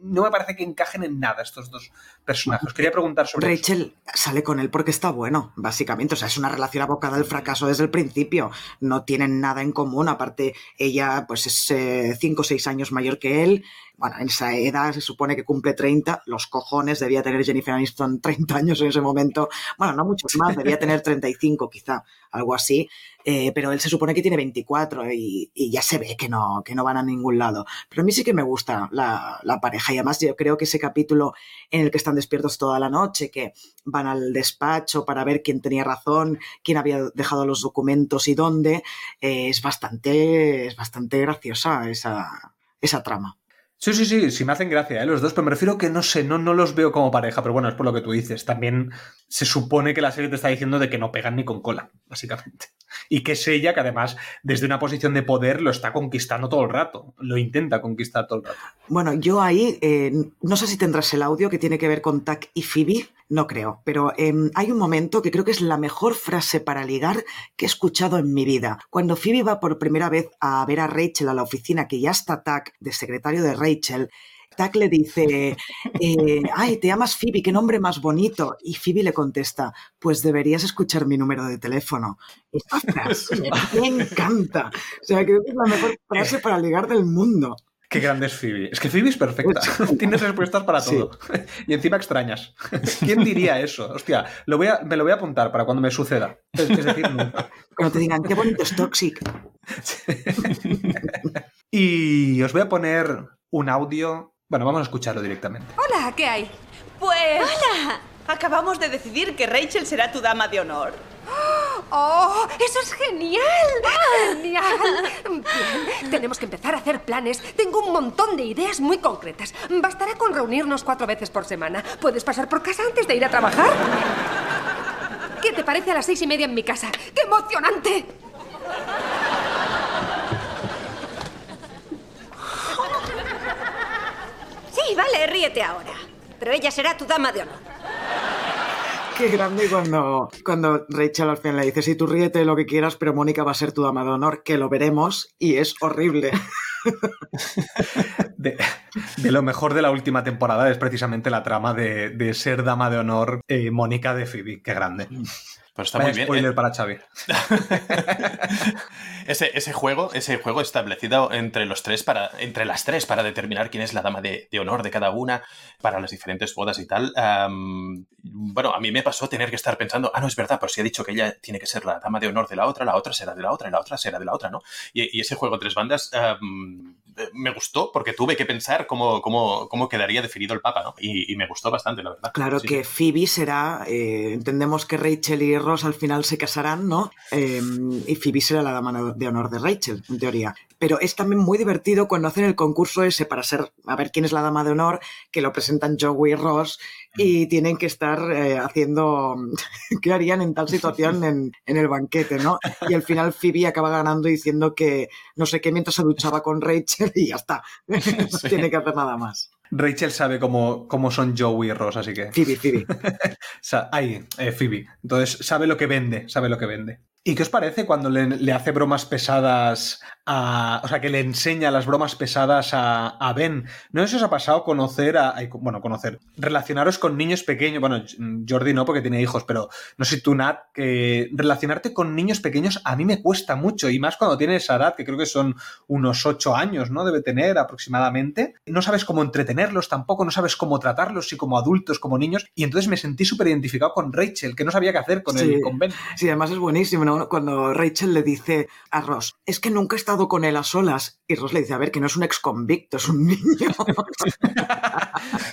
no me parece que encajen en nada estos dos personajes. Quería preguntar sobre Rachel eso. sale con él porque está bueno, básicamente. O sea, es una relación abocada al fracaso desde el principio. No tienen nada en común. Aparte, ella pues es 5 o 6 años mayor que él. Bueno, en esa edad se supone que cumple 30. Los cojones debía tener Jennifer Aniston 30 años en ese momento. Bueno, no muchos más, debía tener 35 quizá, algo así. Eh, pero él se supone que tiene 24 y, y, ya se ve que no, que no van a ningún lado. Pero a mí sí que me gusta la, la, pareja y además yo creo que ese capítulo en el que están despiertos toda la noche, que van al despacho para ver quién tenía razón, quién había dejado los documentos y dónde, eh, es, bastante, es bastante graciosa esa, esa trama. Sí, sí, sí, sí me hacen gracia ¿eh? los dos, pero me refiero que no sé, no, no los veo como pareja, pero bueno, es por lo que tú dices. También se supone que la serie te está diciendo de que no pegan ni con cola, básicamente. Y que es ella que además, desde una posición de poder, lo está conquistando todo el rato, lo intenta conquistar todo el rato. Bueno, yo ahí, eh, no sé si tendrás el audio que tiene que ver con Tack y Phoebe, no creo, pero eh, hay un momento que creo que es la mejor frase para ligar que he escuchado en mi vida. Cuando Phoebe va por primera vez a ver a Rachel a la oficina, que ya está Tack de secretario de Rachel, Tack le dice, eh, ay, te llamas Phoebe, qué nombre más bonito. Y Phoebe le contesta, pues deberías escuchar mi número de teléfono. Esta frase me encanta. O sea, creo que es la mejor frase para ligar del mundo. Qué grande es Phoebe. Es que Phoebe es perfecta. Tienes respuestas para todo. Sí. Y encima extrañas. ¿Quién diría eso? Hostia, lo voy a, me lo voy a apuntar para cuando me suceda. Es, es decir, nunca. Cuando te digan, qué bonito es Toxic. y os voy a poner un audio. Bueno, vamos a escucharlo directamente. Hola, ¿qué hay? Pues. ¡Hola! Acabamos de decidir que Rachel será tu dama de honor. ¡Oh! ¡Eso es genial! ¡Genial! Bien, tenemos que empezar a hacer planes. Tengo un montón de ideas muy concretas. Bastará con reunirnos cuatro veces por semana. ¿Puedes pasar por casa antes de ir a trabajar? ¿Qué te parece a las seis y media en mi casa? ¡Qué emocionante! Sí, vale, ríete ahora. Pero ella será tu dama de honor. Qué grande cuando, cuando Rachel al final le dice, sí, tú ríete lo que quieras, pero Mónica va a ser tu dama de honor, que lo veremos, y es horrible. De, de, lo mejor de la última temporada es precisamente la trama de, de ser dama de honor eh, Mónica de Phoebe. Qué grande. Pues está Vaya muy bien. spoiler Eh, para Xavi. ese, ese juego, ese juego establecido entre los tres para, entre las tres para determinar quién es la dama de, de honor de cada una para las diferentes bodas y tal. Um, bueno, a mí me pasó tener que estar pensando, ah, no, es verdad, pero si ha dicho que ella tiene que ser la dama de honor de la otra, la otra será de la otra y la otra será de la otra, ¿no? Y, y ese juego tres bandas um, me gustó porque tuve que pensar cómo, cómo, cómo quedaría definido el Papa, ¿no? Y, y, me gustó bastante, la verdad. Claro sí, que. Phoebe será, eh, entendemos que Rachel y Ross al final se casarán, ¿no? Eh, y Phoebe será la dama de honor de Rachel, en teoría. Pero es también muy divertido cuando hacen el concurso ese para ser, a ver quién es la dama de honor, que lo presentan Joey y Ross y tienen que estar eh, haciendo qué harían en tal situación en, en, el banquete, ¿no? Y al final Phoebe acaba ganando diciendo que no sé qué mientras se duchaba con Rachel y ya está. no sí. tiene que hacer nada más. Rachel sabe cómo, cómo son Joey y Ross, así que. Phoebe, Phoebe. Ahí, eh, Phoebe. Entonces sabe lo que vende, sabe lo que vende. ¿Y qué os parece cuando le, le hace bromas pesadas a, o sea, que le enseña las bromas pesadas a, a Ben? No sé si os ha pasado conocer a, bueno, conocer, relacionaros con niños pequeños, bueno, Jordi no porque tiene hijos, pero no sé tú, Nat, que relacionarte con niños pequeños a mí me cuesta mucho y más cuando tienes esa edad, que creo que son unos ocho años, ¿no? Debe tener aproximadamente. No sabes cómo entretenerlos tampoco, no sabes cómo tratarlos, si como adultos, como niños, y entonces me sentí súper identificado con Rachel, que no sabía qué hacer con, Sí. el, con Ben. Sí, además es buenísimo, ¿no? Cuando Rachel le dice a Ross, es que nunca he estado con él a solas. Y Ross le dice, a ver, que no es un ex convicto, es un niño.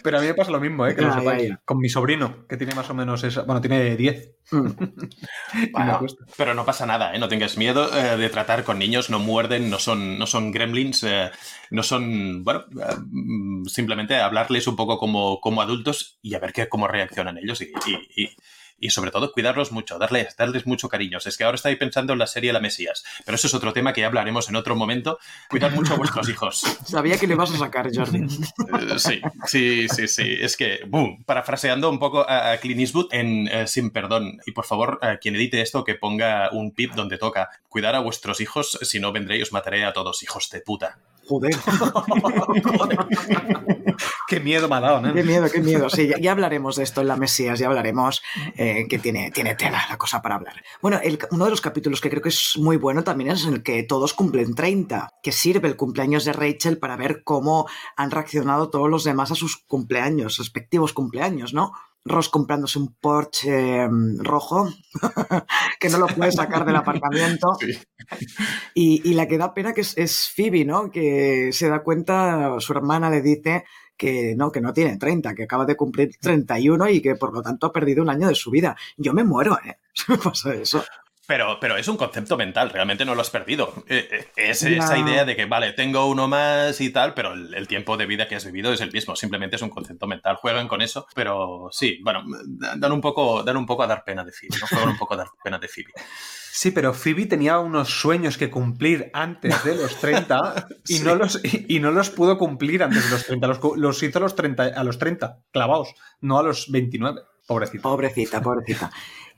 Pero a mí me pasa lo mismo, ¿eh? Que lo sepáis. Con mi sobrino, que tiene más o menos esa. Bueno, tiene 10. Y me Bueno, cuesta. pero no pasa nada, ¿eh? no tengas miedo eh, de tratar con niños, no muerden, no son, no son gremlins, eh, no son, bueno, eh, mm, simplemente hablarles un poco como, como adultos y a ver qué, cómo reaccionan ellos y, y- y- y sobre todo cuidarlos mucho, darles, darles mucho cariño. Es que ahora estoy pensando en la serie La Mesías, pero eso es otro tema que ya hablaremos en otro momento. Cuidad mucho a vuestros hijos. Sabía que le ibas a sacar, Jordi. Eh, Sí, sí, sí, sí. Es que, boom, parafraseando un poco a, a Clint Eastwood en eh, Sin Perdón. Y por favor, eh, quien edite esto, que ponga un pip donde toca. Cuidar a vuestros hijos, si no vendré y os mataré a todos, hijos de puta. Joder. qué miedo me ha dado, ¿no? Qué miedo, qué miedo. Sí, ya, ya hablaremos de esto en la Mesías, ya hablaremos eh, que tiene, tiene tela la cosa para hablar. Bueno, el- uno de los capítulos que creo que es muy bueno también es en el que todos cumplen 30, que sirve el cumpleaños de Rachel para ver cómo han reaccionado todos los demás a sus cumpleaños, respectivos cumpleaños, ¿no? Ross comprándose un Porsche eh, rojo, que no lo puede sacar del aparcamiento. Y, y la que da pena que es, es Phoebe, ¿no? Que se da cuenta, su hermana le dice que no, que no tiene 30, que acaba de cumplir 31 y que por lo tanto ha perdido un año de su vida. Yo me muero, ¿eh? Si me pasa eso. Pero, pero es un concepto mental, realmente no lo has perdido. Eh, eh, Es esa idea de que, vale, tengo uno más y tal, pero el, el tiempo de vida que has vivido es el mismo, simplemente es un concepto mental. Juegan con eso, pero sí, bueno, dan un poco, dan un poco a dar pena de Phoebe, ¿no? Juegan un poco a dar pena de Phoebe. Sí, pero Phoebe tenía unos sueños que cumplir antes de los 30 y, Sí. no, los, y, y no los pudo cumplir antes de los 30. Los, los hizo a los 30, a los 30, clavados, no a los 29. Pobrecito. Pobrecita, pobrecita.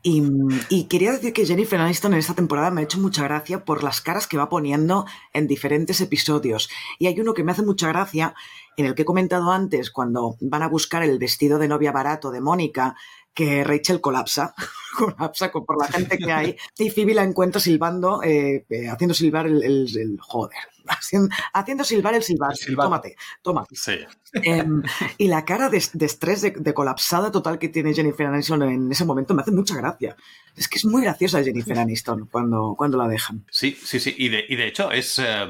Y, y quería decir que Jennifer Aniston en esta temporada me ha hecho mucha gracia por las caras que va poniendo en diferentes episodios. Y hay uno que me hace mucha gracia, en el que he comentado antes, cuando van a buscar el vestido de novia barato de Mónica, que Rachel colapsa, colapsa por la gente que hay, y Phoebe la encuentra silbando, eh, eh, haciendo silbar el, el- el- joder, haciendo, haciendo silbar el silbar. Tómate, tómate. Sí. Em, y la cara de, de estrés, de, de colapsada total que tiene Jennifer Aniston en ese momento me hace mucha gracia. Es que es muy graciosa Jennifer Aniston cuando, cuando la dejan. Sí, sí, sí. Y de, y de hecho es eh,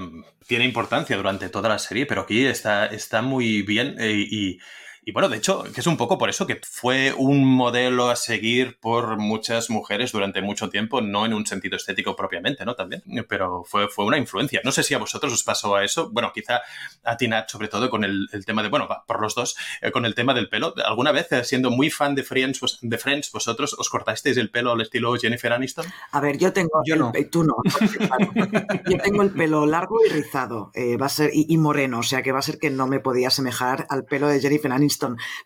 tiene importancia durante toda la serie, pero aquí está, está muy bien eh, y, y bueno, de hecho, que es un poco por eso que fue un modelo a seguir por muchas mujeres durante mucho tiempo, no en un sentido estético propiamente, ¿no? También, pero fue, fue una influencia. No sé si a vosotros os pasó a eso, bueno, quizá a Tinat sobre todo con el, el tema de, bueno, por los dos, eh, con el tema del pelo. ¿Alguna vez, eh, siendo muy fan de Friends, vos- de Friends, vosotros os cortasteis el pelo al estilo Jennifer Aniston? A ver, yo tengo. Yo el no. tú no. Yo tengo el pelo largo y rizado. eh, va a ser, y, y moreno, o sea que va a ser que no me podía asemejar al pelo de Jennifer Aniston.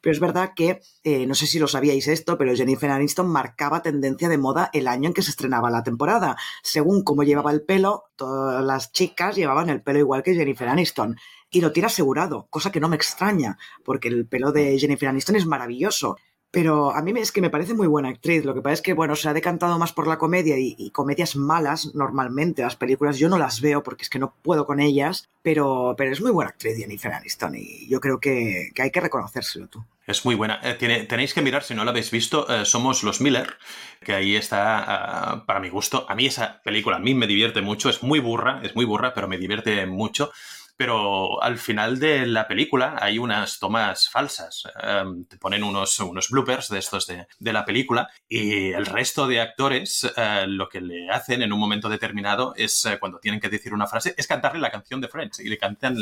Pero es verdad que, eh, no sé si lo sabíais esto, pero Jennifer Aniston marcaba tendencia de moda el año en que se estrenaba la temporada. Según cómo llevaba el pelo, todas las chicas llevaban el pelo igual que Jennifer Aniston. Y lo tiene asegurado, cosa que no me extraña, porque el pelo de Jennifer Aniston es maravilloso. Pero a mí es que me parece muy buena actriz. Lo que pasa es que, bueno, se ha decantado más por la comedia y, comedias malas normalmente. Las películas yo no las veo porque es que no puedo con ellas. Pero, pero es muy buena actriz Jennifer Aniston y yo creo que, que hay que reconocérselo tú. Es muy buena. Eh, tenéis que mirar, si no la habéis visto, eh, Somos los Miller, que ahí está, ah, para mi gusto. A mí esa película, a mí me divierte mucho, es muy burra, es muy burra, pero me divierte mucho. Pero al final de la película hay unas tomas falsas. Eh, te ponen unos, unos bloopers de estos de, de la película y el resto de actores eh, lo que le hacen en un momento determinado es, eh, cuando tienen que decir una frase, es cantarle la canción de Friends. Y le cantan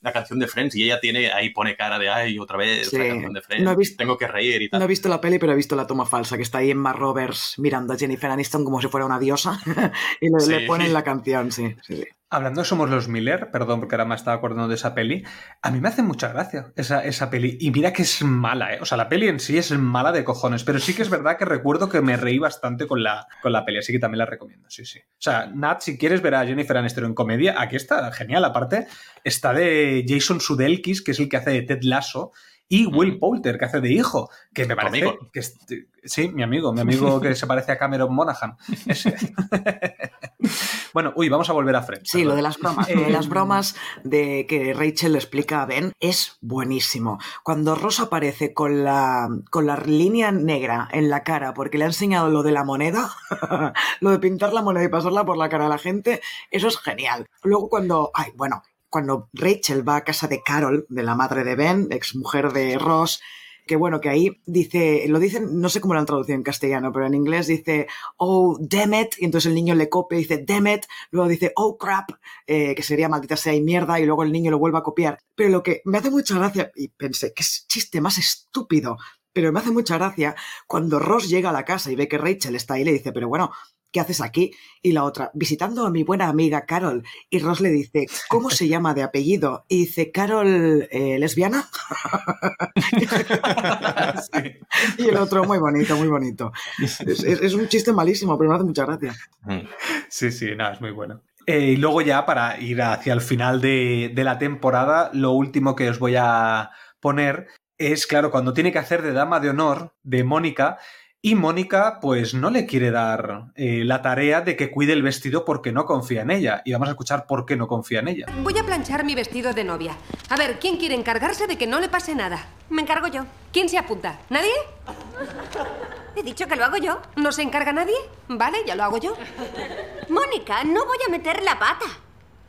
la canción de Friends y ella tiene, ahí pone cara de, ay, otra vez Sí. la canción de Friends. No visto- Tengo que reír y tal. No he visto la peli, pero he visto la toma falsa, que está ahí Emma Roberts mirando a Jennifer Aniston como si fuera una diosa y le, Sí. le ponen la canción, sí. sí, sí. Hablando de Somos los Miller, perdón porque ahora me estaba acordando de esa peli, a mí me hace mucha gracia esa, esa peli. Y mira que es mala, ¿eh? O sea, la peli en sí es mala de cojones, pero sí que es verdad que recuerdo que me reí bastante con la, con la peli, así que también la recomiendo, sí, sí. O sea, Nat, si quieres ver a Jennifer Aniston en comedia, aquí está, genial. Aparte, está de Jason Sudeikis, que es el que hace de Ted Lasso, y Will Poulter, que hace de hijo, que me parece amigo. que sí, mi amigo, mi amigo que se parece a Cameron Monaghan. Ese. bueno, uy, vamos a volver a Friends. Sí, lo de las bromas. Lo de Eh, las bromas de que Rachel le explica a Ben es buenísimo. Cuando Ross aparece con la, con la línea negra en la cara porque le ha enseñado lo de la moneda, lo de pintar la moneda y pasarla por la cara a la gente, eso es genial. Luego cuando, ay, bueno, cuando Rachel va a casa de Carol, de la madre de Ben, ex mujer de Ross, que bueno, que ahí dice, lo dicen, no sé cómo lo han traducido en castellano, pero en inglés dice, oh, damn it, y entonces el niño le copia y dice, damn it, luego dice, oh, crap, eh, que sería maldita sea y mierda, y luego el niño lo vuelve a copiar. Pero lo que me hace mucha gracia, y pensé, qué chiste más estúpido, pero me hace mucha gracia cuando Ross llega a la casa y ve que Rachel está ahí y le dice, pero bueno, ¿qué haces aquí? Y la otra, visitando a mi buena amiga Carol. Y Ross le dice, ¿cómo se llama de apellido? Y dice, Carol, eh, ¿lesbiana? Y el otro, muy bonito, muy bonito. Es, es- es un chiste malísimo, pero me hace mucha gracia. Sí, sí, nada, es muy bueno. Eh, y luego ya para ir hacia el final de, de la temporada, lo último que os voy a poner es, claro, cuando tiene que hacer de dama de honor de Mónica y Mónica pues no le quiere dar eh, la tarea de que cuide el vestido porque no confía en ella. Y vamos a escuchar por qué no confía en ella. Voy a planchar mi vestido de novia. A ver, ¿quién quiere encargarse de que no le pase nada? Me encargo yo. ¿Quién se apunta? ¿Nadie? He dicho que lo hago yo. ¿No se encarga nadie? Vale, ya lo hago yo. Mónica, no voy a meter la pata.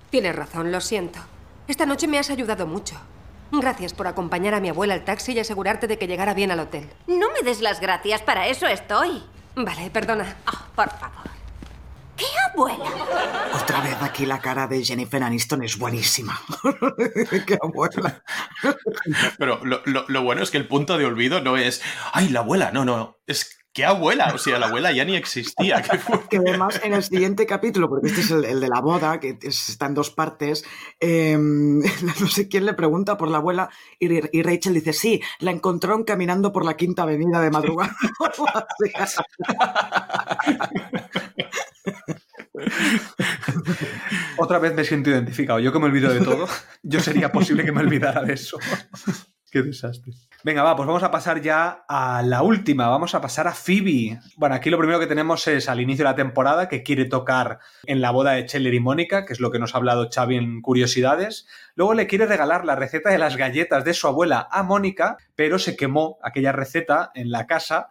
Tienes razón, lo siento. Esta noche me has ayudado mucho. Gracias por acompañar a mi abuela al taxi y asegurarte de que llegara bien al hotel. No me des las gracias, para eso estoy. Vale, perdona. Ah, por favor. ¿Qué abuela? Otra vez aquí la cara de Jennifer Aniston es buenísima. Qué abuela. Pero lo, lo- lo bueno es que el punto de olvido no es, ay, la abuela, no, no, es ¿qué abuela? O sea, la abuela ya ni existía. qué Que además en el siguiente capítulo, porque este es el, el de la boda, que es- está en dos partes, eh, no sé quién le pregunta por la abuela y, y Rachel dice, sí, la encontraron caminando por la quinta avenida de madrugada. Otra vez me siento identificado. Yo que me olvido de todo, yo sería posible que me olvidara de eso. Qué desastre. Venga, va, pues vamos a pasar ya a la última. Vamos a pasar a Phoebe. Bueno, aquí lo primero que tenemos es al inicio de la temporada que quiere tocar en la boda de Chandler y Mónica, que es lo que nos ha hablado Xavi en Curiosidades. Luego le quiere regalar la receta de las galletas de su abuela a Mónica, pero se quemó aquella receta en la casa.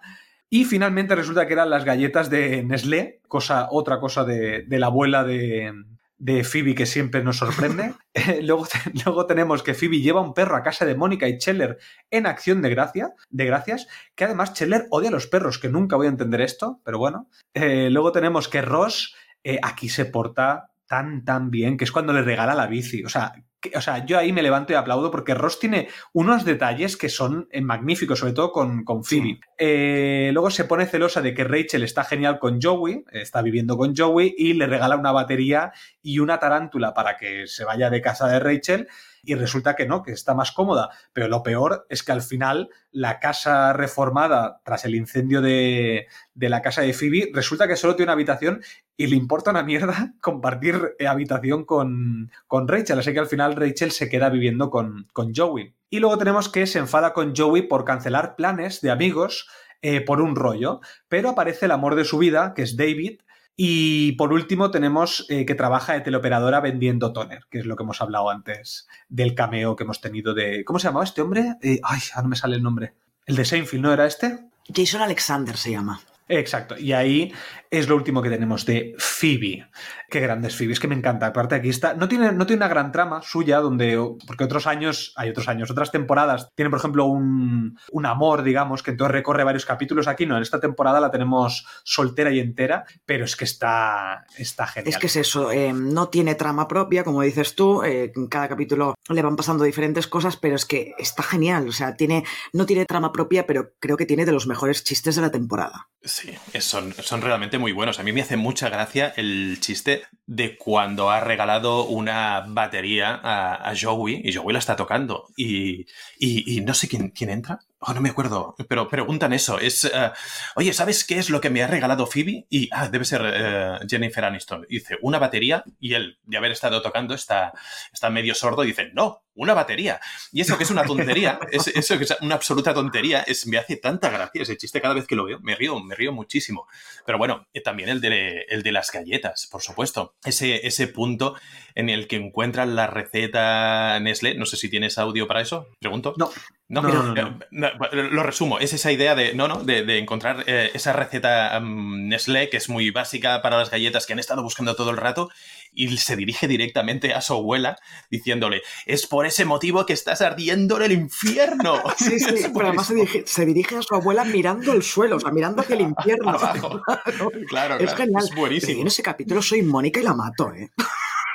Y finalmente resulta que eran las galletas de Nestlé, cosa, otra cosa de, de la abuela de, de Phoebe que siempre nos sorprende. Eh, luego, luego tenemos que Phoebe lleva un perro a casa de Mónica y Cheller en acción de gracia, de gracias, que además Cheller odia a los perros, que nunca voy a entender esto, pero bueno. Eh, luego tenemos que Ross eh, aquí se porta tan, tan bien, que es cuando le regala la bici. O sea, o sea, yo ahí me levanto y aplaudo porque Ross tiene unos detalles que son eh, magníficos, sobre todo con, con Phoebe. Eh, luego se pone celosa de que Rachel está genial con Joey, está viviendo con Joey y le regala una batería y una tarántula para que se vaya de casa de Rachel y resulta que no, que está más cómoda. Pero lo peor es que al final la casa reformada tras el incendio de, de la casa de Phoebe resulta que solo tiene una habitación y le importa una mierda compartir eh, habitación con, con Rachel. Así que al final Rachel se queda viviendo con, con Joey. Y luego tenemos que se enfada con Joey por cancelar planes de amigos eh, por un rollo. Pero aparece el amor de su vida, que es David, y por último tenemos eh, que trabaja de teleoperadora vendiendo toner, que es lo que hemos hablado antes del cameo que hemos tenido de... ¿Cómo se llamaba este hombre? Eh, ay, ahora no me sale el nombre. El de Seinfeld, ¿no era este? Jason Alexander se llama. Exacto, y ahí es lo último que tenemos de Phoebe. Qué grande es Phoebe, es que me encanta. Aparte aquí está, no tiene, no tiene una gran trama suya, donde, porque otros años, hay otros años, otras temporadas, tiene por ejemplo un, un amor, digamos, que entonces recorre varios capítulos. Aquí no, en esta temporada la tenemos soltera y entera, pero es que está, está genial. Es que es eso, eh, no tiene trama propia, como dices tú, eh, en cada capítulo le van pasando diferentes cosas, pero es que está genial, o sea, tiene, no tiene trama propia, pero creo que tiene de los mejores chistes de la temporada. Sí, es- son, son realmente muy buenos. A mí me hace mucha gracia el chiste de cuando ha regalado una batería a, a Joey y Joey la está tocando. Y, y, y no sé quién, quién entra. Oh, no me acuerdo, pero preguntan eso. Es, uh, oye, ¿sabes qué es lo que me ha regalado Phoebe? Y, ah, debe ser uh, Jennifer Aniston. Dice, una batería, y él, de haber estado tocando, está, está medio sordo y dice, no, una batería. Y eso que es una tontería, es, eso que es una absoluta tontería, es, me hace tanta gracia ese chiste cada vez que lo veo. Me río, me río muchísimo. Pero bueno, también el de, el de las galletas, por supuesto. Ese, ese punto en el que encuentran la receta Nestlé. No sé si tienes audio para eso, pregunto. No. No, no, no, no. lo resumo. Es esa idea de, no, no, de, de encontrar eh, esa receta um, Nestlé que es muy básica para las galletas que han estado buscando todo el rato y se dirige directamente a su abuela diciéndole, es por ese motivo que estás ardiendo en el infierno. Sí, sí, pero además se dirige, se dirige, a su abuela mirando el suelo, o sea, mirando hacia el infierno. Abajo. Claro, claro, es genial. Es buenísimo. Pero en ese capítulo soy Mónica y la mato, ¿eh?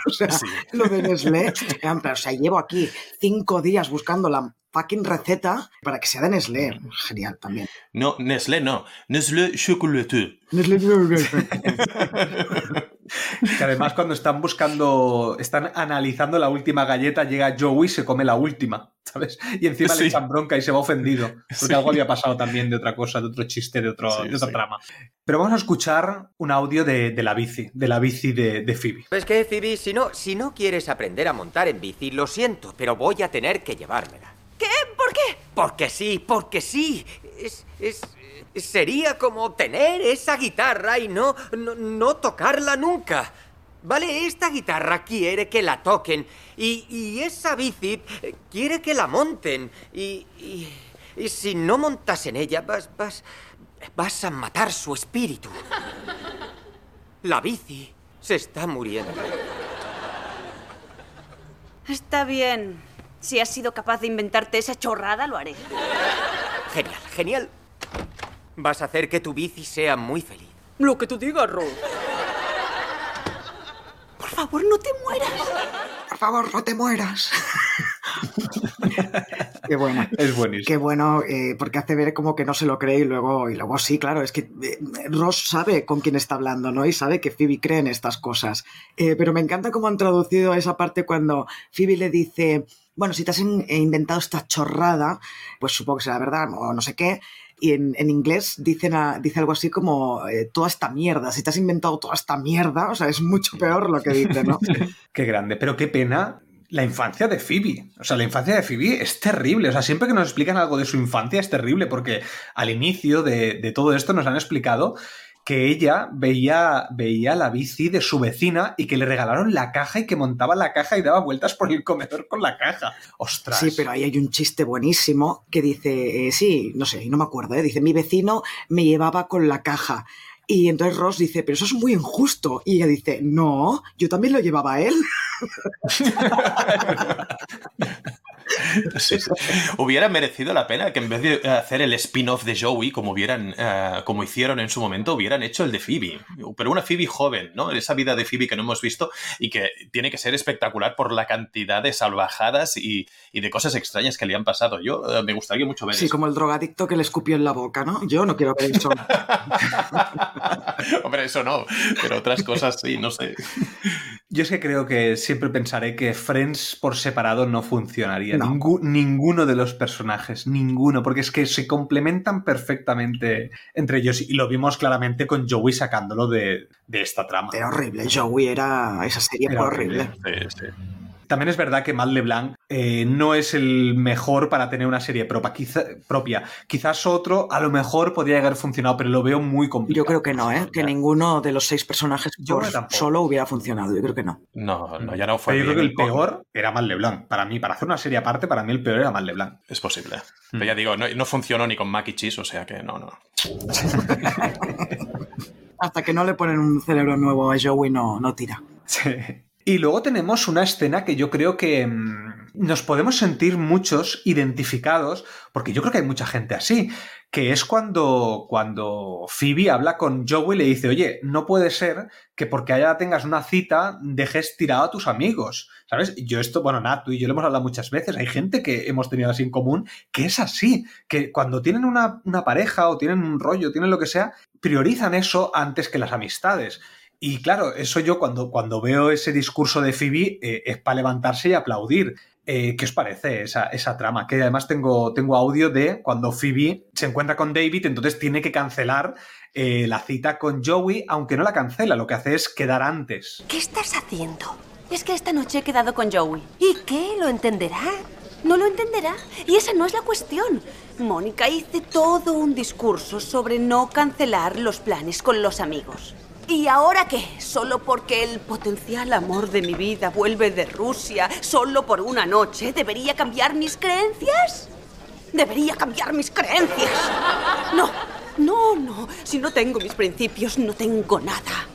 O sea, sí. lo de Nestlé, o sea, llevo aquí cinco días buscando la fucking receta para que sea de Nestlé. Genial también. No, Nestlé no. Nestlé Chocolateux. Nestlé Que además cuando están buscando, están analizando la última galleta, llega Joey y se come la última, ¿sabes? Y encima sí. le echan bronca y se va ofendido. Porque sí. algo había pasado también de otra cosa, de otro chiste, de, otro, sí, de otra trama. Pero vamos a escuchar un audio de, de la bici, de la bici de, de Phoebe. Pues que, Phoebe, si no, si no quieres aprender a montar en bici, lo siento, pero voy a tener que llevármela. ¿Qué? ¿Por qué? Porque sí, porque sí. Es, es, sería como tener esa guitarra y no, no, no, tocarla nunca. Vale, esta guitarra quiere que la toquen y, y esa bici quiere que la monten. Y, y, y, si no montas en ella, vas, vas, vas a matar su espíritu. La bici se está muriendo. Está bien. Si has sido capaz de inventarte esa chorrada, lo haré. Genial, genial. Vas a hacer que tu bici sea muy feliz. Lo que tú digas, Ro. Por favor, no te mueras. Por favor, no te mueras. Qué bueno. Es buenísimo. Qué bueno, eh, porque hace ver como que no se lo cree y luego, y luego sí, claro, es que eh, Ross sabe con quién está hablando, ¿no? Y sabe que Phoebe cree en estas cosas. Eh, pero me encanta cómo han traducido esa parte cuando Phoebe le dice, bueno, si te has in inventado esta chorrada, pues supongo que será verdad o no sé qué. Y en, en inglés dicen a, dice algo así como eh, toda esta mierda. Si te has inventado toda esta mierda, o sea, es mucho peor lo que dice, ¿no? qué grande, pero qué pena la infancia de Phoebe. O sea, la infancia de Phoebe es terrible. O sea, siempre que nos explican algo de su infancia es terrible porque al inicio de, de todo esto nos han explicado que ella veía, veía la bici de su vecina y que le regalaron la caja y que montaba la caja y daba vueltas por el comedor con la caja. ¡Ostras! Sí, pero ahí hay un chiste buenísimo que dice, eh, sí, no sé, no me acuerdo, ¿eh? dice, mi vecino me llevaba con la caja. Y entonces Ross dice, pero eso es muy injusto. Y ella dice, no, yo también lo llevaba a él. Sí, sí. Hubiera merecido la pena que en vez de hacer el spin-off de Joey, como hubieran, uh, como hicieron en su momento, hubieran hecho el de Phoebe. Pero una Phoebe joven, ¿no? Esa vida de Phoebe que no hemos visto y que tiene que ser espectacular por la cantidad de salvajadas y, y de cosas extrañas que le han pasado. Yo uh, me gustaría mucho ver sí, eso. como el drogadicto que le escupió en la boca, ¿no? Yo no quiero ver eso. Hombre, eso no, pero otras cosas sí, no sé. Yo es que creo que siempre pensaré que Friends por separado no funcionaría. No. Ningú ninguno de los personajes, ninguno, porque es que se complementan perfectamente entre ellos y lo vimos claramente con Joey sacándolo de, de esta trama. Era horrible, Joey era... esa serie era horrible. horrible. Sí, sí. También es verdad que Matt LeBlanc eh, no es el mejor para tener una serie propia. Quizá, propia. Quizás otro a lo mejor podría haber funcionado, pero lo veo muy complicado. Yo creo que no, ¿eh? Que ninguno de los seis personajes Yo solo hubiera funcionado. Yo creo que no. No, no ya no fue. Pero yo creo que el peor era Matt LeBlanc. Para mí, para hacer una serie aparte, para mí el peor era Matt LeBlanc. Es posible. Mm. Pero ya digo, no, no funcionó ni con Mac y Cheese, o sea que no, no. Hasta que no le ponen un cerebro nuevo a Joey, no, no tira. Sí. Y luego tenemos una escena que yo creo que mmm, nos podemos sentir muchos identificados, porque yo creo que hay mucha gente así, que es cuando, cuando Phoebe habla con Joey y le dice, oye, no puede ser que porque allá tengas una cita dejes tirado a tus amigos, ¿sabes? Yo esto, bueno, Nat, y yo lo hemos hablado muchas veces, hay gente que hemos tenido así en común, que es así, que cuando tienen una, una pareja o tienen un rollo, tienen lo que sea, priorizan eso antes que las amistades. Y claro, eso yo cuando, cuando veo ese discurso de Phoebe eh, es para levantarse y aplaudir. Eh, ¿Qué os parece esa, esa, trama? Que además tengo, tengo audio de cuando Phoebe se encuentra con David, entonces tiene que cancelar eh, la cita con Joey, aunque no la cancela, lo que hace es quedar antes. ¿Qué estás haciendo? Es que esta noche he quedado con Joey. ¿Y qué? ¿Lo entenderá? No lo entenderá. Y esa no es la cuestión. Mónica, hice todo un discurso sobre no cancelar los planes con los amigos. ¿Y ahora qué? ¿Solo porque el potencial amor de mi vida vuelve de Rusia solo por una noche? ¿Debería cambiar mis creencias? ¿Debería cambiar mis creencias? No, no, no. Si no tengo mis principios, no tengo nada.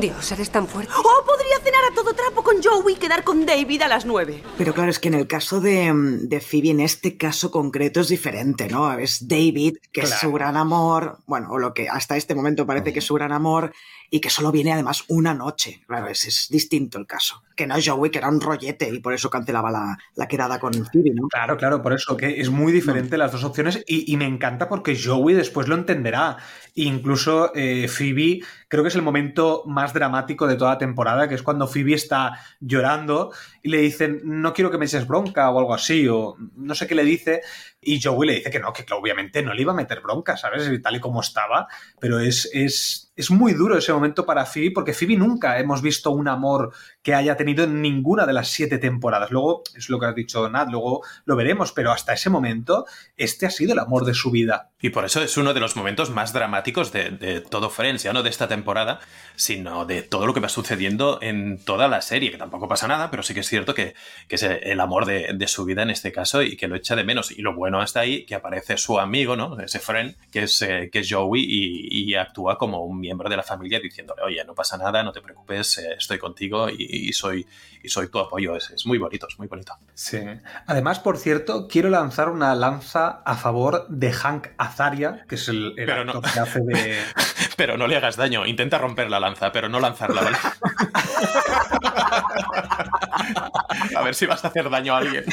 Dios, eres tan fuerte. Oh, podría cenar a todo trapo con Joey y quedar con David a las nueve. Pero claro, es que en el caso de, de Phoebe, en este caso concreto es diferente, ¿no? Es David, que claro. es su gran amor, bueno, o lo que hasta este momento parece que es su gran amor, y que solo viene además una noche. Claro, es, es distinto el caso. Que no es Joey, que era un rollete y por eso cancelaba la, la quedada con Phoebe, ¿no? Claro, claro, por eso que es muy diferente las dos opciones y, y me encanta porque Joey después lo entenderá. Incluso eh, Phoebe, creo que es el momento más dramático de toda la temporada, que es cuando Phoebe está llorando y le dicen, no quiero que me eches bronca o algo así, o no sé qué le dice, y Joey le dice que no, que obviamente no le iba a meter bronca, ¿sabes? Tal y como estaba, pero es, es, es muy duro ese momento para Phoebe, porque Phoebe nunca hemos visto un amor que haya tenido en ninguna de las siete temporadas. Luego, es lo que has dicho, Nat, luego lo veremos, pero hasta ese momento, este ha sido el amor de su vida. Y por eso es uno de los momentos más dramáticos de, todo Friends, ya no de esta temporada, sino de todo lo que va sucediendo en toda la serie, que tampoco pasa nada, pero sí que es cierto que, es el amor de, de, su vida en este caso y que lo echa de menos. Y lo bueno está ahí, que aparece su amigo, ¿no? Ese friend, que es, eh, que es Joey, y, y, actúa como un miembro de la familia diciéndole, oye, no pasa nada, no te preocupes, eh, estoy contigo y, y, soy, y soy tu apoyo. Es, es muy bonito, es muy bonito. Sí. Además, por cierto, quiero lanzar una lanza a favor de Hank Azaria, que es el, el actor no... que hace de... pero no le hagas daño, intenta romper la lanza, pero no lanzarla, ¿vale? a ver si vas a hacer daño a alguien.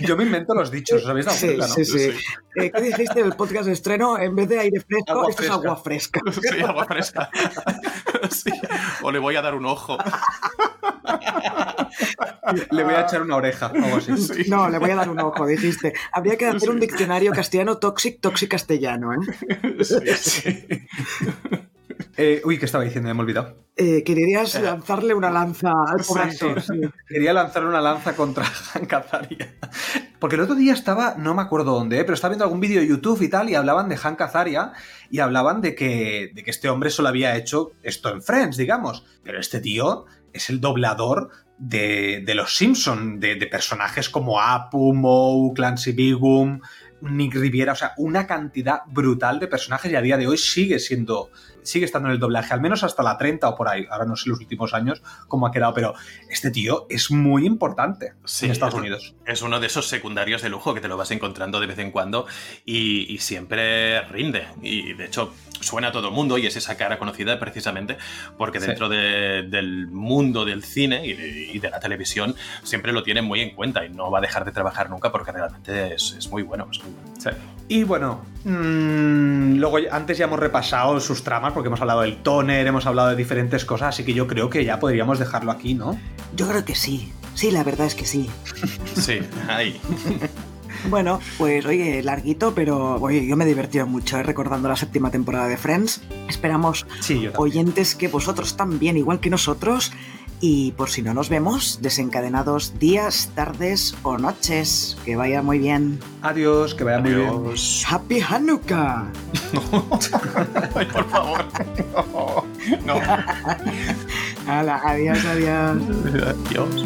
Yo me invento los dichos, ¿os habéis dado sí, cuenta, no? Sí, sí. sí. Eh, ¿Qué dijiste del podcast de estreno? En vez de aire fresco, agua esto fresca. es agua fresca. Sí, agua fresca. Sí. O le voy a dar un ojo. Le voy a echar una oreja, algo así. Sí. No, le voy a dar un ojo, dijiste. Habría que hacer un diccionario castellano tóxico, tóxico castellano, ¿eh? Sí, eh, uy, ¿qué estaba diciendo? Me he olvidado. Eh, querías lanzarle una lanza al pobre actor. Sí. Quería lanzarle una lanza contra Hank Azaria. Porque el otro día estaba, no me acuerdo dónde, ¿eh? pero estaba viendo algún vídeo de YouTube y tal, y hablaban de Hank Azaria, y hablaban de que, de que este hombre solo había hecho esto en Friends, digamos. Pero este tío es el doblador de, de los Simpson, de, de, personajes como Apu, Moe, Clancy Bigum, Nick Riviera, o sea, una cantidad brutal de personajes y a día de hoy sigue siendo, sigue estando en el doblaje, al menos hasta la 30 o por ahí, ahora no sé los últimos años cómo ha quedado, pero este tío es muy importante sí, en Estados es, Unidos. Es uno de esos secundarios de lujo que te lo vas encontrando de vez en cuando y, y siempre rinde, y de hecho suena a todo el mundo y es esa cara conocida precisamente porque dentro sí. de, del mundo del cine y de, y de, la televisión siempre lo tienen muy en cuenta y no va a dejar de trabajar nunca porque realmente es, es muy bueno. Es muy bueno. Sí. Y bueno, mmm, luego antes ya hemos repasado sus tramas porque hemos hablado del toner, hemos hablado de diferentes cosas, así que yo creo que ya podríamos dejarlo aquí, ¿no? Yo creo que sí. Sí, la verdad es que sí. Sí, ahí. Bueno, pues oye, larguito, pero oye, yo me he divertido mucho ¿eh? recordando la séptima temporada de Friends. Esperamos, sí, oyentes, que vosotros también, igual que nosotros. Y por si no nos vemos, desencadenados días, tardes o noches. Que vaya muy bien. Adiós, que vaya Adiós. muy bien. ¡Happy Hanukkah! Ay, por favor. No. no. Hala, adiós, adiós. Adiós.